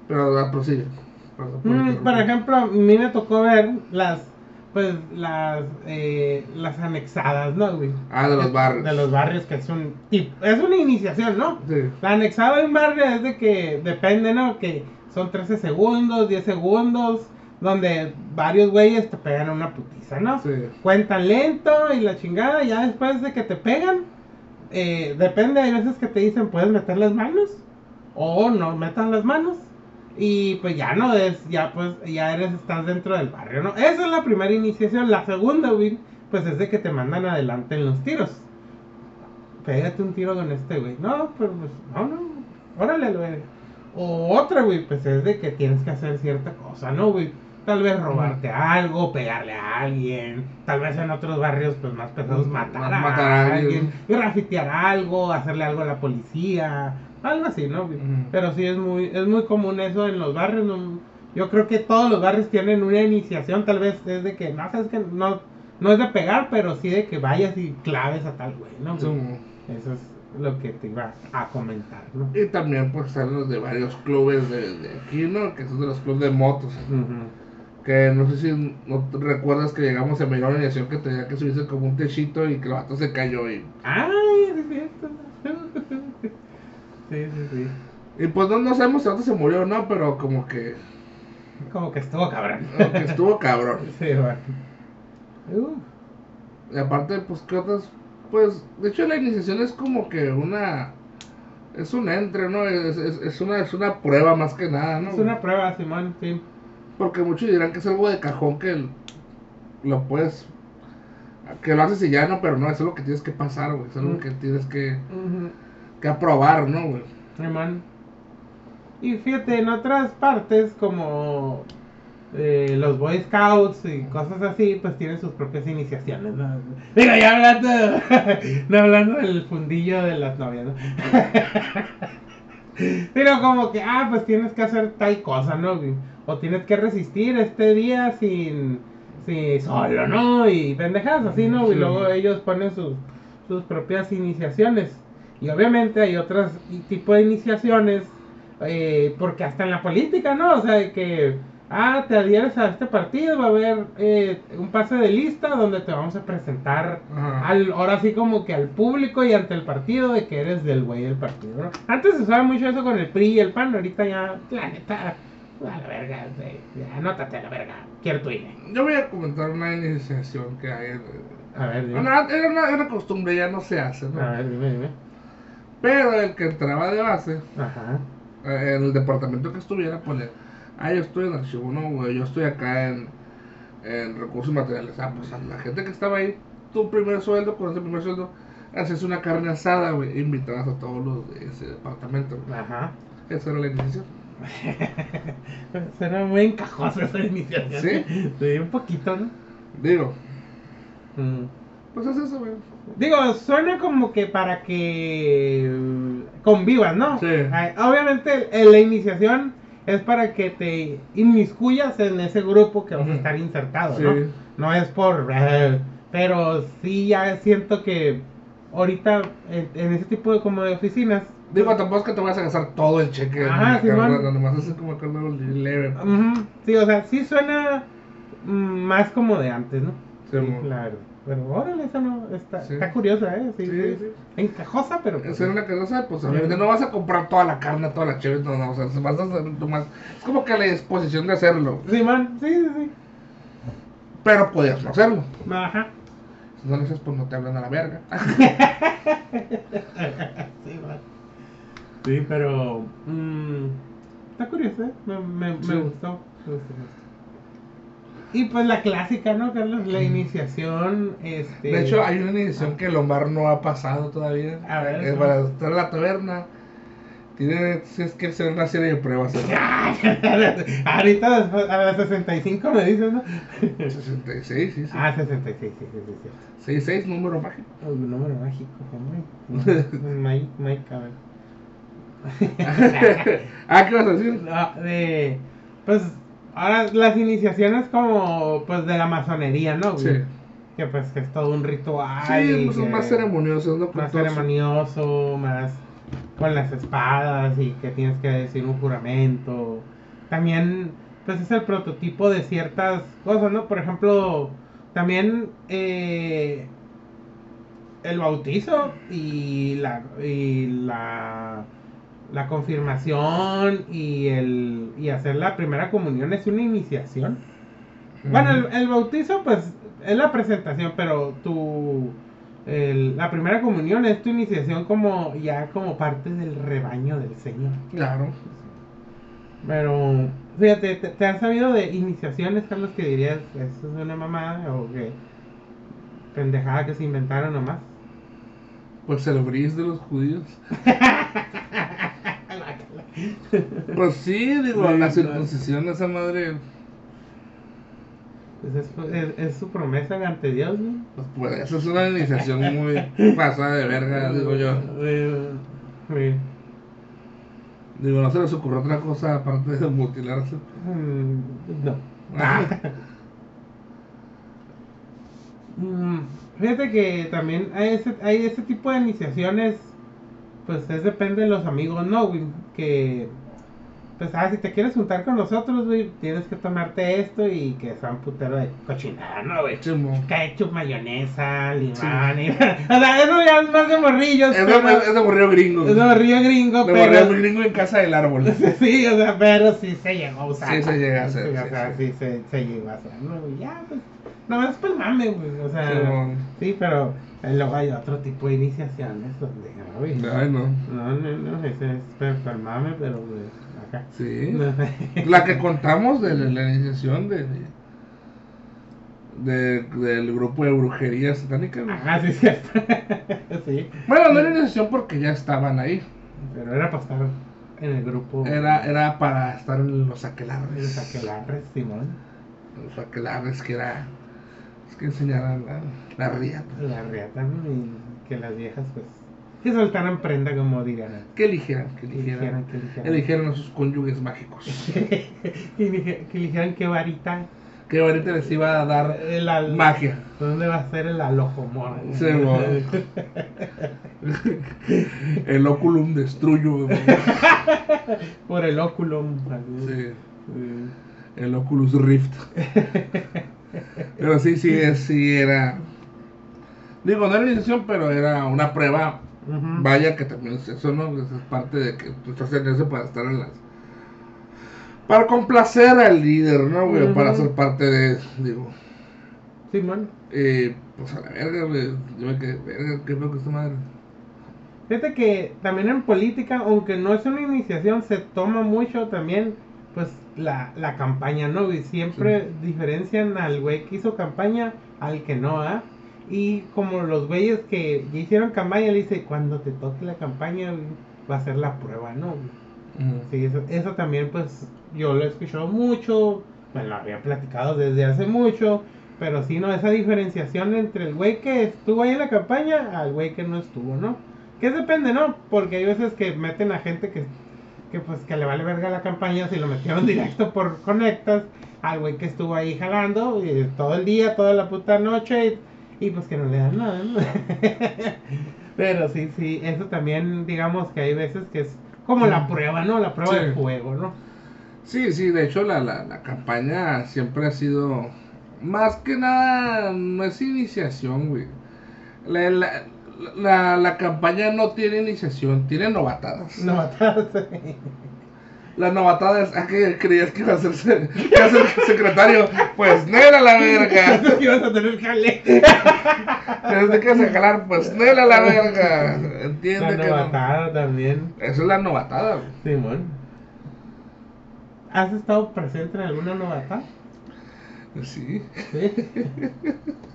Pero prosigue. Perdón por Mm, por ejemplo, a mí me tocó ver las, pues, las, eh, las anexadas, ¿no, güey? Ah, de los barrios. De los barrios, que es un es una iniciación, ¿no? Sí. La anexada en barrio es de que depende, ¿no? Que son 13 segundos, 10 segundos, donde varios güeyes te pegan una putiza, ¿no? Sí. Cuentan lento y la chingada, ya después de que te pegan, eh, depende, hay veces que te dicen puedes meter las manos o no metan las manos. Y pues ya no es, ya pues, ya eres, estás dentro del barrio, ¿no? Esa es la primera iniciación. La segunda, güey, pues es de que te mandan adelante en los tiros. Pégate un tiro con este, güey. No, pero pues, no, no, órale, güey. O otra, güey, pues es de que tienes que hacer cierta cosa, ¿no, güey? Tal vez robarte algo, pegarle a alguien. Tal vez en otros barrios, pues más pesados, matar a, Matar a alguien. alguien. Grafitear algo, hacerle algo a la policía. Algo así, ¿no? Pero sí es muy, es muy común eso en los barrios. ¿no? Yo creo que todos los barrios tienen una iniciación. Tal vez es de que, no, sabes que no, no es de pegar, pero sí de que vayas y claves a tal güey, ¿no? Sí. Eso es lo que te iba a comentar, ¿no? Y también pues están los de varios clubes de, de aquí, ¿no? Que son de los clubes de motos. Que no sé si no te recuerdas que llegamos a una iniciación que tenía que subirse como un techito y que el vato se cayó y... Ay, es cierto. Sí, sí, sí. Y pues no, no sabemos si vato se murió o no, pero como que... Como que estuvo cabrón. como que estuvo cabrón. Sí, bueno. Y aparte, pues, ¿qué otras? Pues, de hecho la iniciación es como que una... Es un entre, ¿no? Es, es, es una, es una prueba más que nada, ¿no? Es una prueba, Simón, sí. Porque muchos dirán que es algo de cajón que lo puedes... Que lo haces y ya, ¿no? Pero no, es algo que tienes que pasar, güey. Es algo Mm. que tienes que, Ujú. Que aprobar, ¿no, güey? Simón. Y fíjate, en otras partes como eh, los Boy Scouts y cosas así, pues tienen sus propias iniciaciones, ¿no? Digo, ya hablando, no hablando del fundillo de las novias, ¿no? Pero como que, ah, pues tienes que hacer tal cosa, ¿no? O tienes que resistir este día sin, sin solo, ¿no? Y pendejadas así, ¿no? Y luego ellos ponen sus, sus propias iniciaciones. Y obviamente hay otros tipos de iniciaciones, eh, porque hasta en la política, ¿no? O sea, de que, ah, te adhieres a este partido, va a haber eh, un pase de lista donde te vamos a presentar Ajá. al, ahora sí como que al público y ante el partido de que eres del güey del partido, ¿no? Antes se usaba mucho eso con el PRI y el PAN, ahorita ya, la neta, a la verga, ya, anótate a la verga, quiero tu INE. Yo voy a comentar una iniciación que hay. A ver, dime. Una- era, una, era una costumbre, ya no se hace, ¿no? A ver, dime, dime. Pero el que entraba de base, Ajá. eh, en el departamento que estuviera, ponía, ah, yo estoy en archivo, no, güey, yo estoy acá en, en recursos materiales. Ah, pues a la gente que estaba ahí, tu primer sueldo, con ese primer sueldo, haces una carne asada, güey, invitabas a todos los de ese departamento. güey. Ajá. Esa era la iniciación. Suena muy encajosa esa iniciación. ¿Sí? Sí, un poquito, ¿no? Digo, Mm. Pues es eso, güey. Digo, suena como que para que convivas, ¿no? Sí. Obviamente en la iniciación es para que te inmiscuyas en ese grupo que vas a estar insertado, Sí. ¿no? No es por... pero sí ya siento que ahorita en, en ese tipo de como de oficinas... Digo, tampoco es que te vas a gastar todo el cheque. Ajá, carrera, nomás es como que leve. sí, o sea, sí suena mm, más como de antes, ¿no? Sí, Sí, claro. Pero órale, eso no, está, Sí. está curiosa, ¿eh? Sí, Sí, sí. Encajosa, pero... pues, Esa era una cosa, pues obviamente no vas a comprar toda la carne, toda la chévere, no, no, o sea, vas a hacer más. Es como que la disposición de hacerlo, Sí, man, sí, sí, sí. pero podías no hacerlo. Ajá. Si no lo haces, pues no te hablan a la verga. sí, man. Sí, pero. mm, está curioso, ¿eh? Me, me, Sí. me gustó. Me gustó, me gustó. Y pues la clásica, ¿no, Carlos? La iniciación. Este... De hecho, hay una iniciación que el Omar no ha pasado todavía. A ver, ¿no? para estar en la taberna, tiene si es que hacer una serie de pruebas. Ahorita a las 65 me dices, ¿no? 66, sí, sí. Ah, 66, sí, sí, sí. sí. 66, número mágico. Un número mágico, hombre. Mike, Mike, a ver. ah, ¿qué vas a decir? No, de, pues ahora las iniciaciones como pues de la masonería, ¿no? güey? Sí. Que pues que es todo un ritual. Sí, pues, más ceremoniosos, ¿no? Más su- ceremonioso, más con las espadas y que tienes que decir un juramento. También pues es el prototipo de ciertas cosas, ¿no? Por ejemplo, también eh, el bautizo y la y la la confirmación y el y hacer la primera comunión es una iniciación. Bueno, el, el bautizo pues es la presentación, pero tu el- la primera comunión es tu iniciación como ya como parte del rebaño del Señor. Claro. Pero fíjate, ¿te, te has sabido de iniciaciones, Carlos, que dirías eso es una mamada o que pendejada que se inventaron nomás? Pues el bris de los judíos. Pues sí, digo, Sí, la circuncisión, esa madre, Pues es, es- es su promesa ante Dios, ¿no? pues, pues eso es una iniciación muy pasada de verga, digo yo. Sí. Digo, no se les ocurrió otra cosa aparte de mutilarse. Mm, No. Ah, Mm, Fíjate que también hay ese, hay ese tipo de iniciaciones, pues es depende de los amigos, ¿no, güey? Que, pues, ah, si te quieres juntar con nosotros, güey, tienes que tomarte esto y que sea un putero de cochinada, ¿no, güey? Ketchup, mayonesa, limón, y... o sea, eso ya es más de morrillos, Es de, pero- es de morrillo gringo. es de morrillo gringo, De pero... morrillo gringo en casa del árbol. Sí, o sea, pero sí se llegó a usar. Sí se llega a hacer, Sí, sí, o sea, sí. sí, se, se llegó a hacer, ¿no? güey? Ya, pues, no, es el mame, güey, o sea, Simón. sí, pero luego hay otro tipo de iniciaciones donde, güey, Ay, no. no, no, no, ese es por el mame, pero, güey, acá. Sí. La que contamos de la, la iniciación de, de- del grupo de brujería satánica. güey. Ajá, sí, cierto. sí, Bueno, no era iniciación porque ya estaban ahí. pero era para estar en el grupo. Era, era para estar en los aquelarres. Aquelarres, Simón, Los aquelarres que era. Es que enseñaran la, la riata. la riata, ¿no? Y que las viejas, pues, que soltaran prenda, como dirían. Que eligieran, que eligieran, que eligieran. Eligieran a sus cónyuges mágicos. que eligieran qué varita. Que ahorita les iba a dar magia. ¿Dónde va a ser el alojomor? Sí. El oculum destruyo. Por el óculum. Sí. El Oculus Rift. Pero sí, sí, sí era. Digo, no era iniciación, pero era una prueba. Vaya que también es eso, ¿no? Eso es parte de que tú estás en eso para estar en las. Para complacer al líder, ¿no, güey? Para ser parte de. Digo. Simón. Eh, pues a la verga, güey. Yo me quedé, verga, qué feo que esta madre. Fíjate que también en política, aunque no es una iniciación, se toma mucho también, pues, la, la campaña, ¿no? Y siempre diferencian al güey que hizo campaña al que no, ¿ah? Y como los güeyes que ya hicieron campaña, le dice, cuando te toque la campaña, va a ser la prueba, ¿no? güey?" Ujú. Sí, eso, eso también, pues, yo lo he escuchado mucho, me lo había platicado desde hace mucho, Pero sí, ¿no? Esa diferenciación entre el güey que estuvo ahí en la campaña al güey que no estuvo, ¿no? Que depende, ¿no? Porque hay veces que meten a gente que, que pues que le vale verga la campaña si lo metieron directo por conectas al güey que estuvo ahí jalando y todo el día, toda la puta noche y, y pues que no le dan nada, ¿no? Pero sí, sí, eso también digamos que hay veces que es como la prueba, ¿no? La prueba Sí. del juego, ¿no? Sí, sí, de hecho la, la, la campaña siempre ha sido, más que nada, no es iniciación, güey. La, la, la, la campaña no tiene iniciación, tiene novatadas. No matarse. La novatada es, ah, que creías que iba a ser, se- iba a ser secretario, pues no era la verga. Ibas a tener jale. Creías que a jalar, pues no era la verga. La Entiende que no. novatada también. Eso es la novatada, güey. Simón. ¿Has estado presente en alguna novatada? Sí. Sí.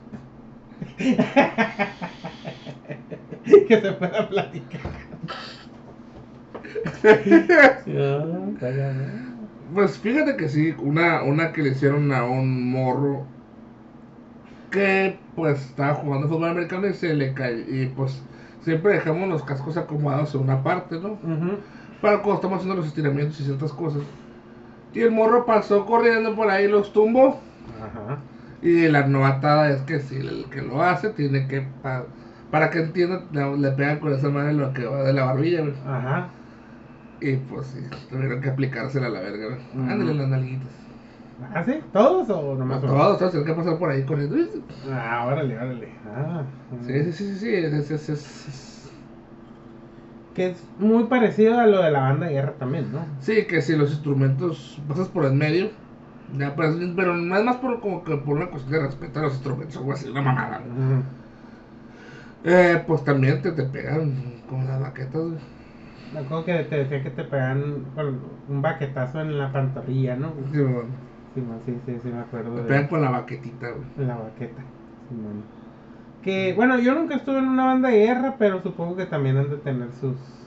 que se pueda platicar. Pues fíjate que sí, una, una que le hicieron a un morro que pues estaba jugando fútbol americano y se le cayó. Y pues siempre dejamos los cascos acomodados en una parte, ¿no? Ujú. Para cuando estamos haciendo los estiramientos y ciertas cosas. Y el morro pasó corriendo por ahí, los tumbó. Ajá. Y la novatada es que si el que lo hace tiene que, pa- para que entienda, le, le pegan con esa madre lo que va de la barbilla, güey. Ajá. Y pues sí, tuvieron que aplicársela a la verga, güey. Ándale las nalguitas. ¿Ah, sí? ¿Todos o nomás A uno? todos, todos tienen que pasar por ahí corriendo. Ah, órale, órale. Ah. Sí, sí, sí, sí, sí, es, es, Que es muy parecido a lo de la banda de guerra también, ¿no? sí, que si los instrumentos pasas por en medio, ya pues, pero es más por como que por una cuestión de respeto a los instrumentos o algo así, una mamada. Eh, pues también te, te pegan con las baquetas, güey. Me acuerdo que te decía que te pegan con un baquetazo en la pantorrilla, ¿no? Sí, bueno, Sí, sí, sí, sí, me acuerdo te de pegan con la baquetita, güey. la baqueta. Simón. Que, bueno, yo nunca estuve en una banda de guerra, pero supongo que también han de tener sus...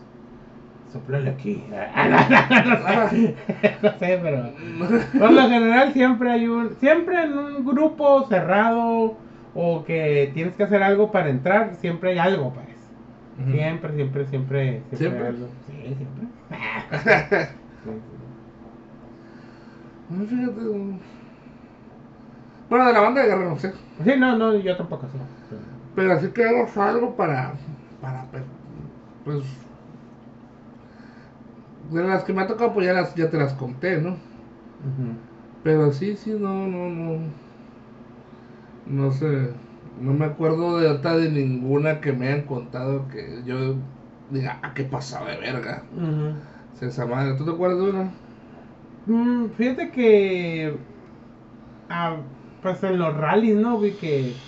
Soplale aquí. no sé, no sé, pero... Por lo general siempre hay un... Siempre en un grupo cerrado o que tienes que hacer algo para entrar, siempre hay algo, parece. Ujú. Siempre, siempre, siempre, siempre, ¿Siempre? hay algo. Sí, siempre. Sí, sí. Güey. Bueno, de la banda de guerra no sé. Sí, no, no, yo tampoco sé. Pero así que hagas algo para. para pues. De las que me ha tocado, pues ya, las, ya te las conté, ¿no? Pero sí, sí, no, no, no. No sé. No me acuerdo de otra de ninguna que me hayan contado que yo diga, ah, qué pasado de verga. Sí, Esa madre, ¿tú te acuerdas de una? Mm, fíjate que. ah, pues en los rallies, ¿no? Vi que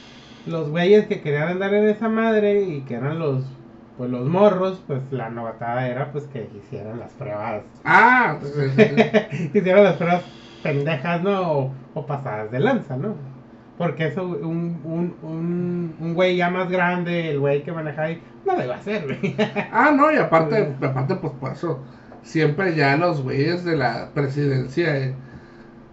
los güeyes que querían andar en esa madre y que eran los. Pues los morros, pues la novatada era pues que hicieran las pruebas. Ah, sí. hicieran las pruebas pendejas, ¿no? O, o pasadas de lanza, ¿no? Porque eso, un, un, un, un güey ya más grande, el güey que maneja ahí, no a hacer, güey. Ah, no, y aparte, aparte pues por eso, siempre ya los güeyes de la presidencia eh,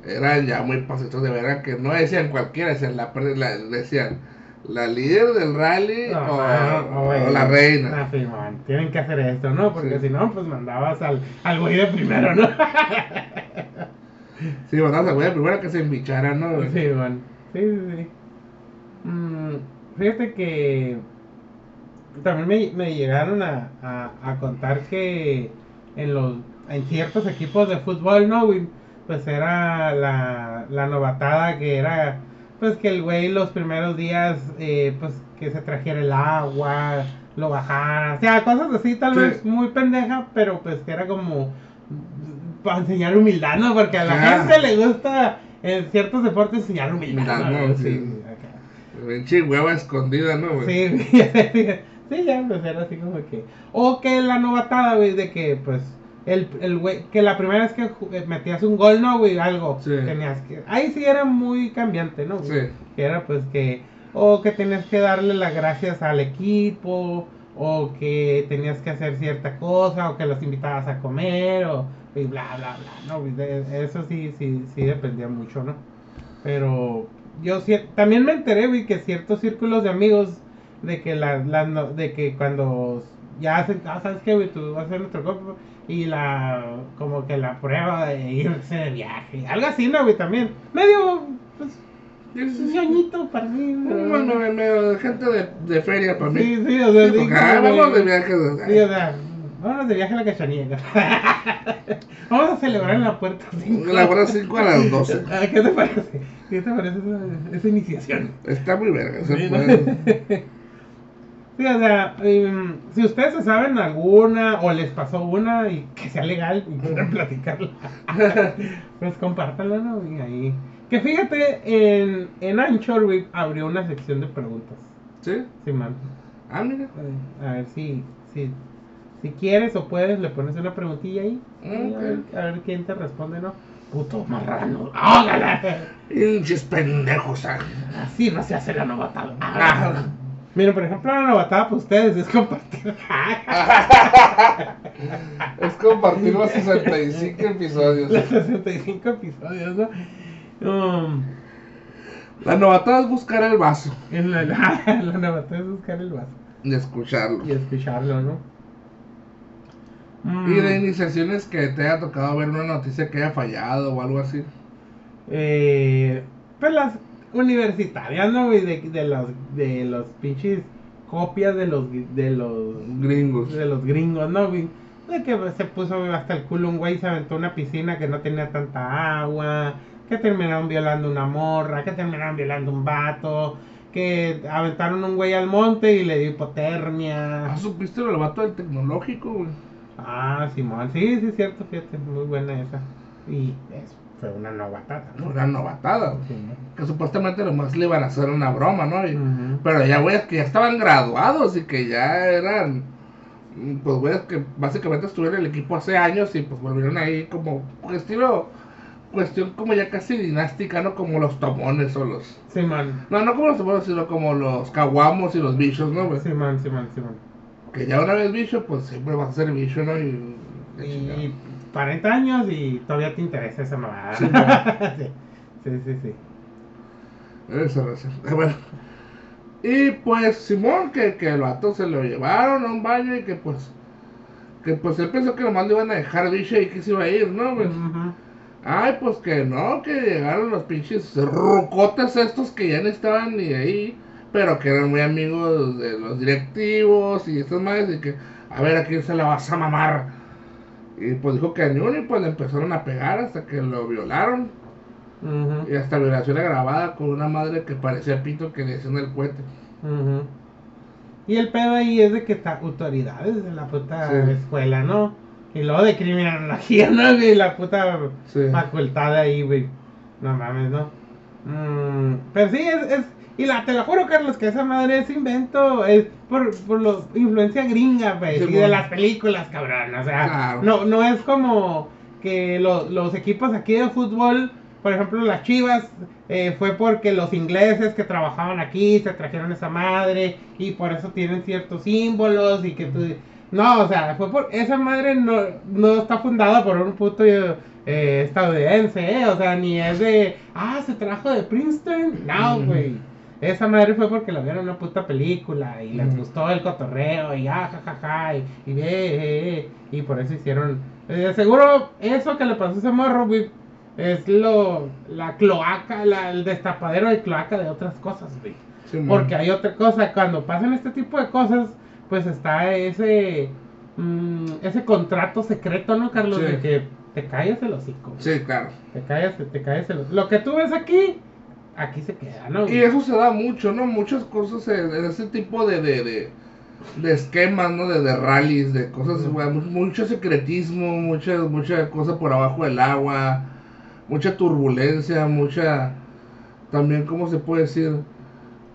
eran ya muy pasitos de verga, que no decían cualquiera, decían la, la- decían la líder del rally o, o la reina. Ah, sí, man, tienen que hacer esto, ¿no? Porque Sí. si no, pues mandabas al, al güey de primero, ¿no? Sí, mandabas al güey primero que se embichara, ¿no? güey? Sí, man. Sí, sí, sí. Mm, fíjate que también me, me llegaron a, a, a contar que en los en ciertos equipos de fútbol, ¿no? Pues era la, la novatada que era, pues que el güey los primeros días, eh, pues que se trajera el agua, lo bajara, o sea, cosas así tal Sí. vez muy pendeja, pero pues que era como para enseñar humildad, ¿no? Porque a la gente le gusta en ciertos deportes enseñar humildad, Humildad, ¿no? ¿no? Sí, Sí. hueva escondida, ¿no, güey? Sí, sí, ya, pues era así como que. O que la novatada, güey, de que, pues, el, el güey, que la primera vez que eh, metías un gol, ¿no, güey? Algo. Sí. Tenías que. Ahí sí era muy cambiante, ¿no? güey? Sí. Que era, pues, que. O que tenías que darle las gracias al equipo, o que tenías que hacer cierta cosa, o que los invitabas a comer, o. Y bla, bla, bla, ¿no? güey? De- Eso sí, sí, sí dependía mucho, ¿no? Pero yo también me enteré, güey, que ciertos círculos de amigos, de que la, la de que cuando ya hacen, ah, ¿sabes qué, güey? Tú vas a ser nuestro compa, y la, como que la prueba de irse de viaje, algo así, ¿no, güey? También, medio, pues, sí, sí. ñoñito para mí, Bueno, ¿no? me- me- me- gente de, de feria para mí. Sí, sí, o sea, Sí, ah, vamos de viaje. Sí, o sea, vámonos de viaje a la cachanilla. Vamos a celebrar en la puerta 5. La hora 5 a las 12. Ah, ¿Qué te parece? ¿Qué te parece esa, esa iniciación? Está muy verga. se puede. Sí, o sea, em, si ustedes se saben alguna o les pasó una y que sea legal y quieran platicarla, pues compártanla, ¿no? Y ahí. Que fíjate, en, en Anchor, güey, abrió una sección de preguntas. ¿Sí? Sí, man. Ah, mira. A ver si, si, si quieres o puedes, le pones una preguntilla ahí. Ok. A, ver, a ver quién te responde, ¿no? Puto marrano. ¡Ágala! Hinches pendejos. ah. Así no se hace la novatada. Miren, por ejemplo, la novatada para ustedes es compartir. Es compartir los 65 episodios. Los 65 episodios, ¿no? Um, La novatada es buscar el vaso la, la, la novatada es buscar el vaso y escucharlo. y escucharlo, ¿no? Y Mm, de iniciaciones que te haya tocado ver una noticia que haya fallado o algo así. eh, pues las universitarias, ¿no? güey? De, de los de los pinches copias de los de los Gringos. de los gringos, ¿no? güey? De que se puso hasta el culo un güey se aventó una piscina que no tenía tanta agua, que terminaron violando una morra, que terminaron violando un vato, que aventaron un güey al monte y le dio hipotermia. Ah, ¿supiste lo vato del tecnológico, güey? Ah, Simón, sí, sí, es cierto, fíjate, muy buena esa. Y es, fue una novatada, ¿no? Una novatada. Sí, ¿no? Que supuestamente nomás le iban a hacer una broma, ¿no? Y- Ujú. Pero ya güeyes que ya estaban graduados y que ya eran, pues güeyes que básicamente estuvieron en el equipo hace años y pues volvieron ahí como estilo, cuestión como ya casi dinástica, ¿no? Como los tomones o los... Simón, No, no como los tomones, sino como los caguamos y los bichos, ¿no? güey? Simón, Simón, Simón. Que ya una vez bicho, pues siempre vas a ser bicho, ¿no? Y... Y 40 años y todavía te interesa esa mamada. Sí, sí, sí, sí. Esa razón. Bueno. Y pues Simón, que, que el vato se lo llevaron a un baño y que pues... Que pues él pensó que nomás le iban a dejar bicho y que se iba a ir, ¿no? Pues. Ay, pues que no, que llegaron los pinches rucotes estos que ya no estaban ni ahí, pero que eran muy amigos de los directivos y estas madres, y que, a ver, a quién se la vas a mamar. Y pues dijo que a ni uno, y pues le empezaron a pegar hasta que lo violaron. Y hasta violación grabada con una madre que parecía pito que le decían el cohete. Y el pedo ahí es de que está autoridades de la puta Sí. escuela, ¿no? Y luego de criminología, ¿no? Y la puta Sí. facultad ahí, güey. No mames, ¿no? Mm, pero sí, es, es... Y la, te lo juro, Carlos, que esa madre es invento, es por, por los influencia gringa, pues, Sí, y de las películas, cabrón. O sea, Claro. no, no es como que lo- los equipos aquí de fútbol, por ejemplo, las Chivas, eh, fue porque los ingleses que trabajaban aquí se trajeron esa madre y por eso tienen ciertos símbolos y que tú... No, o sea, fue por... Esa madre no, no está fundada por un puto eh, estadounidense, ¿eh? O sea, ni es de... Ah, se trajo de Princeton. No, güey. Esa madre fue porque la vieron una puta película y les gustó el cotorreo y ah, jajaja y, y ve, eh, eh, y por eso hicieron... eh, seguro eso que le pasó a ese morro, güey, es lo... la cloaca, la, el destapadero de cloaca de otras cosas, güey. Porque hay otra cosa, cuando pasan este tipo de cosas, pues está ese mm, ese contrato secreto, ¿no, Carlos? Sí. De que te calles el hocico. güey. Sí, claro. Te calles, te calles el hocico. Lo que tú ves aquí, aquí se queda, ¿no? Y eso se da mucho, ¿no? Muchas cosas en, en ese tipo de, de, de, de esquemas, ¿no? De, de rallies, de cosas, güey, mu- mucho secretismo, mucha, mucha cosa por abajo del agua, mucha turbulencia, mucha, también, ¿cómo se puede decir?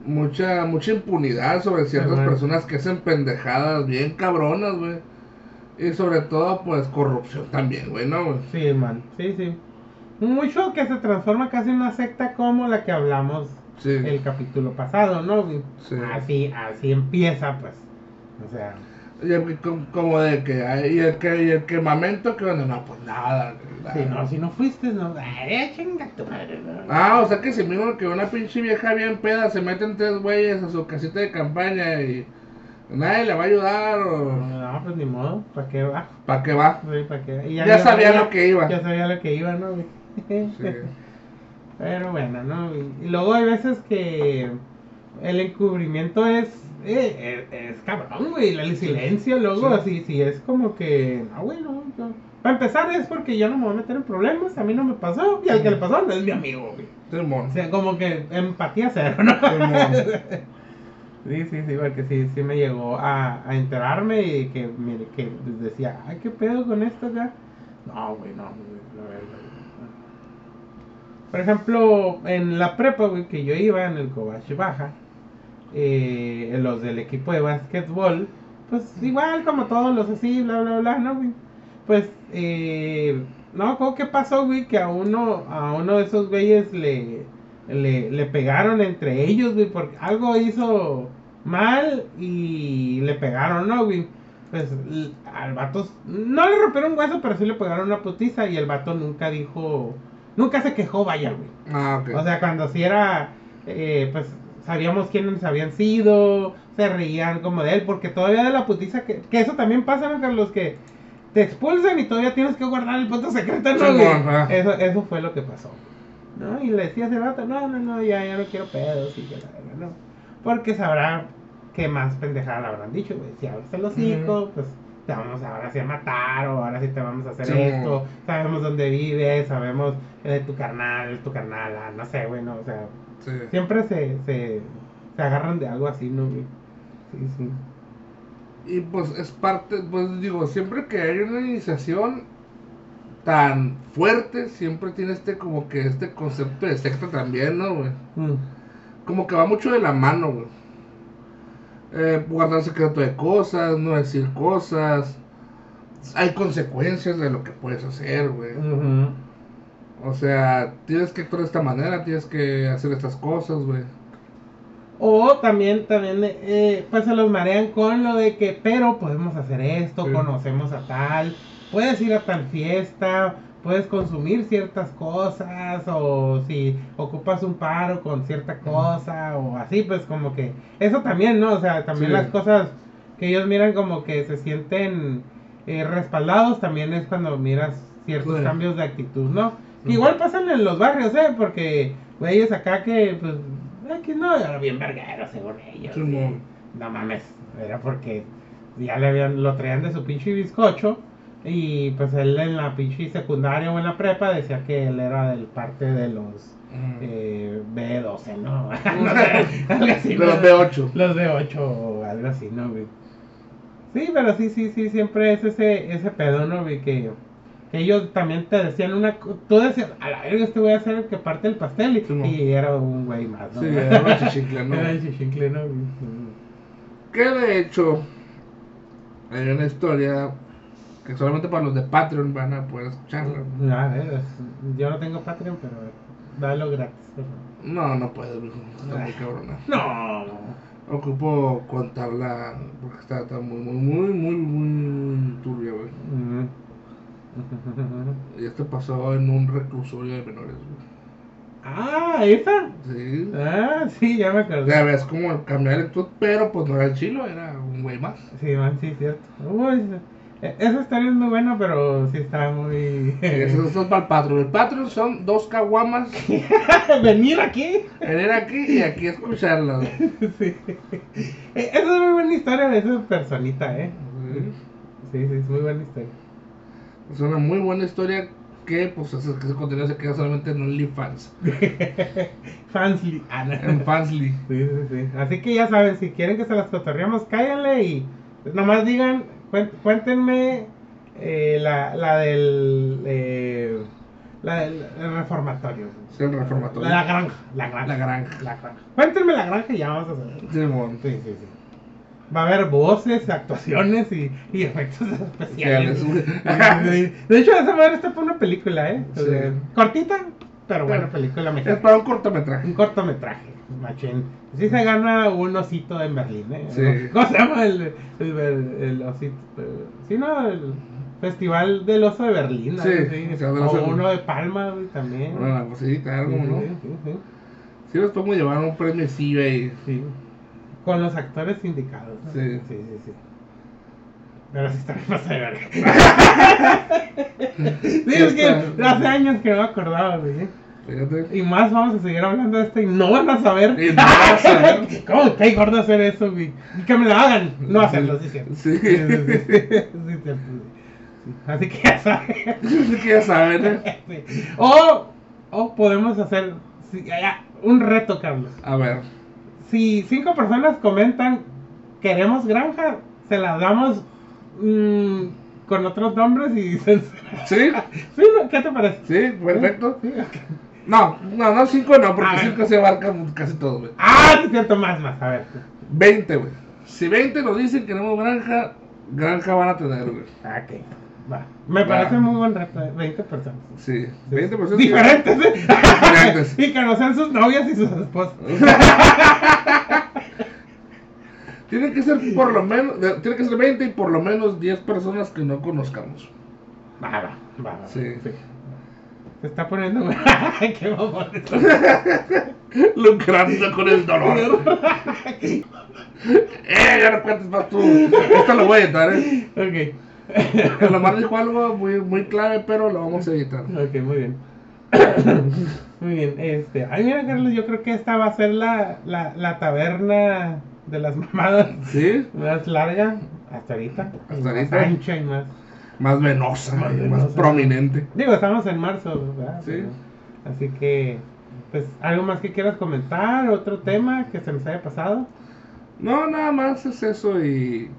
Mucha, mucha impunidad sobre ciertas Ajá. personas que hacen pendejadas bien cabronas, güey. Y sobre todo, pues, corrupción también, güey, ¿no? güey? Sí, man, sí, sí. Mucho que se transforma casi en una secta como la que hablamos Sí. el capítulo pasado, ¿no? Sí. Así, así empieza, pues. O sea, como- de que, y el que, y el quemamento, que bueno, no, pues nada. nada. Si no, si no fuiste, no. Ay, chinga tu madre. no. Ah, o sea que si mismo que una pinche vieja bien peda se meten tres güeyes a su casita de campaña y nadie le va a ayudar o No, pues ni modo, ¿para qué va? ¿para qué va? Sí, ¿para qué? Y Ya sabía lo que iba. Ya sabía lo que iba, ¿no? Sí. Pero bueno, ¿no? Y, luego hay veces que el encubrimiento es, eh, es, es cabrón, güey. El silencio, luego, Sí. así, sí, es como que, no, güey, no. yo- Para empezar, es porque yo no me voy a meter en problemas, a mí no me pasó, y al que le pasó no es mi amigo, güey. O sea, como que empatía cero, ¿no? Sí, sí, sí, porque sí, sí me llegó a, a enterarme y que, mire, que decía, ay, ¿qué pedo con esto acá? No, güey, no, güey, la verdad. Por ejemplo, en la prepa, güey, que yo iba en el Cobach Baja, eh, los del equipo de básquetbol, pues igual como todos los así, bla, bla, bla, ¿no, güey? Pues, eh, no, ¿cómo que pasó, güey? Que a uno, a uno de esos güeyes le, le, le pegaron entre ellos, güey, porque algo hizo mal y le pegaron, ¿no, güey? Pues al vato, no le rompieron un hueso, pero sí le pegaron una putiza y el vato nunca dijo, nunca se quejó, vaya, güey. Ah, ok. O sea, cuando sí era, eh, pues sabíamos quiénes habían sido, se reían como de él, porque todavía de la putiza, que, que eso también pasa, ¿no, Carlos? Que te expulsan y todavía tienes que guardar el puto secreto, ¿no, güey? ajá. Eso, eso fue lo que pasó. ¿No? Y le decía a ese vato, no, no, no, ya, ya no quiero pedos y verga, no. Porque sabrá qué más pendejada le habrán dicho, güey. Si abres el hocico, pues te vamos ahora sí a matar o ahora sí te vamos a hacer Sí, esto. mo. Sabemos dónde vives, sabemos eh, tu carnal, tu carnala, no sé, güey, no, o sea, Sí. siempre se, se, se agarran de algo así, ¿no, güey? Sí, sí. Y pues es parte, pues digo, siempre que hay una iniciación tan fuerte, siempre tiene este como que este concepto de secta también, ¿no, güey? Mm. Como que va mucho de la mano, güey. Eh, guardar secreto de cosas, no decir cosas. Hay consecuencias de lo que puedes hacer, güey. O sea, tienes que actuar de esta manera, tienes que hacer estas cosas, güey. O también, también, eh, pues se los marean con lo de que, pero podemos hacer esto, Sí. conocemos a tal, puedes ir a tal fiesta, puedes consumir ciertas cosas, o si ocupas un paro con cierta cosa, o así, pues como que, eso también, ¿no? O sea, también Sí. las cosas que ellos miran como que se sienten eh, respaldados, también es cuando miras ciertos cambios de actitud, ¿no? Sí. Igual pasan en los barrios, ¿eh? Porque, güeyes acá que, pues, aquí no, eran bien vergueros según ellos. Sí, mo. no mames, era porque ya le habían, lo traían de su pinche bizcocho. Y pues él en la pinche secundaria o en la prepa decía que él era del parte de los eh, B12, ¿no? No sé, algo así, De los ¿no? B8. Los B8 o algo así, ¿no? Sí, pero sí, sí, sí, siempre es ese, ese pedo, ¿no? Que, que ellos también te decían una... Tú decías, a la verga, este voy a ser el que parte el pastel. Y, Sí, y era un güey más, ¿no? Sí, era un chichincle, ¿no? Era chichincle, ¿no? Que de hecho, hay una historia que solamente para los de Patreon van a poder escucharla. A ver, es- yo no tengo Patreon, pero dalo gratis. No, no puedo, mijo. Está muy cabrona. No. Ocupo contarla porque está, está muy, muy, muy, muy, muy turbia, güey. Mm. Y esto pasó en un reclusorio de menores, güey. Ah, ¿esa? Sí. Ah, sí, ya me acordé. Ya ves como cambiar el actitud, pero pues no era el chilo, era un güey más. Sí, man, sí, cierto. Uy, esa historia es muy buena, pero sí está muy... Eso, eso es para el Patreon. El Patreon son dos caguamas, Venir aquí. venir aquí y aquí escucharla. güey. sí. Eh, Esa es muy buena historia de esa personita, ¿eh? Sí. Sí, es muy buena historia. Es una muy buena historia que pues ese, ese contenido se queda solamente en OnlyFans. Fansly. Ah. En Fansly. Sí, sí, sí. Así que ya saben, si quieren que se las cotorreamos, cáiganle y nomás digan, cuéntenme eh, la, la del... eh, la del el reformatorio. Es el reformatorio. La granja, la granja. La granja. La granja. Cuéntenme la granja y ya vamos a hacer. Sí, sí, sí. Va a haber voces, actuaciones y, y efectos especiales. Sí, sí. De hecho, esa madre está para una película, ¿eh? Sí. cortita, pero buena película Es mexicana. para un cortometraje. Un cortometraje, machín. Sí se gana un osito en Berlín, ¿eh? Sí. ¿Cómo se llama el, el, osito? Sí, ¿no? El Festival del Oso de Berlín. Sí, algo del O uno de Palma, también. Pues sí, Sí, ¿cómo no? sí, sí, sí. Sí, nos podemos llevar un premio sí, ahí. Sí. Con los actores indicados. ¿no? Sí. sí, sí, sí. Pero sí está bien pasada de verga. sí, es que hace años que no acordaba, güey. Fíjate. Y más vamos a seguir hablando de esto y no van a saber. Y no van a saber. ¿Cómo te gordo hacer eso, güey? Y que me lo hagan. No hacerlo, sí. Sí. Así que ya saben. Sí que ya saben, ¿eh? Sí. O, o podemos hacer sí, ya, un reto, Carlos. A ver. Si cinco personas comentan queremos granja, se la damos mm, con otros nombres y. ¿Sí? ¿Sí? ¿Qué te parece? Sí, perfecto. Sí. No, no, no, cinco no, porque A ver. cinco se abarca casi todo, güey. Ah, sí, cierto, más, más. A ver. 20, güey. Si 20 nos dicen que queremos granja, granja van a tener, güey. Ah, Ok, va. Me Va. parece muy buen reto, eh, 20 personas. Sí, 20 personas. Diferentes, ¿eh? Diferentes. y que no sean sus novias y sus esposas. Tienen que ser por lo menos, tiene que ser 20 y por lo menos 10 personas que no conozcamos. Va, va, va. va. Sí. Se está poniendo. Qué mamón. Lucrando con el dolor. eh, ya no cuentes más tú. Esto lo voy a editar, eh. ok. Lomar dijo algo muy, muy clave, pero lo vamos a editar. Ok, muy bien. muy bien, este. Ay, mira, Carlos, yo creo que esta va a ser la, la, la taberna de las mamadas ¿Sí? más larga hasta ahorita. Hasta y más ahorita. ancha y más. Más venosa, Más prominente. Digo, estamos en marzo, ¿verdad? Sí. Así que, pues, ¿algo más que quieras comentar? ¿Otro tema que se nos haya pasado? No, nada más es eso y.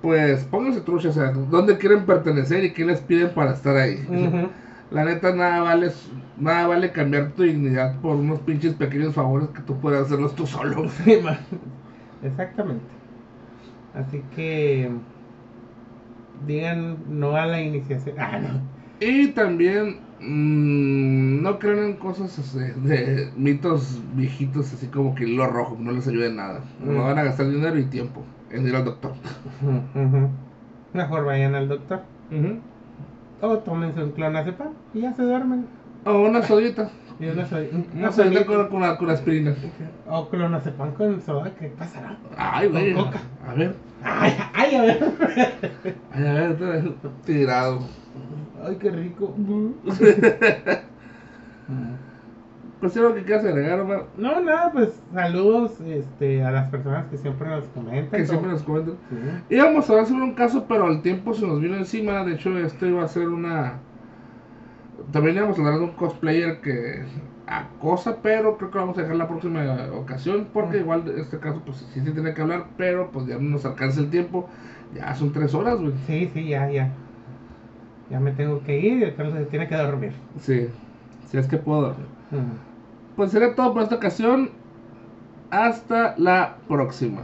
Pues pónganse trucha, o sea, dónde quieren pertenecer y qué les piden para estar ahí. La neta, nada vale, nada vale cambiar tu dignidad por unos pinches pequeños favores que tú puedas hacerlos tú solo. Sí. Exactamente. Así que digan no a la iniciación. Ah, no. Y también mm, no crean en cosas así, de mitos viejitos, así como que hilo rojo, no les ayude en nada. No van a gastar dinero y tiempo en ir al doctor. Mejor vayan al doctor. O tómense un clonazepam y ya se duermen. O una sodita. Y una soy- Una una sodita con, con, con aspirina. O clonazepam con soda, ¿qué pasará? Ay, güey. Con coca. A ver. Ay, ay, a ver. Ay, a ver, tú- tirado. Ay, qué rico. Pues algo que quieras agregar, Omar. No, nada, pues saludos este, a las personas que siempre nos comentan. Que siempre nos comenten. Sí. Íbamos a hacer un caso, pero el tiempo se nos vino encima. De hecho, esto iba a ser una. También íbamos a hablar de un cosplayer que acosa, pero creo que lo vamos a dejar la próxima ocasión. Porque Mm. igual de este caso, pues sí se tiene que hablar, pero pues ya no nos alcanza el tiempo. Ya son tres horas, güey. Sí, sí, ya, ya. Ya me tengo que ir y el Carlos se tiene que dormir. Sí, si es que puedo dormir. Pues será todo por esta ocasión. Hasta la próxima.